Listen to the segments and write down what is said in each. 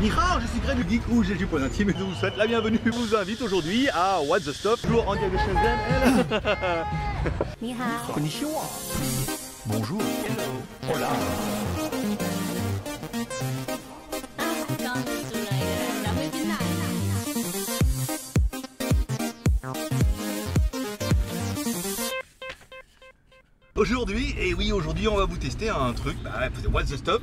Nihao, je suis Greg du Geek ou j'ai du point intime et je vous souhaite la bienvenue. Je vous invite aujourd'hui à What the Stop. toujours en direct de Shenzhen. Nihao. Bonjour. Hello. Hola. Aujourd'hui, et oui aujourd'hui on va vous tester un truc, bah, What's the Stop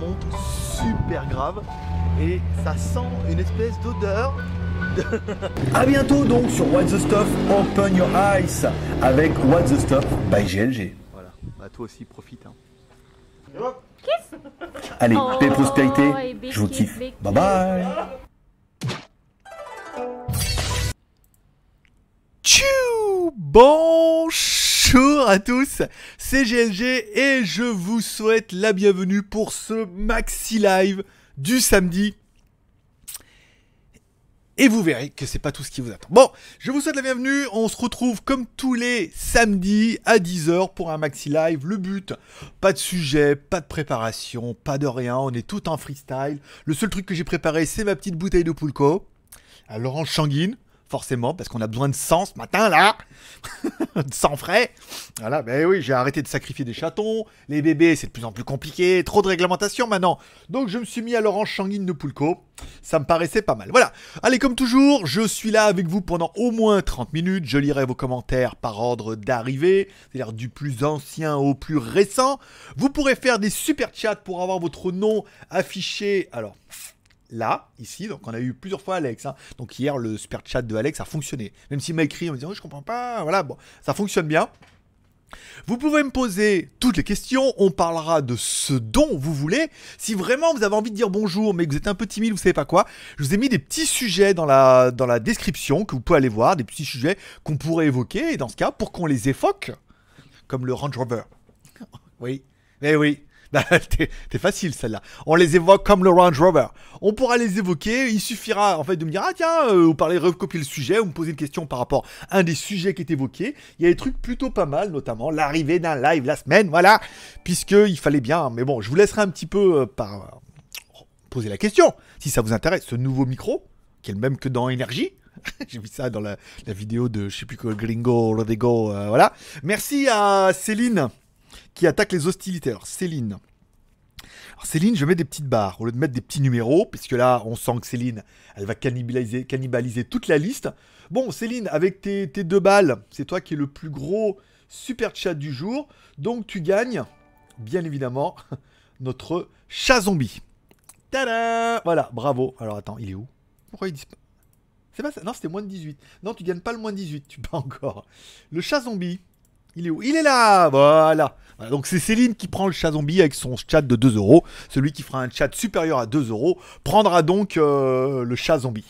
Monte super grave et ça sent une espèce d'odeur. A bientôt donc sur What the Stuff Open Your Eyes avec What the Stuff by GLG. Voilà, bah toi aussi profite. Hein. Allez, Oh, paix et prospérité, je vous kiffe. big Bye bye Tchou Bonjour à tous, c'est GLG et je vous souhaite la bienvenue pour ce maxi live du samedi. Et vous verrez que c'est pas tout ce qui vous attend. Bon, je vous souhaite la bienvenue. On se retrouve comme tous les samedis à 10h pour un maxi live. Le but, pas de sujet, pas de préparation, pas de rien. On est tout en freestyle. Le seul truc que j'ai préparé, c'est ma petite bouteille de Pulco à l'orange sanguine, forcément, parce qu'on a besoin de sang ce matin là, de sang frais. Voilà, ben oui, j'ai arrêté de sacrifier des chatons, les bébés c'est de plus en plus compliqué, trop de réglementation maintenant. Donc je me suis mis à l'orange sanguine de Pulco, ça me paraissait pas mal. Voilà, allez comme toujours, je suis là avec vous pendant au moins 30 minutes, je lirai vos commentaires par ordre d'arrivée, c'est-à-dire du plus ancien au plus récent. Vous pourrez faire des super chats pour avoir votre nom affiché. Alors, là, ici, donc on a eu plusieurs fois Alex. hein. Donc hier, le super chat de Alex a fonctionné. Même s'il m'a écrit en me disant, oh, je comprends pas, voilà, bon, ça fonctionne bien. Vous pouvez me poser toutes les questions, on parlera de ce dont vous voulez. Si vraiment vous avez envie de dire bonjour, mais que vous êtes un peu timide, vous savez pas quoi, je vous ai mis des petits sujets dans la, dans la description que vous pouvez aller voir, des petits sujets qu'on pourrait évoquer, et dans ce cas, pour qu'on les évoque, comme le Range Rover. Oui, mais oui. Bah, T'es facile celle-là. On les évoque comme le Range Rover. On pourra les évoquer. Il suffira en fait de me dire ah tiens, euh, vous parlez recopier le sujet, ou me poser une question par rapport à un des sujets qui est évoqué. Il y a des trucs plutôt pas mal, notamment l'arrivée d'un live la semaine, voilà, puisque il fallait bien. Mais bon, je vous laisserai un petit peu euh, par poser la question si ça vous intéresse. Ce nouveau micro, qui est le même que dans Énergie. J'ai vu ça dans la, la vidéo de je sais plus quoi, Gringo, Rodrigo, euh, voilà. Merci à Céline qui attaque les hostilités. Alors Céline. Alors Céline, je mets des petites barres au lieu de mettre des petits numéros, puisque là, on sent que Céline, elle va cannibaliser, cannibaliser toute la liste. Bon, Céline, avec tes, tes deux balles, c'est toi qui es le plus gros super chat du jour. Donc tu gagnes, bien évidemment, notre chat zombie. Tada Voilà, bravo. Alors attends, il est où? Pourquoi il disparaît? C'est pas ça Non, c'était moins de 18. Non, tu gagnes pas le moins de 18, tu peux encore. Le chat zombie. Il est où? Il est là Voilà. Donc c'est Céline qui prend le chat zombie avec son chat de 2 euros. Celui qui fera un chat supérieur à 2 euros prendra donc euh, le chat zombie.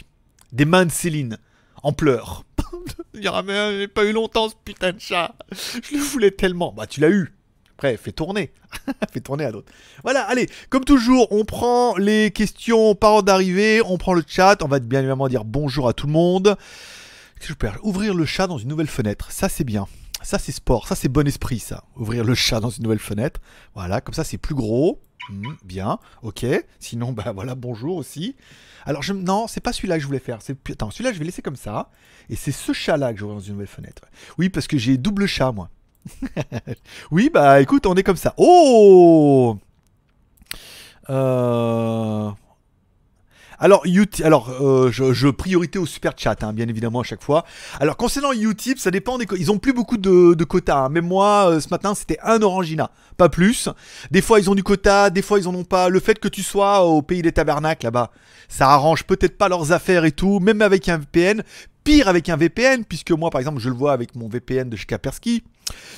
Des mains de Céline, en pleurs. Il dira mais j'ai pas eu longtemps ce putain de chat. Je le voulais tellement. Bah tu l'as eu. Après, fais tourner. fais tourner à d'autres. Voilà, allez, comme toujours, on prend les questions par ordre d'arrivée, on prend le chat, on va bien évidemment dire bonjour à tout le monde. Qu'est-ce que je peux faire? Ouvrir le chat dans une nouvelle fenêtre, ça c'est bien. Ça c'est sport, ça c'est bon esprit ça. Ouvrir le chat dans une nouvelle fenêtre. Voilà, comme ça c'est plus gros. Hmm, bien, ok. Sinon, bah voilà, bonjour aussi. Alors, je... non, c'est pas celui-là que je voulais faire. Attends, celui-là je vais laisser comme ça. Et c'est ce chat-là que j'ouvre dans une nouvelle fenêtre. Oui, parce que j'ai double chat moi. oui, bah écoute, on est comme ça. Oh euh... Alors, Utip, alors euh, je, je priorité au super chat, hein, bien évidemment à chaque fois. Alors concernant Utip, ça dépend des, ils ont plus beaucoup de, quotas. hein. Même moi, euh, ce matin, c'était un Orangina, pas plus. Des fois, ils ont du quota, des fois, ils en ont pas. Le fait que tu sois au pays des tabernacles là-bas, ça arrange peut-être pas leurs affaires et tout, même avec un VPN. Pire avec un VPN, puisque moi, par exemple, je le vois avec mon VPN de chez.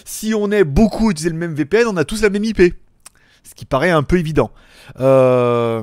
Si on est beaucoup à utiliser le même VPN, on a tous la même IP. Ce qui paraît un peu évident. Euh,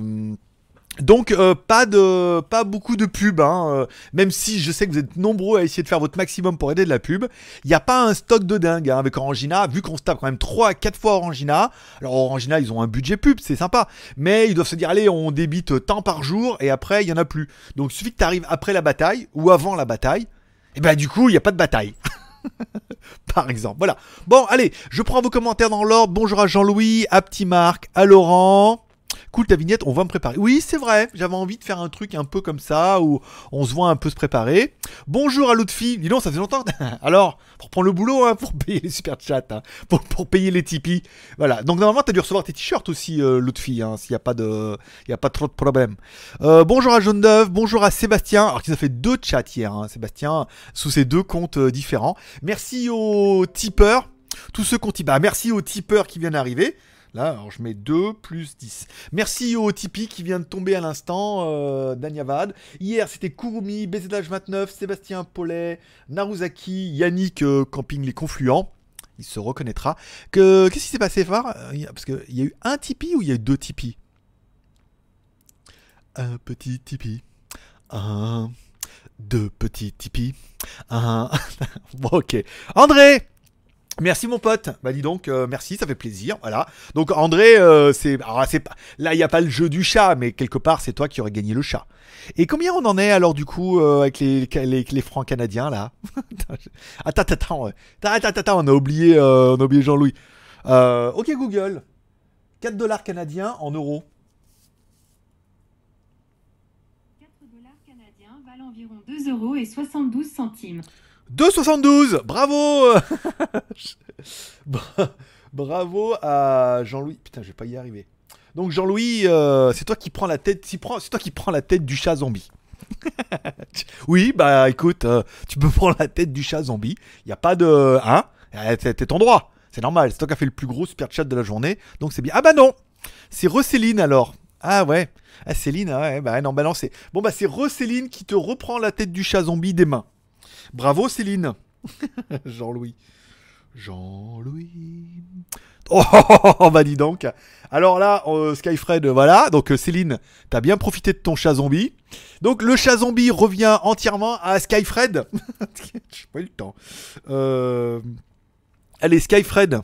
donc euh, pas de pas beaucoup de pub, hein, euh, même si je sais que vous êtes nombreux à essayer de faire votre maximum pour aider de la pub. Il n'y a pas un stock de dingue hein, avec Orangina, vu qu'on se tape quand même 3 à 4 fois Orangina. Alors Orangina, ils ont un budget pub, c'est sympa, mais ils doivent se dire allez, on débite tant par jour et après il y en a plus. Donc suffit que tu après la bataille ou avant la bataille, et ben du coup il n'y a pas de bataille. Par exemple, voilà. Bon, allez, je prends vos commentaires dans l'ordre. Bonjour à Jean-Louis, à Petit Marc, à Laurent. Cool ta vignette, on va me préparer. Oui, c'est vrai, j'avais envie de faire un truc un peu comme ça, où on se voit un peu se préparer. Bonjour à l'autre fille, dis donc, ça fait longtemps. Alors, pour prendre le boulot, hein, pour payer les super chats, hein, pour, payer les Tipeee. Voilà, donc normalement, t'as dû recevoir tes t-shirts aussi, euh, l'autre fille, hein, s'il n'y a, pas de... y a pas trop de problème. Euh, bonjour à Jaune d'œuf, bonjour à Sébastien, alors qu'il a fait deux chats hier, hein, Sébastien, sous ses deux comptes euh, différents. Merci aux tipeurs, tous ceux qui ont. Bah, merci aux tipeurs qui viennent d'arriver. Là, alors je mets 2 plus 10. Merci au Tipeee qui vient de tomber à l'instant, euh, Danyavad. Hier, c'était Kurumi, BZH29, Sébastien Paulet, Naruzaki, Yannick euh, Camping Les Confluents. Il se reconnaîtra. Que, qu'est-ce qui s'est passé, Phare Euh, Parce qu'il y a eu un Tipeee ou il y a eu deux Tipeee? Un petit Tipeee. Un. Deux petits Tipeee. Un. bon, ok. André Merci mon pote. Bah dis donc, euh, merci, ça fait plaisir. Voilà. Donc André, euh, c'est, pas, là il y a pas le jeu du chat, mais quelque part c'est toi qui aurais gagné le chat. Et combien on en est alors du coup euh, avec les, francs canadiens là? Attends, attends, attends, attends, on a oublié, on oublié Jean-Louis. Ok Google, 4 dollars canadiens en euros. 4 dollars canadiens valent environ 2 euros et 72 centimes. 2,72 Bravo Bra- Bravo à Jean-Louis. Putain, je vais pas y arriver. Donc Jean-Louis, euh, c'est toi qui prends la tête, c'est toi qui prends la tête du chat zombie. oui, bah écoute, euh, tu peux prendre la tête du chat zombie. Il y a pas de, hein Euh, T'es t'es ton droit. C'est normal. C'est toi qui as fait le plus gros super chat de la journée, donc c'est bien. Ah bah non, c'est Recéline alors. Ah ouais. Ah Céline, ah ouais, bah non, bah non, c'est bon bah c'est Recéline qui te reprend la tête du chat zombie des mains. Bravo Céline. Jean-Louis. Jean-Louis. Oh, bah dis donc. Alors là, euh, Skyfred, voilà. Donc euh, Céline, t'as bien profité de ton chat zombie. Donc le chat zombie revient entièrement à Skyfred. J'ai pas eu le temps. Euh, Allez, Skyfred.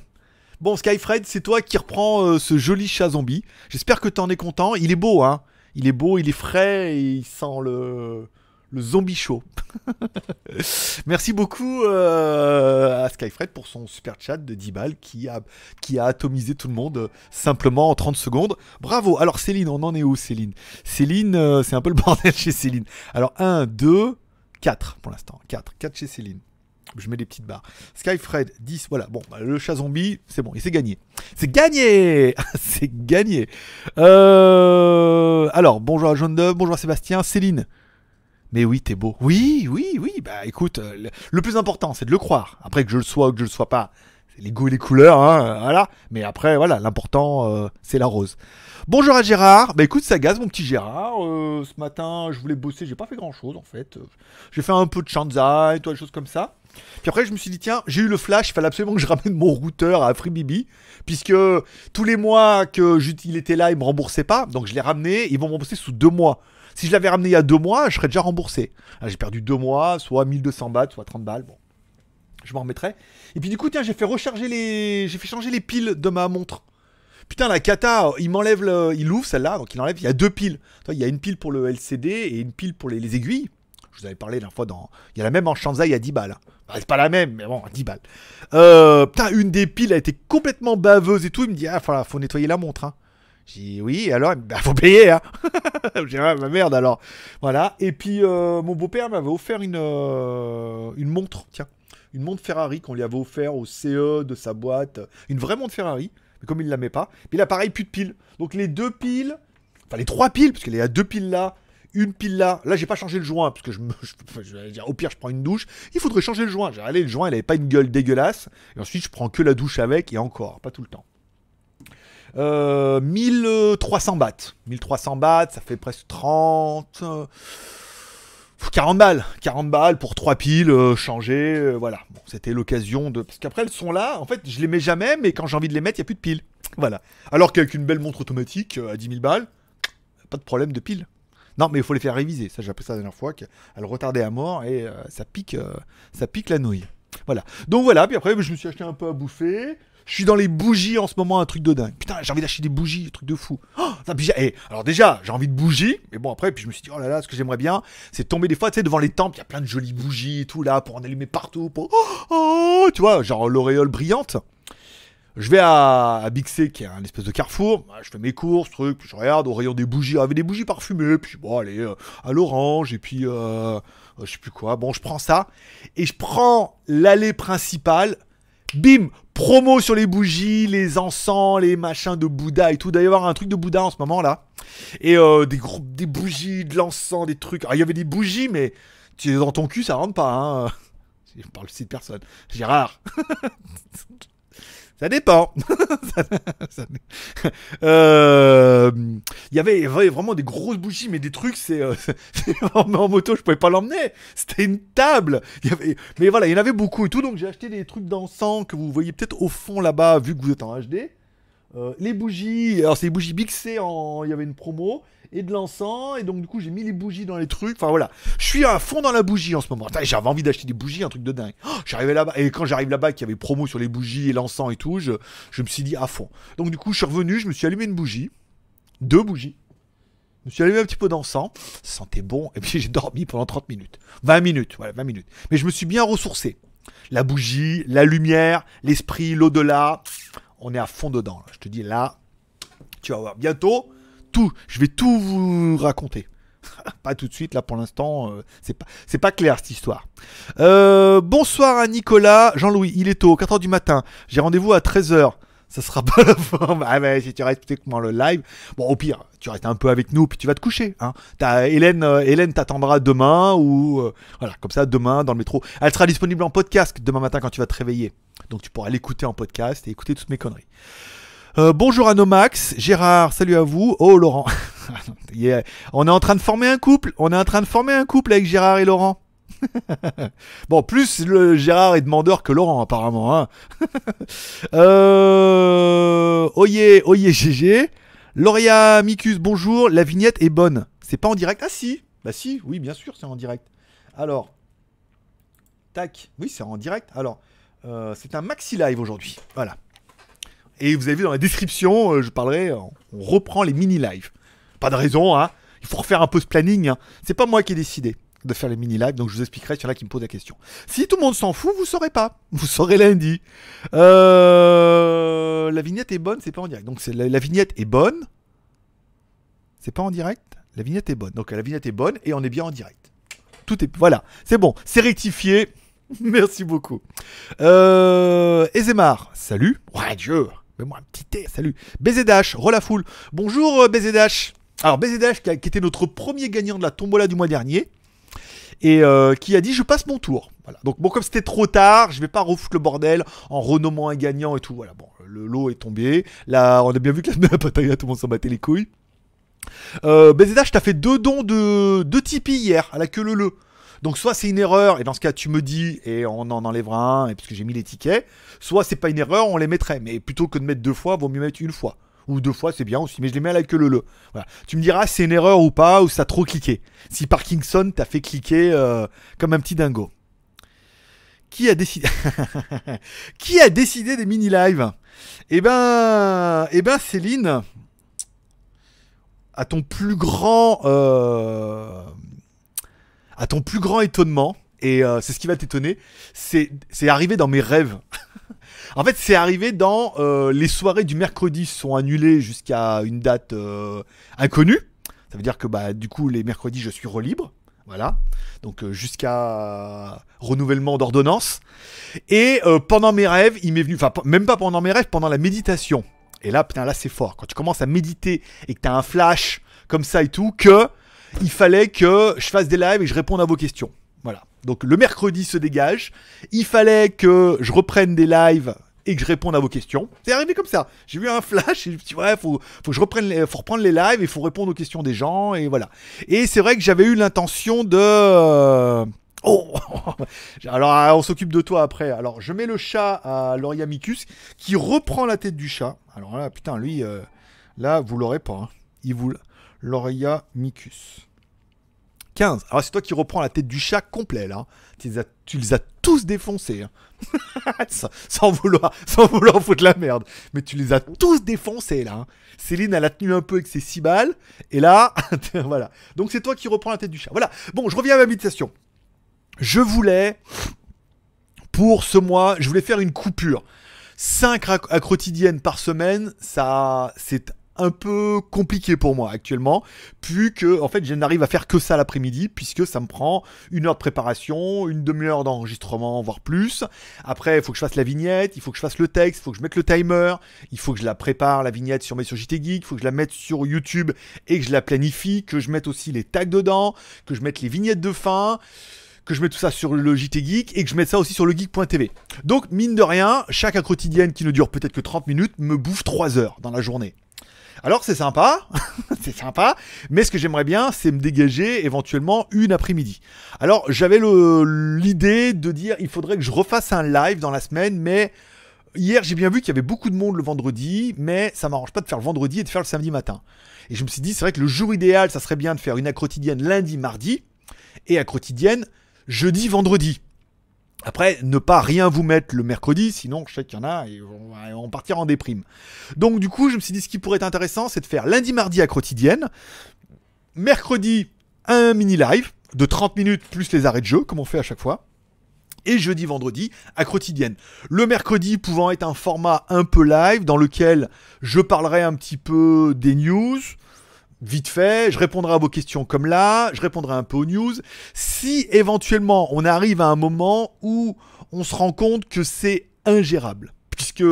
Bon, Skyfred, c'est toi qui reprends euh, ce joli chat zombie. J'espère que t'en es content. Il est beau, hein. Il est beau, il est frais et il sent le, le zombie chaud. Merci beaucoup euh, à Skyfred pour son super chat de 10 balles qui a, qui a atomisé tout le monde euh, simplement en 30 secondes. Bravo. Alors Céline, on en est où Céline? Céline, euh, c'est un peu le bordel chez Céline. Alors 1, 2, 4 pour l'instant. 4. 4 chez Céline. Je mets des petites barres. Skyfred, 10. Voilà. Bon, bah, le chat zombie, c'est bon. Il s'est gagné. C'est gagné C'est gagné. Alors, bonjour à Jaune d'œuf, bonjour à Sébastien. Céline. Mais oui, t'es beau. Oui, oui, oui. Bah écoute, euh, le, le plus important, c'est de le croire. Après que je le sois ou que je le sois pas, c'est les goûts et les couleurs, hein, euh, voilà. Mais après, voilà, l'important, euh, c'est la rose. Bonjour à Gérard. Bah écoute, ça gaze mon petit Gérard. Ce matin, je voulais bosser, j'ai pas fait grand chose en fait. J'ai fait un peu de Shanzai, toi, des choses comme ça. Puis après, je me suis dit, tiens, j'ai eu le flash, il fallait absolument que je ramène mon routeur à FreeBB, puisque tous les mois que il était là, il me remboursait pas. Donc je l'ai ramené, ils vont me rembourser sous deux mois. Si je l'avais ramené il y a deux mois, je serais déjà remboursé. Ah, J'ai perdu deux mois, soit 1200 bahts, soit 30 balles. Bon, je m'en remettrai. Et puis du coup, tiens, j'ai fait recharger les. J'ai fait changer les piles de ma montre. Putain, la cata, il m'enlève. Il ouvre celle-là, donc il enlève. Il y a deux piles. Il y a une pile pour le LCD et une pile pour les, les aiguilles. Je vous avais parlé la fois dans. Il y a la même en Shanzai à 10 balles. Bah, c'est pas la même, mais bon, 10 balles. Euh, putain, une des piles a été complètement baveuse et tout. Il me dit, ah, faut, faut nettoyer la montre. Hein. J'ai dit, oui, alors, il bah, faut payer. Hein. J'ai ah, bah, merde alors. Voilà. Et puis, euh, mon beau-père m'avait offert une, euh, une montre, tiens. Une montre Ferrari qu'on lui avait offert au CE de sa boîte. Une vraie montre Ferrari. Mais comme il ne la met pas. Puis là, pareil, plus de piles. Donc, les deux piles, enfin, les trois piles, parce qu'il y a deux piles là, une pile là. Là, j'ai pas changé le joint parce que je me, je- au pire, je prends une douche. Il faudrait changer le joint. J'ai le joint, il avait pas une gueule dégueulasse. Et ensuite, je prends que la douche avec et encore, pas tout le temps. Euh, 1300 bahts. 1300 bahts, ça fait presque 30. euh, 40 balles. 40 balles pour trois piles euh, changées. euh, voilà. Bon, c'était l'occasion de. Parce qu'après, elles sont là. En fait, je les mets jamais, mais quand j'ai envie de les mettre, il n'y a plus de piles. Voilà. Alors qu'avec une belle montre automatique euh, à 10 000 balles, pas de problème de piles. Non, mais il faut les faire réviser. Ça, j'ai appris ça la dernière fois, qu'elle retardait à mort et euh, ça pique, euh, ça pique la nouille. Voilà. Donc voilà. Puis après, je me suis acheté un peu à bouffer. Je suis dans les bougies en ce moment, un truc de dingue. Putain, j'ai envie d'acheter des bougies, un truc de fou. Oh, eh, alors déjà, j'ai envie de bougies, mais bon après, puis je me suis dit, oh là là, ce que j'aimerais bien, c'est tomber des fois, tu sais, devant les temples, il y a plein de jolies bougies et tout là, pour en allumer partout, pour, oh, oh, tu vois, genre l'auréole brillante. Je vais à, C, qui est un espèce de carrefour. Je fais mes courses, trucs, puis je regarde au rayon des bougies. Avait des bougies parfumées, puis bon, allez, euh, à l'orange, et puis euh, euh, je sais plus quoi. Bon, je prends ça, et je prends l'allée principale. Bim Promo sur les bougies, les encens, les machins de Bouddha et tout. D'ailleurs, un truc de Bouddha en ce moment là. Et euh, des, gros, des bougies, de l'encens, des trucs. Alors, il y avait des bougies, mais tu es dans ton cul, ça rentre pas. Hein. Je parle aussi de personne. Gérard. Ça dépend. Euh, Il y avait vraiment des grosses bougies, mais des trucs, c'est euh, en, moto, je pouvais pas l'emmener. C'était une table. Mais voilà, il y en avait beaucoup et tout, donc j'ai acheté des trucs d'encens que vous voyez peut-être au fond là-bas, vu que vous êtes en HD. Euh, les bougies, alors c'est les bougies en... il y avait une promo, et de l'encens, et donc du coup j'ai mis les bougies dans les trucs, enfin voilà. Je suis à fond dans la bougie en ce moment. J'avais envie d'acheter des bougies, un truc de dingue. Oh, J'arrivais là-bas, et quand j'arrive là-bas, qu'il y avait promo sur les bougies et l'encens et tout, je, je me suis dit à fond. Donc du coup je suis revenu, je me suis allumé une bougie, deux bougies. Je me suis allumé un petit peu d'encens, ça sentait bon, et puis j'ai dormi pendant 30 minutes. 20 minutes, voilà, 20 minutes. Mais je me suis bien ressourcé. La bougie, la lumière, l'esprit, l'au-delà, on est à fond dedans. Je te dis là, tu vas voir. Bientôt, je vais tout vous raconter. pas tout de suite, là pour l'instant, euh, c'est pas, c'est pas clair cette histoire. Euh, bonsoir à Nicolas, Jean-Louis, il est tôt, 4h du matin. J'ai rendez-vous à 13h. Ça sera pas la forme. Ah ouais, si tu restes techniquement le live. Bon, au pire, tu restes un peu avec nous, puis tu vas te coucher. Hein. Hélène, euh, Hélène t'attendra demain ou voilà, comme ça demain dans le métro. Elle sera disponible en podcast demain matin quand tu vas te réveiller. Donc tu pourras l'écouter en podcast et écouter toutes mes conneries. Euh, bonjour à Nomax, Gérard, salut à vous. Oh Laurent, on est en train de former un couple. On est en train de former un couple avec Gérard et Laurent. bon, plus le Gérard est demandeur que Laurent apparemment. Hein. euh... Oye, oye GG. Lauria Micus, bonjour. La vignette est bonne. C'est pas en direct? Ah si, bah si, oui bien sûr c'est en direct. Alors, tac, oui c'est en direct. Alors, euh, c'est un maxi live aujourd'hui. Voilà. Et vous avez vu dans la description, euh, je parlerai, on reprend les mini lives. Pas de raison, hein. Il faut refaire un peu ce planning. hein. C'est pas moi qui ai décidé de faire les mini lives, donc je vous expliquerai. En a qui me posent la question. Si tout le monde s'en fout, vous saurez pas. Vous saurez lundi. Euh, La vignette est bonne, c'est pas en direct. Donc la vignette est bonne. C'est pas en direct. La vignette est bonne. Donc la vignette est bonne et on est bien en direct. Tout est voilà, c'est bon, c'est rectifié. Merci beaucoup. Euh, Ezemar, salut. Ouais, Dieu. Mets-moi un petit thé, salut. BZH, Relafoul. Bonjour euh, BZH. Alors BZH qui, était notre premier gagnant de la tombola du mois dernier et euh, qui a dit je passe mon tour. Donc bon comme c'était trop tard, je vais pas refoutre le bordel en renommant un gagnant et tout. Voilà. Bon, le lot est tombé. Là, on a bien vu que la semaine à tout le monde s'en battait les couilles. Euh, BZH, t'as fait deux dons de, de Tipeee hier à la queue le le. Donc soit c'est une erreur, et dans ce cas tu me dis, et on en enlèvera un, et puisque j'ai mis les tickets, soit c'est pas une erreur, on les mettrait. Mais plutôt que de mettre deux fois, vaut mieux mettre une fois. Ou deux fois, c'est bien aussi, mais je les mets à la queue le le. Voilà. Tu me diras c'est une erreur ou pas, ou ça a trop cliqué. Si Parkinson t'a fait cliquer euh, comme un petit dingo. Qui a décidé Qui a décidé des mini-lives? Eh ben, eh ben Céline, à ton plus grand, euh, à ton plus grand étonnement, et euh, c'est ce qui va t'étonner, c'est arrivé dans mes rêves. en fait, c'est arrivé dans euh, les soirées du mercredi sont annulées jusqu'à une date euh, inconnue. Ça veut dire que bah du coup les mercredis je suis relibre. Voilà. Donc euh, jusqu'à renouvellement d'ordonnance. Et euh, pendant mes rêves, il m'est venu, enfin même pas pendant mes rêves, pendant la méditation. Et là, putain, là c'est fort. Quand tu commences à méditer et que t'as un flash comme ça et tout, que il fallait que je fasse des lives et que je réponde à vos questions. Voilà. Donc le mercredi se dégage. Il fallait que je reprenne des lives et que je réponde à vos questions. C'est arrivé comme ça. J'ai vu un flash et je me suis dit, ouais, faut, faut que je reprenne faut reprendre les lives et faut répondre aux questions des gens et voilà. Et c'est vrai que j'avais eu l'intention de. euh, Oh Alors, on s'occupe de toi après. Alors, je mets le chat à Loriamicus qui reprend la tête du chat. Alors là, putain, lui, euh, là, vous l'aurez pas. hein. Il vous. Loriamicus. 15. Alors, c'est toi qui reprends la tête du chat complet, là. Tu les as, tous défoncés. hein. sans, vouloir, sans vouloir foutre la merde. Mais tu les as tous défoncés, là. hein. Céline, elle a tenu un peu avec ses 6 balles. Et là, voilà. Donc, c'est toi qui reprends la tête du chat. Voilà. Bon, je reviens à ma méditation. Je voulais, pour ce mois, je voulais faire une coupure. 5 quotidiennes par semaine, ça, c'est un peu compliqué pour moi actuellement, vu que en fait je n'arrive à faire que ça l'après-midi, puisque ça me prend une heure de préparation, une demi-heure d'enregistrement, voire plus. Après, il faut que je fasse la vignette, il faut que je fasse le texte, il faut que je mette le timer, il faut que je la prépare la vignette sur mes sur JT Geek, il faut que je la mette sur YouTube et que je la planifie, que je mette aussi les tags dedans, que je mette les vignettes de fin que je mette tout ça sur le JT Geek et que je mette ça aussi sur le geek.tv. Donc, mine de rien, chaque quotidienne qui ne dure peut-être que 30 minutes me bouffe 3 heures dans la journée. Alors c'est sympa, c'est sympa, mais ce que j'aimerais bien, c'est me dégager éventuellement une après-midi. Alors j'avais l'idée de dire, il faudrait que je refasse un live dans la semaine, mais hier j'ai bien vu qu'il y avait beaucoup de monde le vendredi, mais ça m'arrange pas de faire le vendredi et de faire le samedi matin. Et je me suis dit, c'est vrai que le jour idéal, ça serait bien de faire une quotidienne lundi, mardi, et quotidienne jeudi, vendredi. Après, ne pas rien vous mettre le mercredi, sinon je sais qu'il y en a et on va partir en déprime. Donc du coup, je me suis dit ce qui pourrait être intéressant, c'est de faire lundi, mardi à quotidienne, mercredi un mini live de 30 minutes plus les arrêts de jeu, comme on fait à chaque fois. Et jeudi, vendredi, à quotidienne. Le mercredi pouvant être un format un peu live dans lequel je parlerai un petit peu des news, vite fait, je répondrai à vos questions comme là, je répondrai un peu aux news. Si éventuellement on arrive à un moment où on se rend compte que c'est ingérable. Puisque.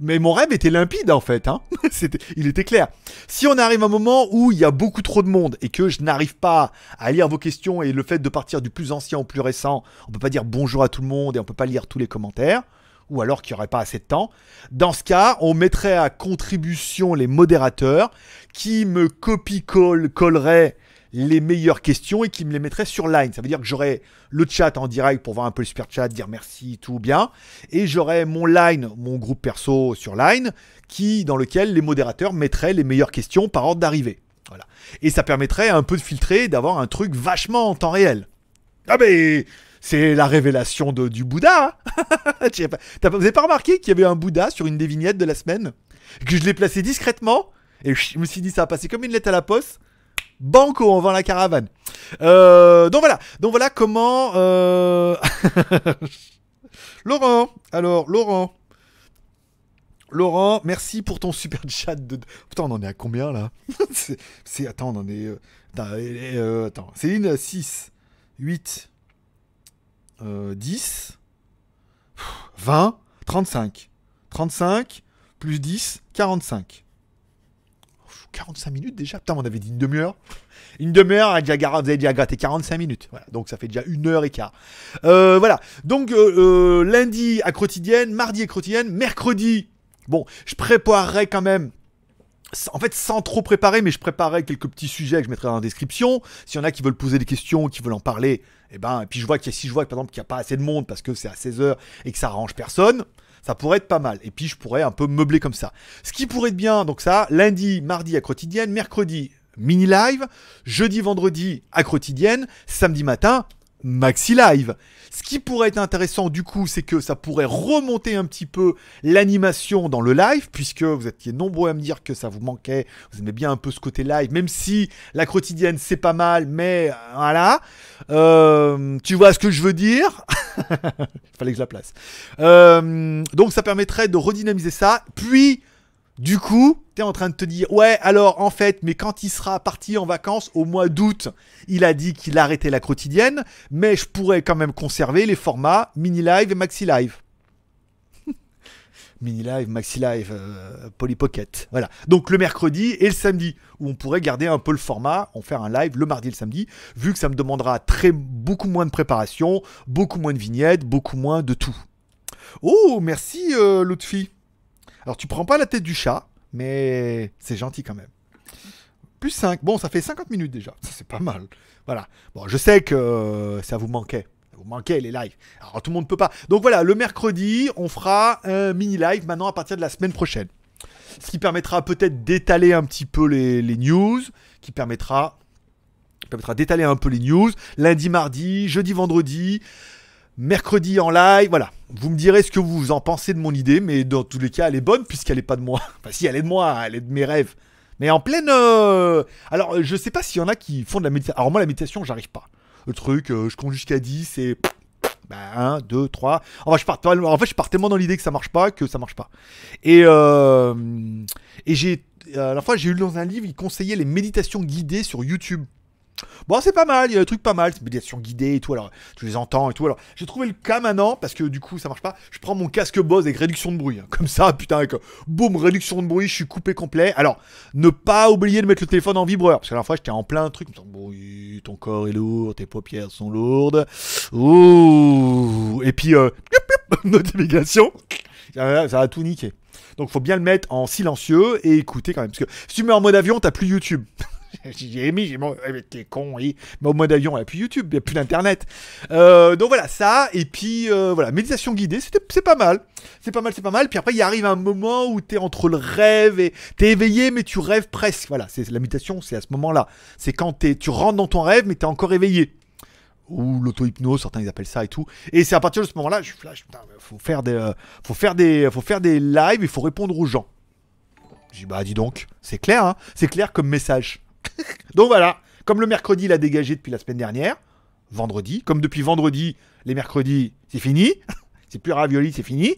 Mais mon rêve était limpide en fait, hein. Il était clair. Si on arrive à un moment où il y a beaucoup trop de monde et que je n'arrive pas à lire vos questions et le fait de partir du plus ancien au plus récent, on peut pas dire bonjour à tout le monde et on peut pas lire tous les commentaires, ou alors qu'il n'y aurait pas assez de temps. Dans ce cas, on mettrait à contribution les modérateurs qui me copie-colleraient les meilleures questions et qui me les mettraient sur line. Ça veut dire que j'aurais le chat en direct pour voir un peu le super chat, dire merci, tout bien. Et j'aurais mon line, mon groupe perso sur line, qui, dans lequel les modérateurs mettraient les meilleures questions par ordre d'arrivée. Voilà. Et ça permettrait un peu de filtrer, d'avoir un truc vachement en temps réel. Ah mais c'est la révélation du Bouddha. hein pas- vous avez pas remarqué qu'il y avait un Bouddha sur une des vignettes de la semaine? Que je l'ai placé discrètement et je me suis dit ça a passé comme une lettre à la poste. Banco, on vend la caravane. Euh, donc voilà, donc voilà comment. euh, Laurent, alors Laurent, Laurent, merci pour ton super chat de. Putain, on en est à combien là? C'est, attends, on en est. Attends, euh, attends. Céline, 6, 8, euh, 10, 20, 35. 35, plus 10, 45. 45 minutes déjà Putain, on avait dit une demi-heure. Une demi-heure, vous avez déjà gratté 45 minutes. Donc ça fait déjà une heure et quart. Euh, voilà. Donc euh, euh, lundi à quotidienne, mardi à quotidienne, mercredi. Bon, je préparerai quand même. En fait, sans trop préparer, mais je préparerai quelques petits sujets que je mettrai dans la description. S'il y en a qui veulent poser des questions, qui veulent en parler, et ben, et puis je vois a, si je vois par exemple qu'il n'y a pas assez de monde parce que c'est à 16h et que ça arrange personne, ça pourrait être pas mal. Et puis je pourrais un peu meubler comme ça. Ce qui pourrait être bien, donc ça, lundi, mardi à quotidienne, mercredi, mini live, jeudi, vendredi à quotidienne, samedi matin, maxi live. Ce qui pourrait être intéressant du coup, c'est que ça pourrait remonter un petit peu l'animation dans le live, puisque vous étiez nombreux à me dire que ça vous manquait, vous aimez bien un peu ce côté live, même si la quotidienne c'est pas mal, mais voilà. Euh, tu vois ce que je veux dire? Il fallait que je la place. Euh, donc ça permettrait de redynamiser ça, puis du coup, tu es en train de te dire, ouais, alors en fait, mais quand il sera parti en vacances au mois d'août, il a dit qu'il arrêtait la quotidienne, mais je pourrais quand même conserver les formats mini live et maxi live. Mini live, maxi live, euh, Poly Pocket. Voilà. Donc le mercredi et le samedi, où on pourrait garder un peu le format, on faire un live le mardi et le samedi, vu que ça me demandera très beaucoup moins de préparation, beaucoup moins de vignettes, beaucoup moins de tout. Oh, merci euh, Lutfi. Alors tu prends pas la tête du chat, mais c'est gentil quand même. Plus 5. Bon, ça fait 50 minutes déjà. C'est pas mal. Voilà. Bon, je sais que euh, ça vous manquait. Vous manquait les lives. Alors, tout le monde peut pas. Donc voilà, le mercredi, on fera un mini live maintenant à partir de la semaine prochaine. Ce qui permettra peut-être d'étaler un petit peu les, les news. Qui permettra, qui permettra d'étaler un peu les news. Lundi, mardi, jeudi, vendredi. Mercredi en live, voilà. Vous me direz ce que vous en pensez de mon idée, mais dans tous les cas, elle est bonne puisqu'elle est pas de moi. Enfin, si, elle est de moi, elle est de mes rêves. Mais en pleine. euh, Alors, je sais pas s'il y en a qui font de la méditation. Alors, moi, la méditation, j'arrive pas. Le truc, euh, je compte jusqu'à 10 et. Bah, 1, 2, 3. En fait, je pars, tellement dans l'idée que ça marche pas que ça marche pas. Et, euh, et j'ai. La fois, j'ai eu dans un livre, il conseillait les méditations guidées sur YouTube. Bon, c'est pas mal, il y a des trucs pas mal, c'est méditation guidée et tout, alors tu les entends et tout. Alors, j'ai trouvé le cas maintenant, parce que du coup, ça marche pas. Je prends mon casque Bose avec réduction de bruit, hein, comme ça, putain, avec boum, réduction de bruit, je suis coupé complet. Alors, ne pas oublier de mettre le téléphone en vibreur, parce que la fois, j'étais en plein truc, me oui, ton corps est lourd, tes paupières sont lourdes. Ouh, et puis, euh, notification, ça va tout niquer. Donc, faut bien le mettre en silencieux et écouter quand même, parce que si tu mets en mode avion, t'as plus YouTube. J'ai mis, j'ai eh, t'es con, oui. Mais au mode avion, il n'y a plus YouTube, il n'y a plus d'internet. Euh, donc voilà, ça, et puis euh, voilà, méditation guidée, c'est pas mal. C'est pas mal, c'est pas mal. Puis après, il arrive un moment où t'es entre le rêve et t'es éveillé, mais tu rêves presque. Voilà, c'est la méditation, c'est à ce moment-là. C'est quand t'es, tu rentres dans ton rêve, mais t'es encore éveillé. Ou l'auto-hypnose, certains ils appellent ça et tout. Et c'est à partir de ce moment-là, je flash, putain, faut faire des, euh, faut faire des, faut faire des lives, il faut répondre aux gens. J'ai bah dis donc, c'est clair, hein c'est clair comme message. donc voilà, comme le mercredi il a dégagé depuis la semaine dernière, vendredi, comme depuis vendredi, les mercredis, c'est fini. c'est plus ravioli, c'est fini.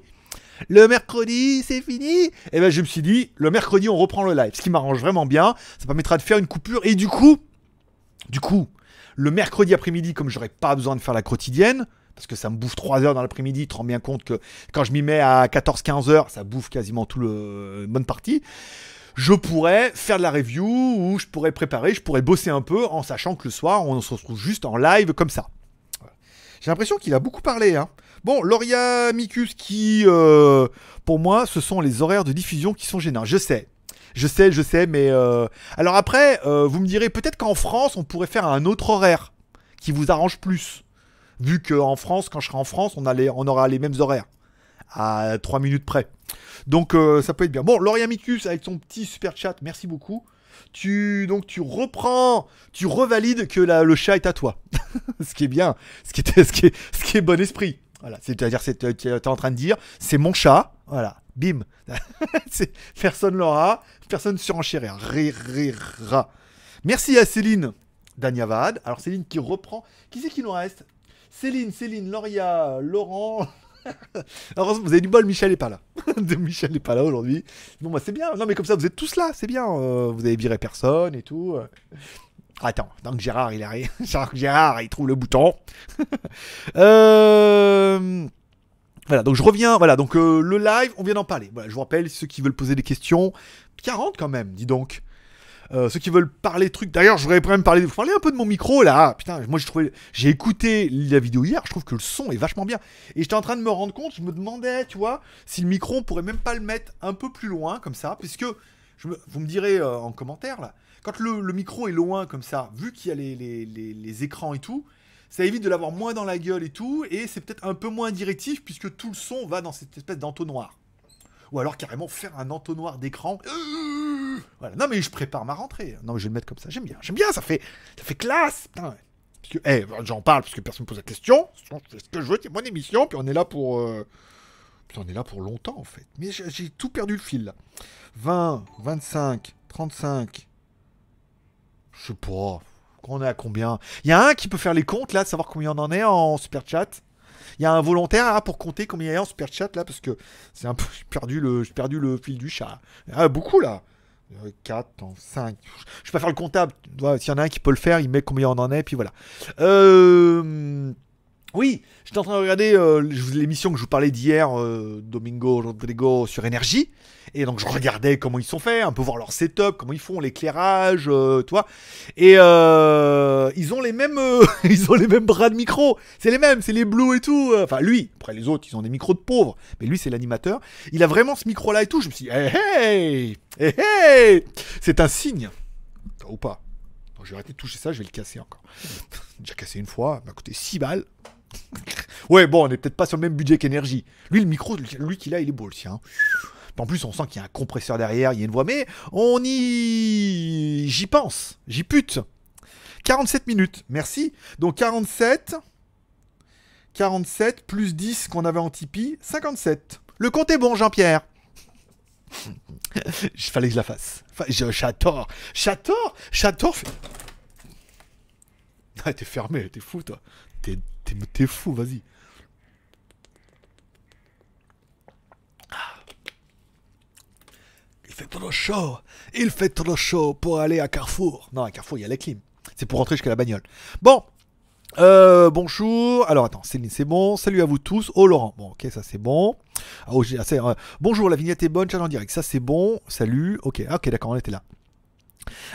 Le mercredi, c'est fini. Et ben je me suis dit, le mercredi, on reprend le live. Ce qui m'arrange vraiment bien. Ça permettra de faire une coupure. Et du coup, du coup, le mercredi après-midi, comme j'aurais pas besoin de faire la quotidienne, parce que ça me bouffe 3 heures dans l'après-midi, tu te rends bien compte que quand je m'y mets à 14-15 heures, ça bouffe quasiment tout le une bonne partie. Je pourrais faire de la review ou je pourrais préparer, je pourrais bosser un peu en sachant que le soir, on se retrouve juste en live comme ça. J'ai l'impression qu'il a beaucoup parlé. Hein. Bon, Lauria Micus qui, euh, pour moi, ce sont les horaires de diffusion qui sont gênants. Je sais, je sais, je sais, mais... euh, Alors après, euh, vous me direz peut-être qu'en France, on pourrait faire un autre horaire qui vous arrange plus. Vu qu'en France, quand je serai en France, on aura les mêmes horaires. À 3 minutes près. Donc euh, ça peut être bien. Bon, Lauria Micus avec son petit super chat, merci beaucoup. Tu donc tu reprends, tu revalides que la- le chat est à toi. ce qui est bien, ce qui est, ce qui est, bon esprit. Voilà, c'est-à-dire c'est tu es en train de dire c'est mon chat. Voilà, bim. Personne l'aura, personne ne surenchérira. Rira. Merci à Céline Danyavad. Alors Céline qui reprend. Qui c'est qui nous reste? Céline, Céline, Lauria, Laurent. Alors vous avez du bol, Michel est pas là. Michel n'est pas là aujourd'hui. Bon bah c'est bien. Non mais comme ça vous êtes tous là, c'est bien. Euh, vous avez viré personne et tout. Euh, Attends, tant que Gérard il arrive. Gérard il trouve le bouton. euh... Voilà, donc je reviens. Voilà, donc euh, le live, on vient d'en parler. Voilà, je vous rappelle, ceux qui veulent poser des questions, 40 quand même, dis donc. Euh, ceux qui veulent parler trucs. D'ailleurs, je voudrais quand même parler, vous parler un peu de mon micro là. Putain, moi j'ai écouté la vidéo hier. Je trouve que le son est vachement bien. Et j'étais en train de me rendre compte. Je me demandais, tu vois, si le micro on pourrait même pas le mettre un peu plus loin comme ça, puisque vous me direz euh, en commentaire là, quand le, micro est loin comme ça, vu qu'il y a les écrans et tout, ça évite de l'avoir moins dans la gueule et tout, et c'est peut-être un peu moins directif puisque tout le son va dans cette espèce d'entonnoir. Ou alors carrément faire un entonnoir d'écran. Voilà. Non mais je prépare ma rentrée. Non mais je vais le mettre comme ça. J'aime bien. J'aime bien. Ça fait, ça fait classe. Putain. Que, eh, j'en parle parce que personne me pose la question. Fais ce que je veux. C'est mon émission. Puis on est là pour, euh, puis on est là pour longtemps en fait. Mais j'ai tout perdu le fil là. 20, 25, 35. Je sais pas. On est à combien? Il y a un qui peut faire les comptes là, de savoir combien on en est en super chat. Il y a un volontaire là, pour compter combien il y a en super chat là parce que c'est un peu j'ai perdu le j'ai perdu le fil du chat. Ah, beaucoup là. 4, 5. Je vais pas faire le comptable. S'il y en a un qui peut le faire, il met combien on en est, puis voilà. Euh, Oui, j'étais en train de regarder euh, l'émission que je vous parlais d'hier, euh, Domingo Rodrigo sur énergie. Et donc je regardais comment ils sont faits, un peu voir leur setup, comment ils font l'éclairage, euh, tu vois. Et euh, ils ont les mêmes, ils ont les mêmes bras de micro. C'est les mêmes, c'est les Blue et tout. Enfin lui, après les autres, ils ont des micros de pauvres, mais lui c'est l'animateur. Il a vraiment ce micro-là et tout. Je me suis dit, hey, hey, hey, hey c'est un signe, ou pas. Bon, je vais arrêter de toucher ça, je vais le casser encore. J'ai déjà cassé une fois, m'a coûté 6 balles. Ouais, bon, on est peut-être pas sur le même budget qu'énergie. Lui, le micro, lui qu'il a, il est beau le sien. En plus, on sent qu'il y a un compresseur derrière, il y a une voix, mais on y. J'y pense, j'y pute. 47 minutes, merci. Donc 47. 47 plus 10 qu'on avait en Tipeee, 57. Le compte est bon, Jean-Pierre. Il fallait que je la fasse. J'adore. J'adore. J'adore. Ah, t'es fermé, t'es fou, toi. T'es, t'es, fou, vas-y. Il fait trop chaud. Il fait trop chaud pour aller à Carrefour. Non, à Carrefour, il y a la clim. C'est pour rentrer jusqu'à la bagnole. Bon. Euh, bonjour. Alors attends, Céline, c'est bon. Salut à vous tous. Oh Laurent. Bon, ok, ça c'est bon. Ah, oh, ah, euh, bonjour, la vignette est bonne. Chat en direct. Ça c'est bon. Salut. Ok, ah, ok, d'accord, on était là.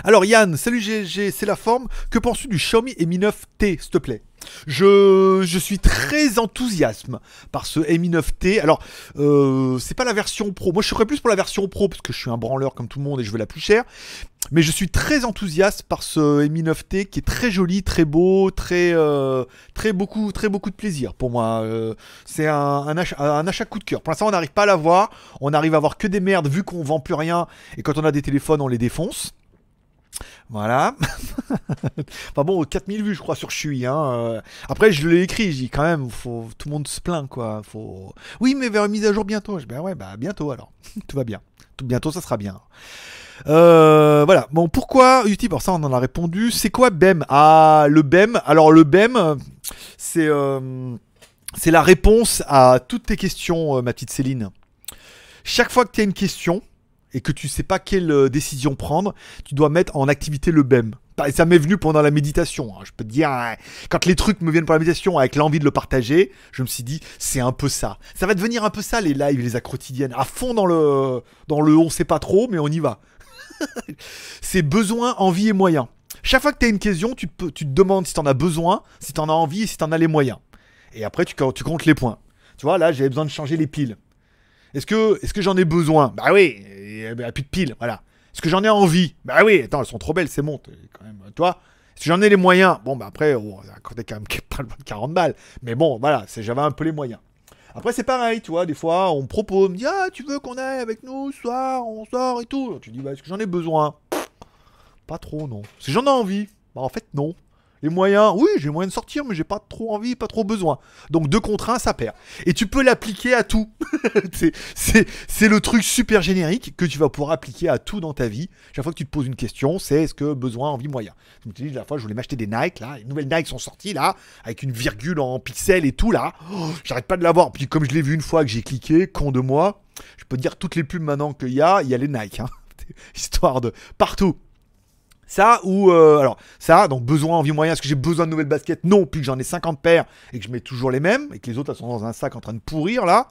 Alors Yann, salut GG, c'est la forme. Que penses-tu du Xiaomi Mi 9T, s'il te plaît? Je, suis très enthousiasme par ce Mi 9T. Alors, euh, c'est pas la version pro. Moi, je serais plus pour la version pro parce que je suis un branleur comme tout le monde et je veux la plus chère. Mais je suis très enthousiaste par ce Mi 9T qui est très joli, très beau, très, euh, très beaucoup, très beaucoup de plaisir pour moi. Euh, c'est un, un achat, un achat coup de cœur. Pour l'instant, on n'arrive pas à l'avoir. On arrive à avoir que des merdes vu qu'on vend plus rien et quand on a des téléphones, on les défonce. Voilà. enfin bon, 4000 vues, je crois, sur Chui. Hein. euh. Après, je l'ai écrit, je dis quand même, faut... tout le monde se plaint, quoi. Faut... Oui, mais vers une mise à jour bientôt. Je dis, ben ouais, bah bientôt alors. Tout va bien. Bientôt, ça sera bien. Euh, voilà. Bon, pourquoi Utip Alors ça, on en a répondu. C'est quoi BEM Ah, le BEM. Alors le BEM, euh, c'est la réponse à toutes tes questions, ma petite Céline. Chaque fois que tu as une question et que tu sais pas quelle euh, décision prendre, tu dois mettre en activité le BEM. Bah, Ça m'est venu pendant la méditation. hein. Je peux te dire, hein, quand les trucs me viennent pour la méditation avec l'envie de le partager, je me suis dit, c'est un peu ça. Ça va devenir un peu ça, les lives, les quotidiennes. À fond dans le, dans le on sait pas trop, mais on y va. c'est besoin, envie et moyens. Chaque fois que tu as une question, tu, tu te demandes si tu en as besoin, si tu en as envie et si tu en as les moyens. Et après, tu, tu comptes les points. Tu vois, là, j'avais besoin de changer les piles. Est-ce que, est-ce que j'en ai besoin? Bah oui, il n'y a plus de piles, voilà. Est-ce que j'en ai envie? Bah oui, attends, elles sont trop belles, c'est bon, quand même, toi. Si j'en ai les moyens, bon, bah après, oh, ça a quand même pas loin de 40 balles. Mais bon, voilà, j'avais un peu les moyens. Après, c'est pareil, tu vois, des fois, on me propose, on me dit, ah, tu veux qu'on aille avec nous ce soir, on sort et tout. Tu dis, bah, est-ce que j'en ai besoin? Pas trop, non. Si j'en ai envie, bah en fait, non. Les moyens, oui, j'ai moyen de sortir, mais j'ai pas trop envie, pas trop besoin. Donc deux contre un, ça perd. Et tu peux l'appliquer à tout. c'est le truc super générique que tu vas pouvoir appliquer à tout dans ta vie. Chaque fois que tu te poses une question, c'est est-ce que besoin, envie, moyen. Je me dis, la fois, je voulais m'acheter des Nike, là. Les nouvelles Nike sont sorties, là, avec une virgule en pixels et tout, là. Oh, j'arrête pas de l'avoir. Puis comme je l'ai vu une fois que j'ai cliqué, con de moi, je peux te dire toutes les pubs maintenant qu'il y a, il y a les Nike. hein. Histoire de partout. Ça ou euh, alors ça donc besoin envie moyen est-ce que j'ai besoin de nouvelles baskets? Non puis que j'en ai 50 paires et que je mets toujours les mêmes et que les autres sont dans un sac en train de pourrir là.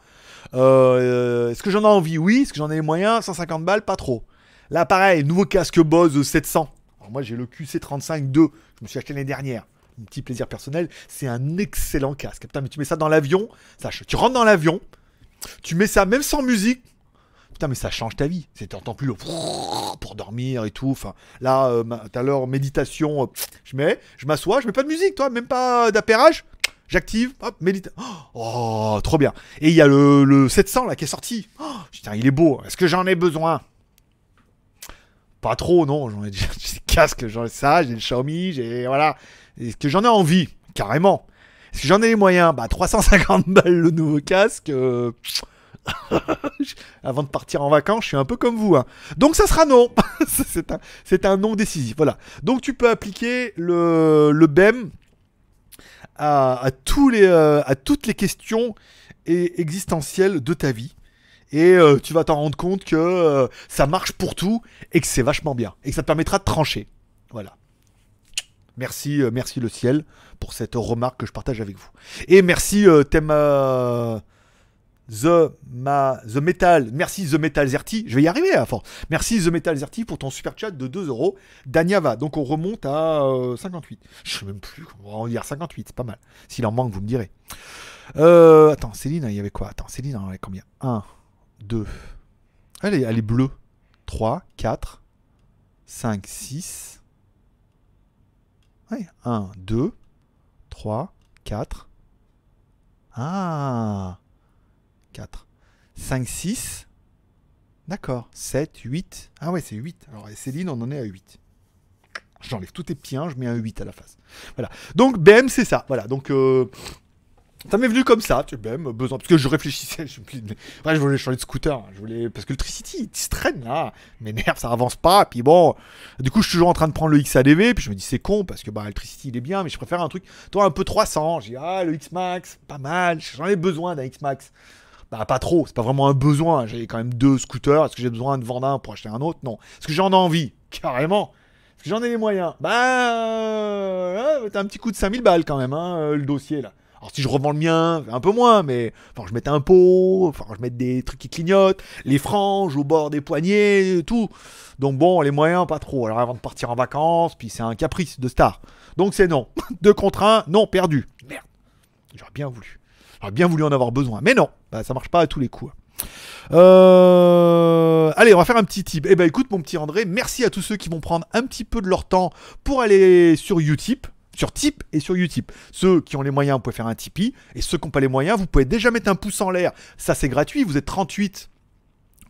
Euh, est-ce que j'en ai envie? Oui. Est-ce que j'en ai les moyens? 150 balles? Pas trop. Là pareil nouveau casque Bose 700 alors moi j'ai le QC35 2 je me suis acheté l'année dernière. Un petit plaisir personnel. C'est un excellent casque. Putain mais tu mets ça dans l'avion sache tu rentres dans l'avion tu mets ça même sans musique Mais ça change ta vie. C'est t'entends plus le pour dormir et tout. Là, euh, tout à l'heure, méditation, euh, je mets, je m'assois, je mets pas de musique, toi, même pas d'appairage. J'active, hop, méditation. Oh, trop bien. Et il y a le, le 700 là qui est sorti. Oh, putain, il est beau. Est-ce que j'en ai besoin? Pas trop, non. J'en ai déjà j'ai des casques, j'en ai ça, j'ai le Xiaomi, j'ai voilà. Est-ce que j'en ai envie? Carrément. Est-ce que j'en ai les moyens? Bah 350 balles le nouveau casque. euh, avant de partir en vacances, je suis un peu comme vous. hein. Donc ça sera non. c'est un, non décisif. Voilà. Donc tu peux appliquer le, BEM euh, à toutes les questions et existentielles de ta vie. Et euh, tu vas t'en rendre compte que euh, ça marche pour tout et que c'est vachement bien. Et que ça te permettra de trancher. Voilà. Merci, merci le ciel pour cette remarque que je partage avec vous. Et merci thème The, ma, The Metal. Merci The Metal Zerti. Je vais y arriver à force. Merci The Metal Zerti pour ton super chat de 2 euros. Daniava. Donc on remonte à euh, 58. Je sais même plus. On va dire 58. C'est pas mal. S'il en manque, vous me direz. Euh, attends, Céline, il y avait quoi? Attends, Céline, combien? 1, 2. Elle est, elle est bleue. 3, 4, 5, 6. Ouais, 1, 2, 3, 4. Ah 4, 5, 6. D'accord. 7, 8. Ah ouais, c'est 8. Alors, et Céline, on en est à 8. J'enlève tous tes petits 1, je mets un 8 à la face. Voilà. Donc, BM, c'est ça. Voilà. Donc, euh, ça m'est venu comme ça, tu BM, besoin. Parce que je réfléchissais. Je, ouais, je voulais changer de scooter. hein. Je voulais... Parce que le Tricity, il se traîne là. M'énerve, ça avance pas. Puis bon, du coup, je suis toujours en train de prendre le XADV. Puis je me dis, c'est con parce que bah, le Tricity, il est bien. Mais je préfère un truc, toi, un peu 300. J'ai ah, le X-Max, pas mal. J'en ai besoin d'un X-Max. Bah, pas trop, c'est pas vraiment un besoin. J'ai quand même deux scooters. Est-ce que j'ai besoin de vendre un pour acheter un autre? Non. Est-ce que j'en ai envie? Carrément. Est-ce que j'en ai les moyens? Bah, euh, t'as un petit coup de 5000 balles quand même, hein, euh, le dossier là. Alors si je revends le mien, un peu moins, mais enfin je mette un pot, enfin je mette des trucs qui clignotent, les franges au bord des poignets, tout. Donc bon, les moyens pas trop. Alors avant de partir en vacances, puis c'est un caprice de star. Donc c'est non. Deux contre un, non perdu. Merde. J'aurais bien voulu. J'aurais bien voulu en avoir besoin, mais non. Bah, ça marche pas à tous les coups. Euh, Allez, on va faire un petit tip. Eh ben écoute mon petit André, merci à tous ceux qui vont prendre un petit peu de leur temps pour aller sur Utip. Sur Tip et sur Utip. Ceux qui ont les moyens, vous pouvez faire un Tipeee. Et ceux qui n'ont pas les moyens, vous pouvez déjà mettre un pouce en l'air. Ça, c'est gratuit. Vous êtes 38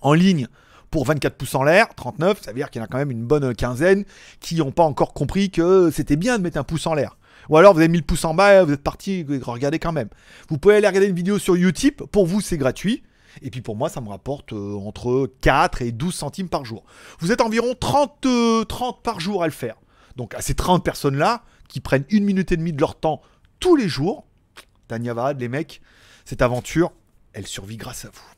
en ligne pour 24 pouces en l'air. 39, ça veut dire qu'il y en a quand même une bonne quinzaine qui n'ont pas encore compris que c'était bien de mettre un pouce en l'air. Ou alors vous avez mis le pouce en bas, vous êtes parti, regardez quand même. Vous pouvez aller regarder une vidéo sur Utip. Pour vous, c'est gratuit. Et puis pour moi, ça me rapporte euh, entre 4 et 12 centimes par jour. Vous êtes environ 30, euh, 30 par jour à le faire. Donc à ces 30 personnes-là, qui prennent une minute et demie de leur temps tous les jours, Tanyavad, les mecs, cette aventure, elle survit grâce à vous.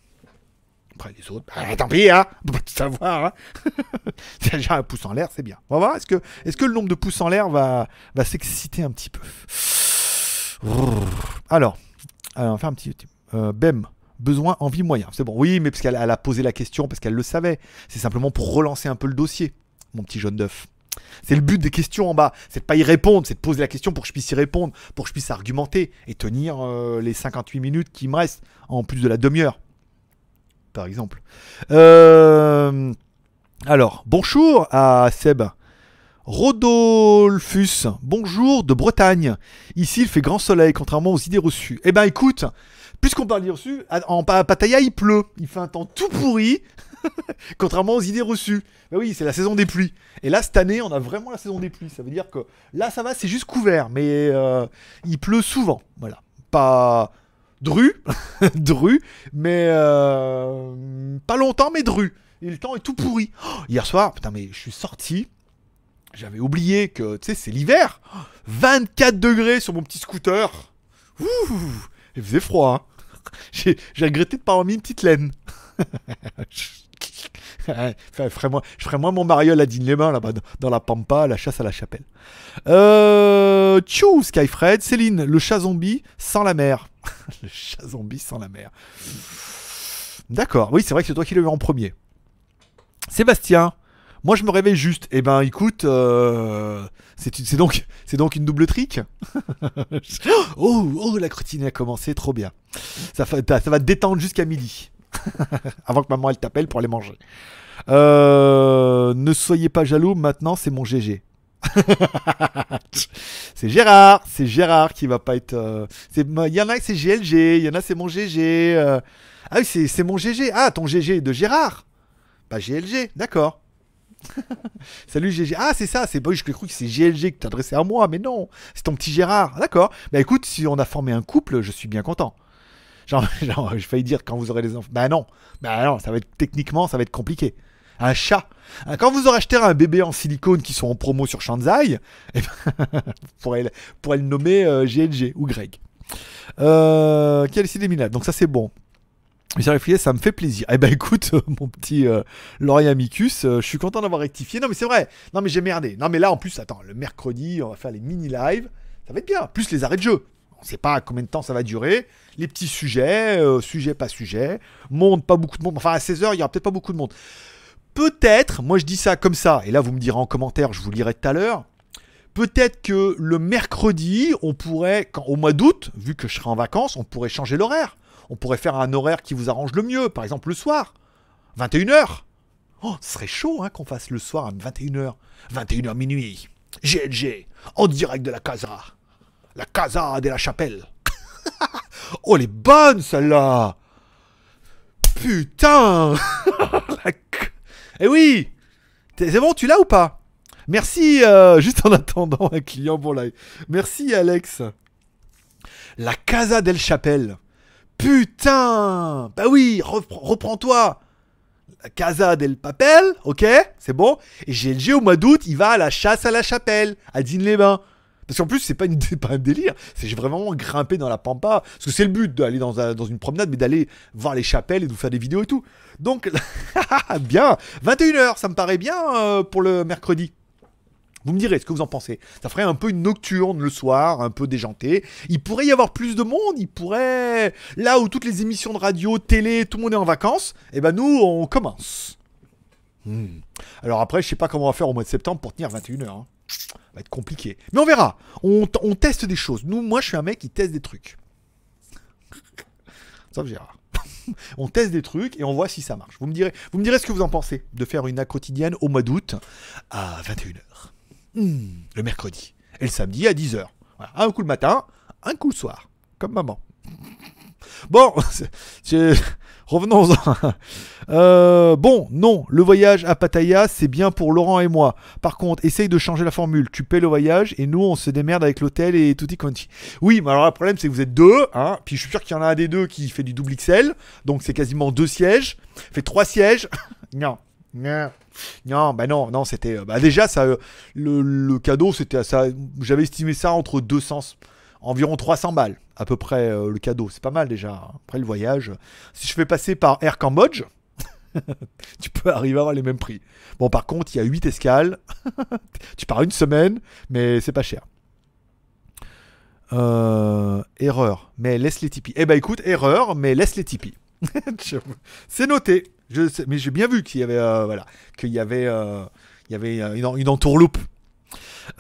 Après les autres, bah, tant pis, hein, on peut tout savoir. Hein. Déjà un pouce en l'air, c'est bien. On va voir, est-ce que, est que le nombre de pouces en l'air va, va s'exciter un petit peu? Alors, alors, on va faire un petit... Euh, Bem, besoin, envie, moyen. C'est bon, oui, mais parce qu'elle elle a posé la question, parce qu'elle le savait. C'est simplement pour relancer un peu le dossier, mon petit jaune d'œuf. C'est le but des questions en bas. C'est de pas y répondre, c'est de poser la question pour que je puisse y répondre, pour que je puisse argumenter et tenir euh, les 58 minutes qui me restent, en plus de la demi-heure. Par exemple. Euh, Alors, bonjour à Seb. Rodolphus, bonjour de Bretagne. Ici, il fait grand soleil, contrairement aux idées reçues. Eh ben, écoute, puisqu'on parle d'idées reçues, en Pa- Pattaya, il pleut. Il fait un temps tout pourri, contrairement aux idées reçues. Ben oui, c'est la saison des pluies. Et là, cette année, on a vraiment la saison des pluies. Ça veut dire que là, ça va, c'est juste couvert, mais euh, il pleut souvent. Voilà. Pas dru, dru, mais euh, pas longtemps, mais dru. Et le temps est tout pourri. Oh, hier soir, putain, mais je suis sorti. J'avais oublié que, tu sais, c'est l'hiver. 24 degrés sur mon petit scooter. Ouh, il faisait froid. hein. J'ai regretté de pas avoir mis une petite laine. Je ferai moi, mon mariole à Digne-les-Bains là-bas dans- la Pampa, la chasse à la chapelle. Euh, tchou, Skyfred, Céline, le chat zombie sans la mer. le chat zombie sans la mer. D'accord, oui, c'est vrai que c'est toi qui l'as eu en premier. Sébastien, moi je me réveille juste. Eh ben écoute, euh, c'est donc, une double trick oh, oh, la crottine a commencé, trop bien. Ça, ça va te détendre jusqu'à midi. Avant que maman elle t'appelle pour aller manger. Euh, ne soyez pas jaloux, maintenant c'est mon GG. c'est Gérard, c'est Gérard qui va pas être. euh, Il y en a c'est GLG, il y en a c'est mon GG. euh. Ah oui, c'est mon GG. Ah, ton GG de Gérard. Pas GLG, d'accord. Salut GG. Ah, c'est ça, c'est bon, je cru que c'est GLG que t'adressais à moi, mais non, c'est ton petit Gérard. D'accord. Bah écoute, si on a formé un couple, je suis bien content. Genre, j'ai failli dire quand vous aurez les enfants. Bah non, bah non, ça va être techniquement, ça va être compliqué. Un chat. Hein, Quand vous aurez acheté un bébé en silicone qui sont en promo sur Shanzai, eh ben, vous pourrez, le- vous pourrez le nommer euh, GLG ou Greg. Euh, qui a Donc ça c'est bon. Monsieur Réflier, ça me fait plaisir. Eh ben écoute, euh, mon petit euh, euh, je suis content d'avoir rectifié. Non mais c'est vrai. Non mais j'ai merdé. Non mais là en plus, attends, le mercredi, on va faire les mini live. Ça va être bien. Plus les arrêts de jeu. On sait pas combien de temps ça va durer. Les petits sujets, euh, sujet pas sujet. Monde, pas beaucoup de monde. Enfin à 16h, il y aura peut-être pas beaucoup de monde. Peut-être, moi je dis ça comme ça, et là vous me direz en commentaire, je vous lirai tout à l'heure. Peut-être que le mercredi, on pourrait, au mois d'août, vu que je serai en vacances, on pourrait changer l'horaire. On pourrait faire un horaire qui vous arrange le mieux, par exemple le soir, 21h. Oh, ce serait chaud hein, qu'on fasse le soir à 21h. 21h minuit. GLG, en direct de la Casa. La Casa de la Chapelle. oh, les bonnes celle-là Putain Eh oui C'est bon, tu l'as ou pas? Merci, euh, juste en attendant un client pour live. Merci Alex. La Casa del Chapelle. Putain Bah oui, repre- reprends-toi La Casa del Papel, ok C'est bon Et GLG au mois d'août, il va à la chasse à la chapelle, à Digne-les-Bains. Parce qu'en plus, c'est pas, une- pas un délire, c'est vraiment grimper dans la pampa. Parce que c'est le but d'aller dans, un- dans une promenade, mais d'aller voir les chapelles et de vous faire des vidéos et tout. Donc, bien 21h, ça me paraît bien euh, pour le mercredi. Vous me direz ce que vous en pensez. Ça ferait un peu une nocturne le soir, un peu déjanté. Il pourrait y avoir plus de monde. Il pourrait. Là où toutes les émissions de radio, télé, tout le monde est en vacances, et ben nous, on commence. Hmm. Alors après, je sais pas comment on va faire au mois de septembre pour tenir 21h. hein. Ça va être compliqué. Mais on verra. On, teste des choses. Nous, moi, je suis un mec qui teste des trucs. Sauf Gérard. on teste des trucs et on voit si ça marche. Vous me direz, ce que vous en pensez de faire une A quotidienne au mois d'août à 21h. Hmm, le mercredi. Et le samedi à 10h. Voilà. Un coup le matin, un coup le soir. Comme maman. Bon, c'est- revenons-en. Euh, bon, non, le voyage à Pattaya, c'est bien pour Laurent et moi. Par contre, essaye de changer la formule. Tu paies le voyage et nous, on se démerde avec l'hôtel et tutti quanti. Oui, mais alors le problème, c'est que vous êtes deux, hein. Puis je suis sûr qu'il y en a un des deux qui fait du double XL. Donc c'est quasiment deux sièges. Fait trois sièges. non. Non. Non, bah non, non, c'était. euh, Bah déjà, ça, euh, le, le cadeau, c'était ça. J'avais estimé ça entre 200, environ 300 balles, à peu près euh, le cadeau. C'est pas mal déjà. Après le voyage, si je fais passer par Air Cambodge, tu peux arriver à avoir les mêmes prix. Bon, par contre, il y a 8 escales. tu pars une semaine, mais c'est pas cher. Euh, erreur, mais laisse les Tipeee. Eh ben écoute, erreur, mais laisse les. Je- c'est noté. Mais j'ai bien vu qu'il y avait, euh, voilà, qu'il y avait, il y avait une, une entourloupe.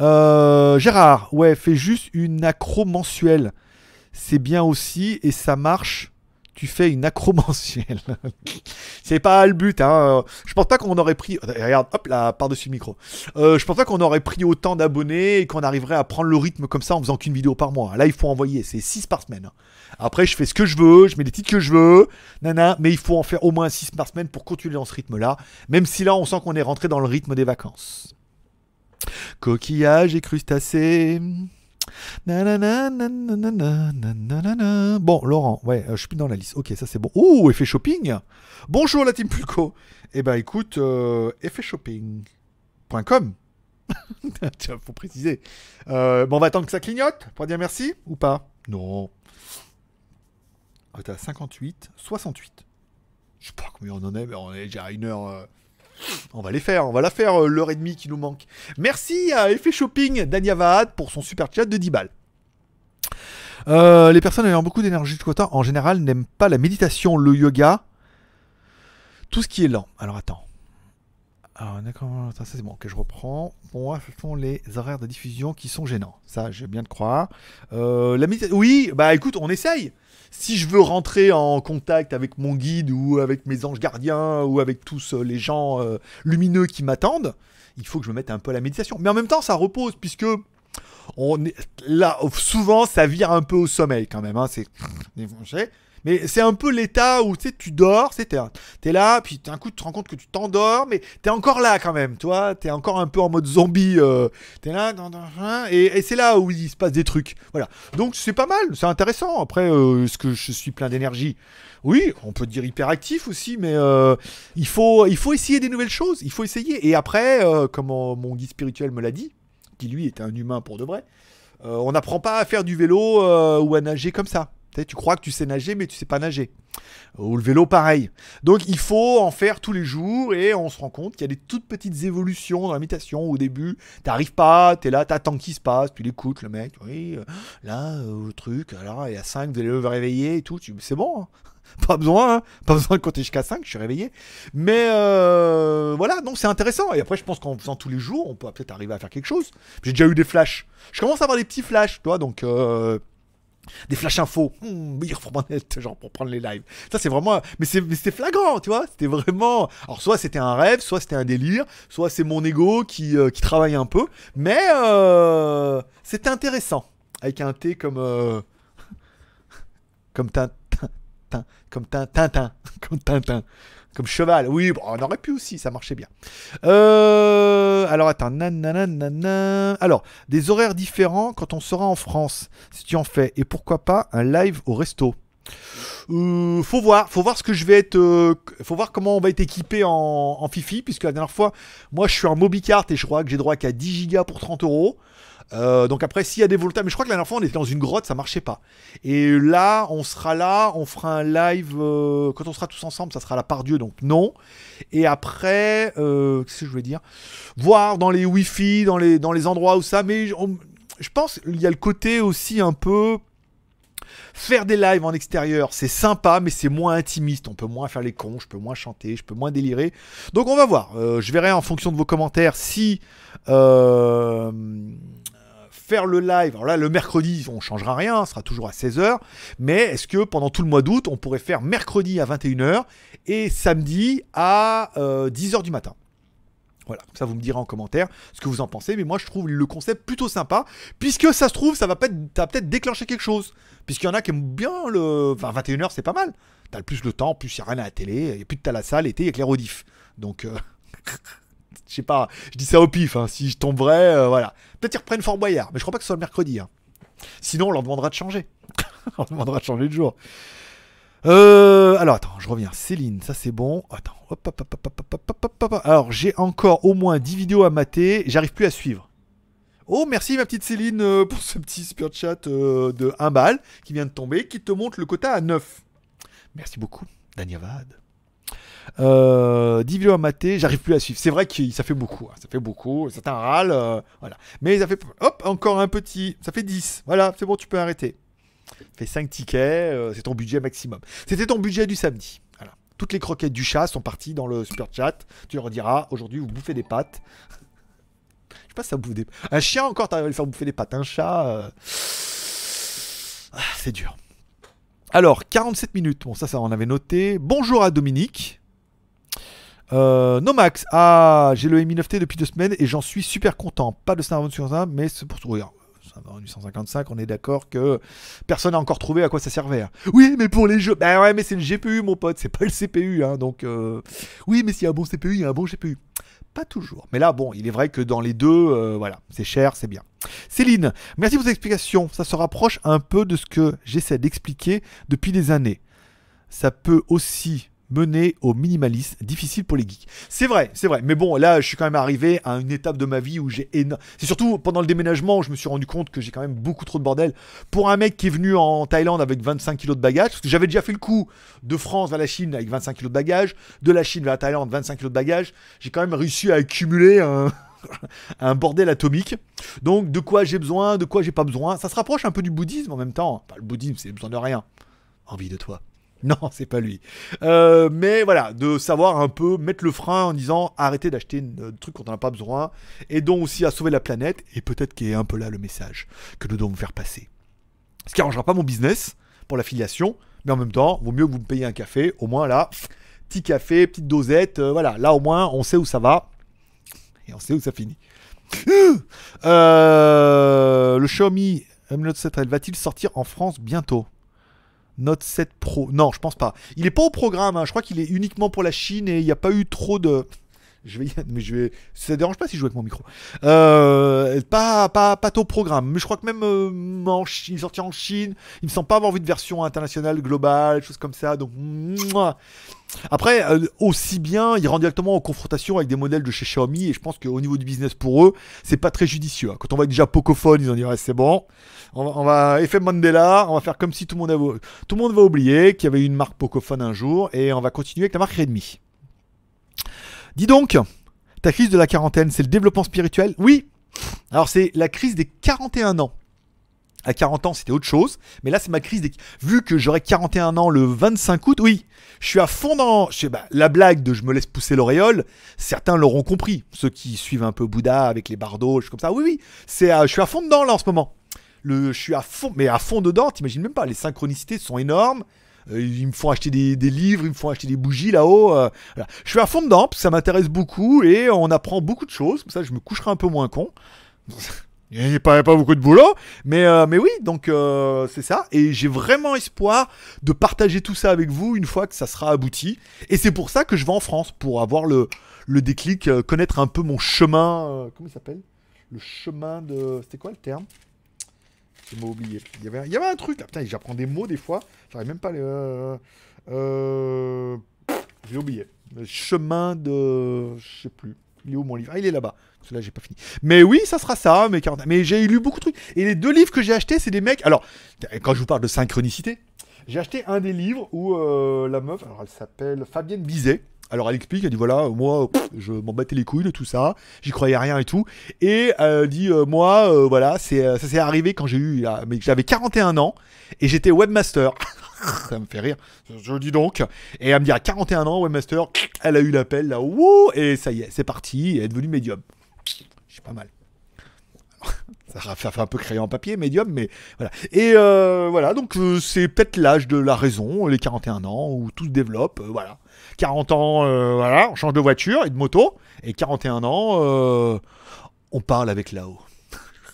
Euh, Gérard, ouais, fais juste une accro mensuelle. C'est bien aussi et ça marche. Tu fais une accro mensuelle. C'est pas le but, hein. Je pense pas qu'on aurait pris. Regarde, hop là, par-dessus le micro. Euh, je pense pas qu'on aurait pris autant d'abonnés et qu'on arriverait à prendre le rythme comme ça en faisant qu'une vidéo par mois. Là, il faut envoyer, c'est 6 par semaine. Après, je fais ce que je veux, je mets les titres que je veux, nana, mais il faut en faire au moins 6 par semaine pour continuer dans ce rythme-là. Même si là, on sent qu'on est rentré dans le rythme des vacances. Coquillage et crustacés. Bon, Laurent, ouais, euh, je suis plus dans la liste. Ok, ça c'est bon. Ouh, effet shopping. Bonjour la team Pulco. Eh ben écoute, euh, effetshopping.com. Tiens, faut préciser. Euh, bon, on va attendre que ça clignote pour dire merci ou pas? Non. T'es à 58, 68. Je sais pas combien on en est, mais on est déjà à une heure. On va les faire, on va la faire euh, l'heure et demie qui nous manque. Merci à Effet Shopping Dania Vahad pour son super chat de 10 balles. Euh, les personnes ayant beaucoup d'énergie de quota en général n'aiment pas la méditation, le yoga, tout ce qui est lent. Alors attends. Alors d'accord, attends, ça c'est bon, ok je reprends. Moi, ce sont les horaires de diffusion qui sont gênants. Ça, j'ai bien de croire. Euh, la oui, bah écoute, on essaye. Si je veux rentrer en contact avec mon guide ou avec mes anges gardiens ou avec tous euh, les gens euh, lumineux qui m'attendent, il faut que je me mette un peu à la méditation. Mais en même temps, ça repose puisque on est là souvent ça vire un peu au sommeil quand même. Hein, c'est mais c'est un peu l'état où tu tu dors, t'es, t'es là, puis d'un coup tu te rends compte que tu t'endors, mais t'es encore là quand même, toi, t'es encore un peu en mode zombie, euh, t'es là, dans- dans- hein, et, et c'est là où il se passe des trucs, voilà. Donc c'est pas mal, c'est intéressant. Après, euh, est-ce que je suis plein d'énergie? Oui, on peut dire hyperactif aussi, mais euh, il faut, il faut essayer des nouvelles choses, il faut essayer. Et après, euh, comme mon guide spirituel me l'a dit, qui lui était un humain pour de vrai, on n'apprend pas à faire du vélo ou à nager comme ça. Tu crois que tu sais nager, mais tu sais pas nager. Ou le vélo, pareil. Donc il faut en faire tous les jours et on se rend compte qu'il y a des toutes petites évolutions dans l'imitation. Au début, t'arrives pas, t'es là, t'attends qu'il se passe, tu l'écoutes, le mec, oui, euh, là, euh, le truc, alors il y a 5, vous allez le réveiller et tout. C'est bon, hein. pas besoin, hein. pas besoin de compter jusqu'à 5, je suis réveillé. Mais euh, voilà, donc c'est intéressant. Et après, je pense qu'en faisant tous les jours, on peut peut-être arriver à faire quelque chose. J'ai déjà eu des flashs. Je commence à avoir des petits flashs, toi, donc. euh, des flash infos, Hmm, oui, pour prendre- genre pour prendre les lives. Ça c'est vraiment, mais c'était flagrant, tu vois. C'était vraiment. Alors soit c'était un rêve, soit c'était un délire, soit c'est mon ego qui, euh, qui travaille un peu, mais euh, c'était intéressant avec un T comme euh, comme Tintin, Tin- comme Tin- Tintin, comme Tintin, comme cheval. Oui, on aurait pu aussi, ça marchait bien. Euh, alors attends, nanana, nanana. Alors des horaires différents quand on sera en France, si tu en fais, et pourquoi pas un live au resto. Euh, faut voir, faut voir ce que je vais être, euh, faut voir comment on va être équipé en, en Fifi, puisque la dernière fois, moi je suis en Mobicart et je crois que j'ai droit qu'à 10 gigas pour 30 euros. Euh, donc après, s'il y a des volontaires, mais je crois que la dernière fois on était dans une grotte, ça marchait pas. Et là, on sera là, on fera un live euh, quand on sera tous ensemble, ça sera la part Dieu, donc non. Et après, euh, qu'est-ce que je voulais dire? Voir dans les Wi-Fi, dans les, dans les endroits où ça, mais je pense qu'il y a le côté aussi un peu Faire des lives en extérieur, c'est sympa, mais c'est moins intimiste. On peut moins faire les cons, je peux moins chanter, je peux moins délirer. Donc on va voir. Je verrai en fonction de vos commentaires si faire le live. Alors là, le mercredi, on changera rien, ce sera toujours à 16h. Mais est-ce que pendant tout le mois d'août, on pourrait faire mercredi à 21h et samedi à 10h du matin? Voilà, comme ça vous me direz en commentaire ce que vous en pensez, mais moi je trouve le concept plutôt sympa, puisque ça se trouve, ça va peut-être déclencher quelque chose. Puisqu'il y en a qui aiment bien le. Enfin, 21h c'est pas mal. T'as le plus le temps, plus il n'y a rien à la télé, il n'y a plus de la salle, été, il y a que. Donc, euh, je sais pas, je dis ça au pif, hein. si je tomberais, euh, voilà. Peut-être qu'ils reprennent Fort Boyard, mais je crois pas que ce soit le mercredi. Hein. Sinon, on leur demandera de changer. on leur demandera de changer de jour. Euh, alors attends, je reviens. Céline, ça c'est bon. Attends. Alors j'ai encore au moins 10 vidéos à mater, j'arrive plus à suivre. Oh, merci ma petite Céline euh, pour ce petit spear chat de 1 balle qui vient de tomber, qui te montre le quota à 9. Merci beaucoup, Daniavad. Euh, 10 vidéos à mater, j'arrive plus à suivre. C'est vrai que ça fait beaucoup, hein, ça fait beaucoup. C'est un râle, euh, voilà. Mais ça fait, hop, encore un petit, ça fait 10. Voilà, c'est bon, tu peux arrêter. Fais 5 tickets, euh, c'est ton budget maximum. C'était ton budget du samedi. Toutes les croquettes du chat sont parties dans le super chat. Tu leur diras, aujourd'hui vous bouffez des pâtes. Je sais pas si ça bouffe des Un chien encore, t'arrives à lui faire bouffer des pâtes. Un chat, euh, ah, c'est dur. Alors, 47 minutes. Bon, ça, ça, on avait noté. Bonjour à Dominique. Euh, Nomax, ah, j'ai le Mi 9T depuis deux semaines et j'en suis super content. Pas de Snapdragon sur ça, mais c'est pour. Snapdragon 855, on est d'accord que personne n'a encore trouvé à quoi ça servait. hein. Oui, mais pour les jeux, bah ouais, mais c'est le GPU, mon pote, c'est pas le CPU, hein, donc euh, oui, mais s'il y a un bon CPU, il y a un bon GPU. Pas toujours. Mais là, bon, il est vrai que dans les deux, euh, voilà, c'est cher, c'est bien. Céline, merci pour vos explications. Ça se rapproche un peu de ce que j'essaie d'expliquer depuis des années. Ça peut aussi mener au minimalisme, difficile pour les geeks. C'est vrai, c'est vrai. Mais bon, là, je suis quand même arrivé à une étape de ma vie où j'ai énorme. C'est surtout pendant le déménagement je me suis rendu compte que j'ai quand même beaucoup trop de bordel. Pour un mec qui est venu en Thaïlande avec 25 kilos de bagages, parce que j'avais déjà fait le coup de France vers la Chine avec 25 kilos de bagages, de la Chine vers la Thaïlande 25 kilos de bagages, j'ai quand même réussi à accumuler un. un bordel atomique. Donc, de quoi j'ai besoin, de quoi j'ai pas besoin. Ça se rapproche un peu du bouddhisme en même temps. Enfin, le bouddhisme, c'est besoin de rien. Envie de toi. Non, c'est pas lui. Euh, mais voilà, de savoir un peu mettre le frein en disant arrêtez d'acheter des trucs quand on n'a pas besoin, et donc aussi à sauver la planète, et peut-être qu'il est un peu là le message que nous devons faire passer. Ce qui arrangera pas mon business pour l'affiliation, mais en même temps, vaut mieux que vous me payiez un café, au moins là, petit café, petite dosette, euh, voilà, là au moins on sait où ça va, et on sait où ça finit. Euh, le Xiaomi Mi Note 7 elle va-t-il sortir en France bientôt? Note 7 Pro. Non, je pense pas. Il est pas au programme. hein. Je crois qu'il est uniquement pour la Chine et il n'y a pas eu trop de. Je vais, mais je vais, ça dérange pas si je joue avec mon micro. Euh, pas, pas, pas au programme. Mais je crois que même euh, en Chine, sorti en Chine, il me semble pas avoir vu de version internationale, globale, choses comme ça. Donc. Après, euh, aussi bien, ils rentrent directement en confrontation avec des modèles de chez Xiaomi. Et je pense qu'au niveau du business pour eux, c'est pas très judicieux. hein. Quand on va être déjà Pocophone, ils ont dit c'est bon. On va, effet Mandela, on va faire comme si tout le monde avait, tout le monde va oublier qu'il y avait une marque Pocophone un jour et on va continuer avec la marque Redmi. Dis donc, ta crise de la quarantaine, c'est le développement spirituel? Oui. Alors c'est la crise des 41 ans. À 40 ans, c'était autre chose, mais là c'est ma crise des vu que j'aurai 41 ans le 25 août, oui. Je suis à fond dans je sais, bah, la blague de je me laisse pousser l'auréole, certains l'auront compris, ceux qui suivent un peu Bouddha avec les bardeaux, choses comme ça. Oui oui, c'est euh, je suis à fond dedans là en ce moment. Le, je suis à fond, mais à fond dedans, t'imagines même pas, les synchronicités sont énormes. Euh, ils me font acheter des, livres, ils me font acheter des bougies là-haut. euh. Je suis à fond dedans, parce que ça m'intéresse beaucoup et on apprend beaucoup de choses. Comme ça, je me coucherai un peu moins con. Il n'y a pas, beaucoup de boulot, mais, euh, mais oui, donc euh, c'est ça. Et j'ai vraiment espoir de partager tout ça avec vous une fois que ça sera abouti. Et c'est pour ça que je vais en France, pour avoir le, le déclic, euh, connaître un peu mon chemin. comment il s'appelle? Le chemin de. C'était quoi le terme? J'ai m'a oublié. Il y, avait, il y avait un truc là. Putain, j'apprends des mots des fois. J'arrive même pas à les. J'ai oublié. Le chemin de. Je sais plus. Il est où mon livre? Ah, il est là-bas. Parce que là, j'ai pas fini. Mais oui, ça sera ça, 40. Mais j'ai lu beaucoup de trucs. Et les deux livres que j'ai achetés, c'est des mecs. Alors, quand je vous parle de synchronicité, j'ai acheté un des livres où euh, la meuf, alors elle s'appelle Fabienne Bizet. Alors elle explique, elle dit voilà, moi je m'en battais les couilles de tout ça, j'y croyais rien et tout. Et elle dit euh, moi, euh, voilà, ça s'est arrivé quand j'ai eu, mais j'avais 41 ans et j'étais webmaster. ça me fait rire. Je dis donc. Et elle me dit à 41 ans, webmaster, elle a eu l'appel là, wouh, et ça y est, c'est parti, elle est devenue médium. Je pas mal. Ça fait- un peu crayon papier, médium, mais voilà. Et euh, voilà, donc euh, c'est peut-être l'âge de la raison, les 41 ans, où tout se développe, euh, voilà. 40 ans, voilà, on change de voiture et de moto, et 41 ans, on parle avec là-haut.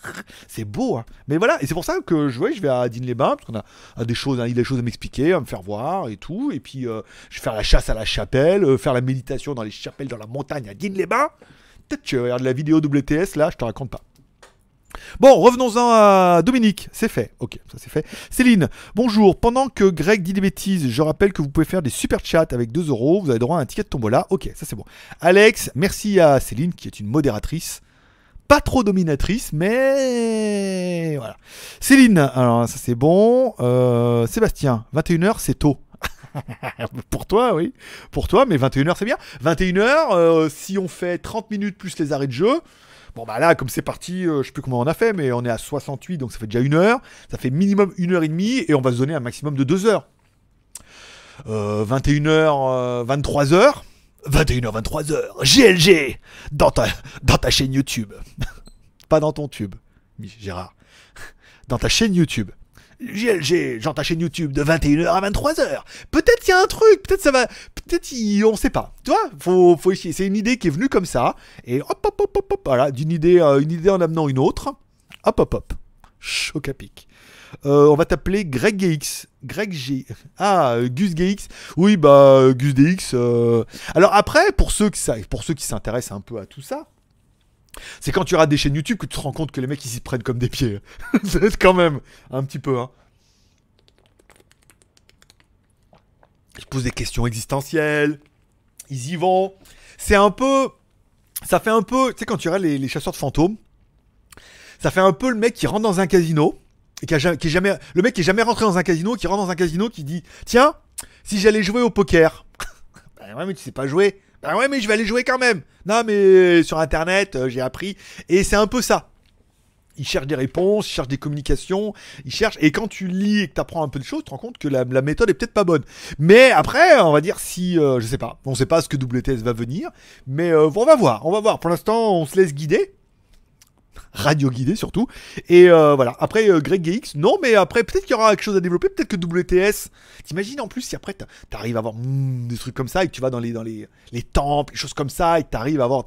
c'est beau, hein. Mais voilà, et c'est pour ça que je, je vais à Digne-les-Bains, parce qu'on a, des choses, hein, il a des choses à m'expliquer, à me faire voir et tout, et puis je vais faire la chasse à la chapelle, faire la méditation dans les chapelles, dans la montagne à Digne-les-Bains. Peut-être tu regardes la vidéo WTS, là, je te raconte pas. Bon, revenons-en à Dominique. C'est fait. Ok, ça c'est fait. Céline, bonjour. Pendant que Greg dit des bêtises, je rappelle que vous pouvez faire des super chats avec 2 euros. Vous avez droit à un ticket de tombola. Ok, ça c'est bon. Alex, merci à Céline qui est une modératrice. Pas trop dominatrice, mais voilà. Céline, alors ça c'est bon. Euh, Sébastien, 21h c'est tôt. Pour toi, oui. Pour toi, mais 21h c'est bien. 21h, euh, si on fait 30 minutes plus les arrêts de jeu, Bon bah là, comme c'est parti, euh, je sais plus comment on a fait, mais on est à 68, donc ça fait déjà une heure. Ça fait minimum une heure et demie, et on va se donner un maximum de deux heures. Euh, 21h, 23h. 21h, 23h. GLG dans ta, dans ta chaîne YouTube. Pas dans ton tube, Gérard. Dans ta chaîne YouTube. Dans ta chaîne YouTube de 21h à 23h. Peut-être il y a un truc, peut-être ça va, peut-être il- on sait pas. Tu vois, faut, faut essayer. C'est une idée qui est venue comme ça, et hop, hop, hop, hop, hop, voilà, d'une idée, euh, une idée en amenant une autre. Hop, hop, hop. Choc à pic. Euh, on va t'appeler Greg GX. Greg G. Ah, Gus GX. Oui, bah, Gus DX. euh. Alors après, pour ceux qui s'intéressent un peu à tout ça, c'est quand tu rates des chaînes YouTube que tu te rends compte que les mecs ils s'y prennent comme des pieds. c'est quand même un petit peu. Hein. Ils posent des questions existentielles. Ils y vont. C'est un peu. Ça fait un peu. Tu sais, quand tu regardes les, chasseurs de fantômes, ça fait un peu le mec qui rentre dans un casino. Et qui. Le mec qui est jamais rentré dans un casino, qui rentre dans un casino, qui dit Tiens, si j'allais jouer au poker. bah ouais, mais tu sais pas jouer. Bah ouais, mais je vais aller jouer quand même. Non, mais sur internet, euh, j'ai appris. Et c'est un peu ça. Il cherche des réponses, il cherche des communications, il cherche. Et quand tu lis et que tu apprends un peu de choses, tu te rends compte que la, méthode est peut-être pas bonne. Mais après, on va dire si. euh, je sais pas. On sait pas ce que WTS va venir. Mais euh, on va voir. On va voir. Pour l'instant, on se laisse guider. Radio guidé surtout. Et euh, voilà. Après, euh, Greg GX, non, mais après, peut-être qu'il y aura quelque chose à développer. Peut-être que WTS. T'imagines en plus si après, t'a- t'arrives à avoir hmm, des trucs comme ça et que tu vas dans les, dans les, les temples, des choses comme ça et t'arrives à avoir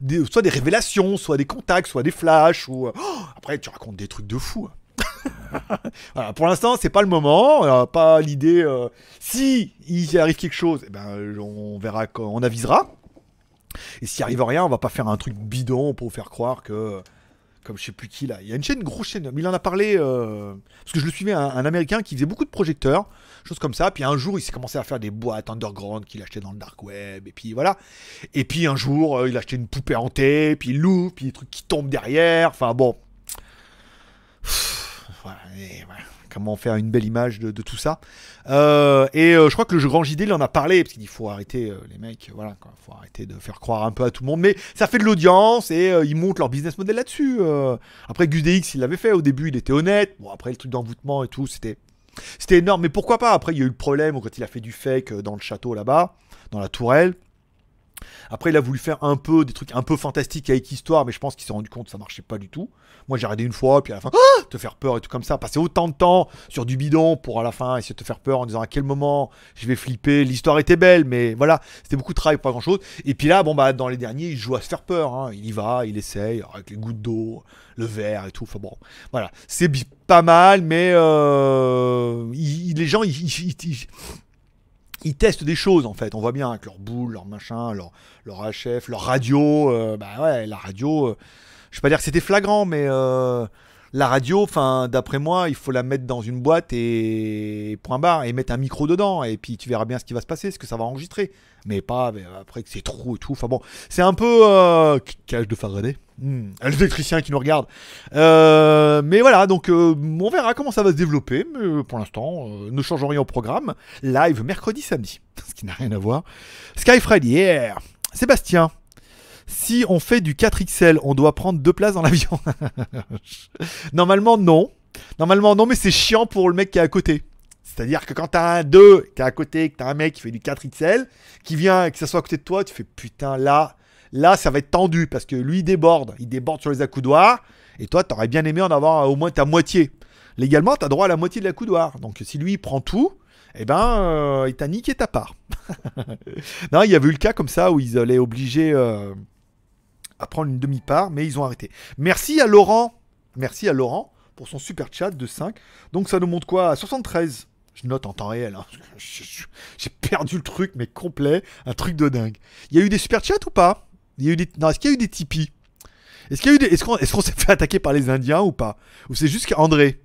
des- soit des révélations, soit des contacts, soit des flashs. Ou, euh, oh, après, tu racontes des trucs de fou. hein. voilà, pour l'instant, c'est pas le moment, pas l'idée. euh, si il y arrive quelque chose, eh ben, on verra, on avisera. Et s'il arrive rien, on va pas faire un truc bidon pour vous faire croire que. Comme je sais plus qui là. Il y a une chaîne, une grosse chaîne. Il en a parlé. euh, parce que je le suivais, un, américain qui faisait beaucoup de projecteurs, choses comme ça. Puis un jour, il s'est commencé à faire des boîtes underground qu'il achetait dans le dark web. Et puis voilà. Et puis un jour, euh, il a acheté une poupée hantée. Puis il l'ouvre. Puis des trucs qui tombent derrière. Enfin bon. Voilà, et voilà. Comment faire une belle image de, tout ça. Euh, et euh, je crois que le grand JD, il en a parlé, parce qu'il faut arrêter, euh, les mecs, voilà, faut arrêter de faire croire un peu à tout le monde. Mais ça fait de l'audience et ils montent leur business model là-dessus. Après, GusDX, il l'avait fait au début, il était honnête. Bon, après, le truc d'envoûtement et tout, c'était. C'était énorme, mais pourquoi pas? Après, il y a eu le problème quand il a fait du fake dans le château là-bas, dans la tourelle. Après, il a voulu faire un peu des trucs un peu fantastiques avec histoire, mais je pense qu'il s'est rendu compte que ça marchait pas du tout. Moi, j'ai arrêté une fois, puis à la fin, Ah te faire peur et tout comme ça. Passer autant de temps sur du bidon pour à la fin essayer de te faire peur en disant à quel moment je vais flipper? L'histoire était belle, mais voilà, c'était beaucoup de travail pas grand chose. Et puis là, bon, bah, dans les derniers, il joue à se faire peur. hein. Il y va, il essaye, avec les gouttes d'eau, le verre et tout. Enfin bon, voilà. C'est pas mal, mais euh, les gens, ils- ils- testent des choses en fait. On voit bien avec leur boule, leur machin, leur, leur HF, leur radio. euh, bah ouais, la radio. euh, je vais pas dire que c'était flagrant, mais euh, la radio, enfin, d'après moi, il faut la mettre dans une boîte et point barre et mettre un micro dedans et puis tu verras bien ce qui va se passer, ce que ça va enregistrer. Mais pas mais après que c'est trou et tout. Enfin bon, c'est un peu euh, cage de Faraday. Hmm, L'électricien qui nous regarde. Euh, mais voilà, donc euh, on verra comment ça va se développer. Mais euh, pour l'instant, ne changeons rien au programme. Live mercredi, samedi. Ce qui n'a rien à voir. Skyfred, yeah Sébastien, si on fait du 4XL, on doit prendre deux places dans l'avion. Normalement, non. Normalement, non, mais c'est chiant pour le mec qui est à côté. C'est-à-dire que quand t'as un 2, t'es à côté, que t'as un mec qui fait du 4XL, qui vient et que ça soit à côté de toi, tu fais putain, là, là, ça va être tendu parce que lui, déborde. Il déborde sur les accoudoirs. Et toi, t'aurais bien aimé en avoir au moins ta moitié. Légalement, t'as droit à la moitié de l'accoudoir. Donc si lui, il prend tout, eh ben, euh, il t'a niqué ta part. non, il y avait eu le cas comme ça où ils allaient obliger euh, à prendre une demi-part, mais ils ont arrêté. Merci à Laurent. Merci à Laurent pour son super chat de 5. Donc ça nous montre quoi? 73. Je note en temps réel. hein. J'ai perdu le truc, mais complet. Un truc de dingue. Il y a eu des super chats ou pas? Y a eu des... Non, est-ce qu'il y a eu des Tipeee Est-ce qu'il y a eu des... Est-ce qu'on est-ce qu'on s'est fait attaquer par les Indiens ou pas? Ou c'est juste André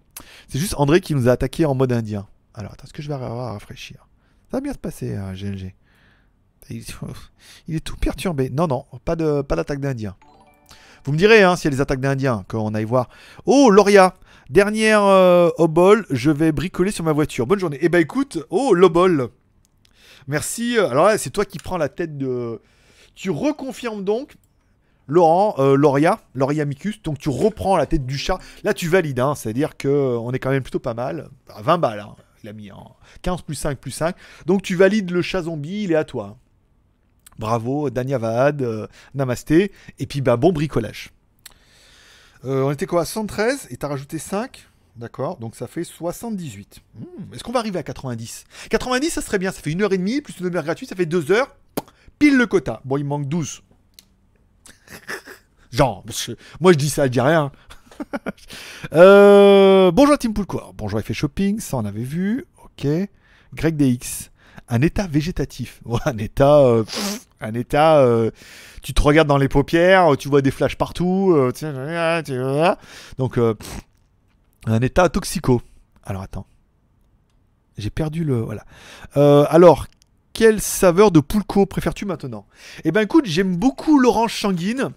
C'est juste André qui nous a attaqué en mode indien? Alors, attends, est-ce que je vais à rafraîchir? Ça va bien se passer, hein, GLG. Il, est tout perturbé. Non, non, pas de pas d'attaque d'Indiens. Vous me direz hein, s'il y a des attaques d'Indiens, qu'on aille voir. Oh, Loria Dernière euh, obol, je vais bricoler sur ma voiture. Bonne journée. Eh ben écoute, oh, l'obol. Merci. euh, Alors là, c'est toi qui prends la tête de... Tu reconfirmes donc, Laurent, euh, Loria, Loria Micus, donc tu reprends la tête du chat. Là, tu valides, hein, c'est-à-dire que euh, est quand même plutôt pas mal. À 20 balles, hein. il a mis en 15 plus 5 plus 5. Donc tu valides le chat zombie, il est à toi. Bravo, Dania Vahad, euh, Namasté. Et puis, bah, bon bricolage. Euh, on était quoi à 113 et t'as rajouté 5 D'accord, donc ça fait 78. Hmm, Est-ce qu'on va arriver à 90 90, ça serait bien, ça fait une heure et demie, plus une demi-heure gratuite, ça fait 2 heures. Pile le quota. Bon, il manque 12. Genre, moi je dis ça, je dis rien. Euh, bonjour Team Poulcourt. Bonjour Effet Shopping, ça on avait vu. Ok. Greg DX. Un état végétatif. Ouais, un état. euh, pff, un état. euh, tu te regardes dans les paupières, tu vois des flashs partout. euh. Donc, pff, un état toxico. Alors attends. J'ai perdu le. Voilà. Alors, quelle saveur de Poulco préfères-tu maintenant? Eh ben écoute, j'aime beaucoup l'orange sanguine,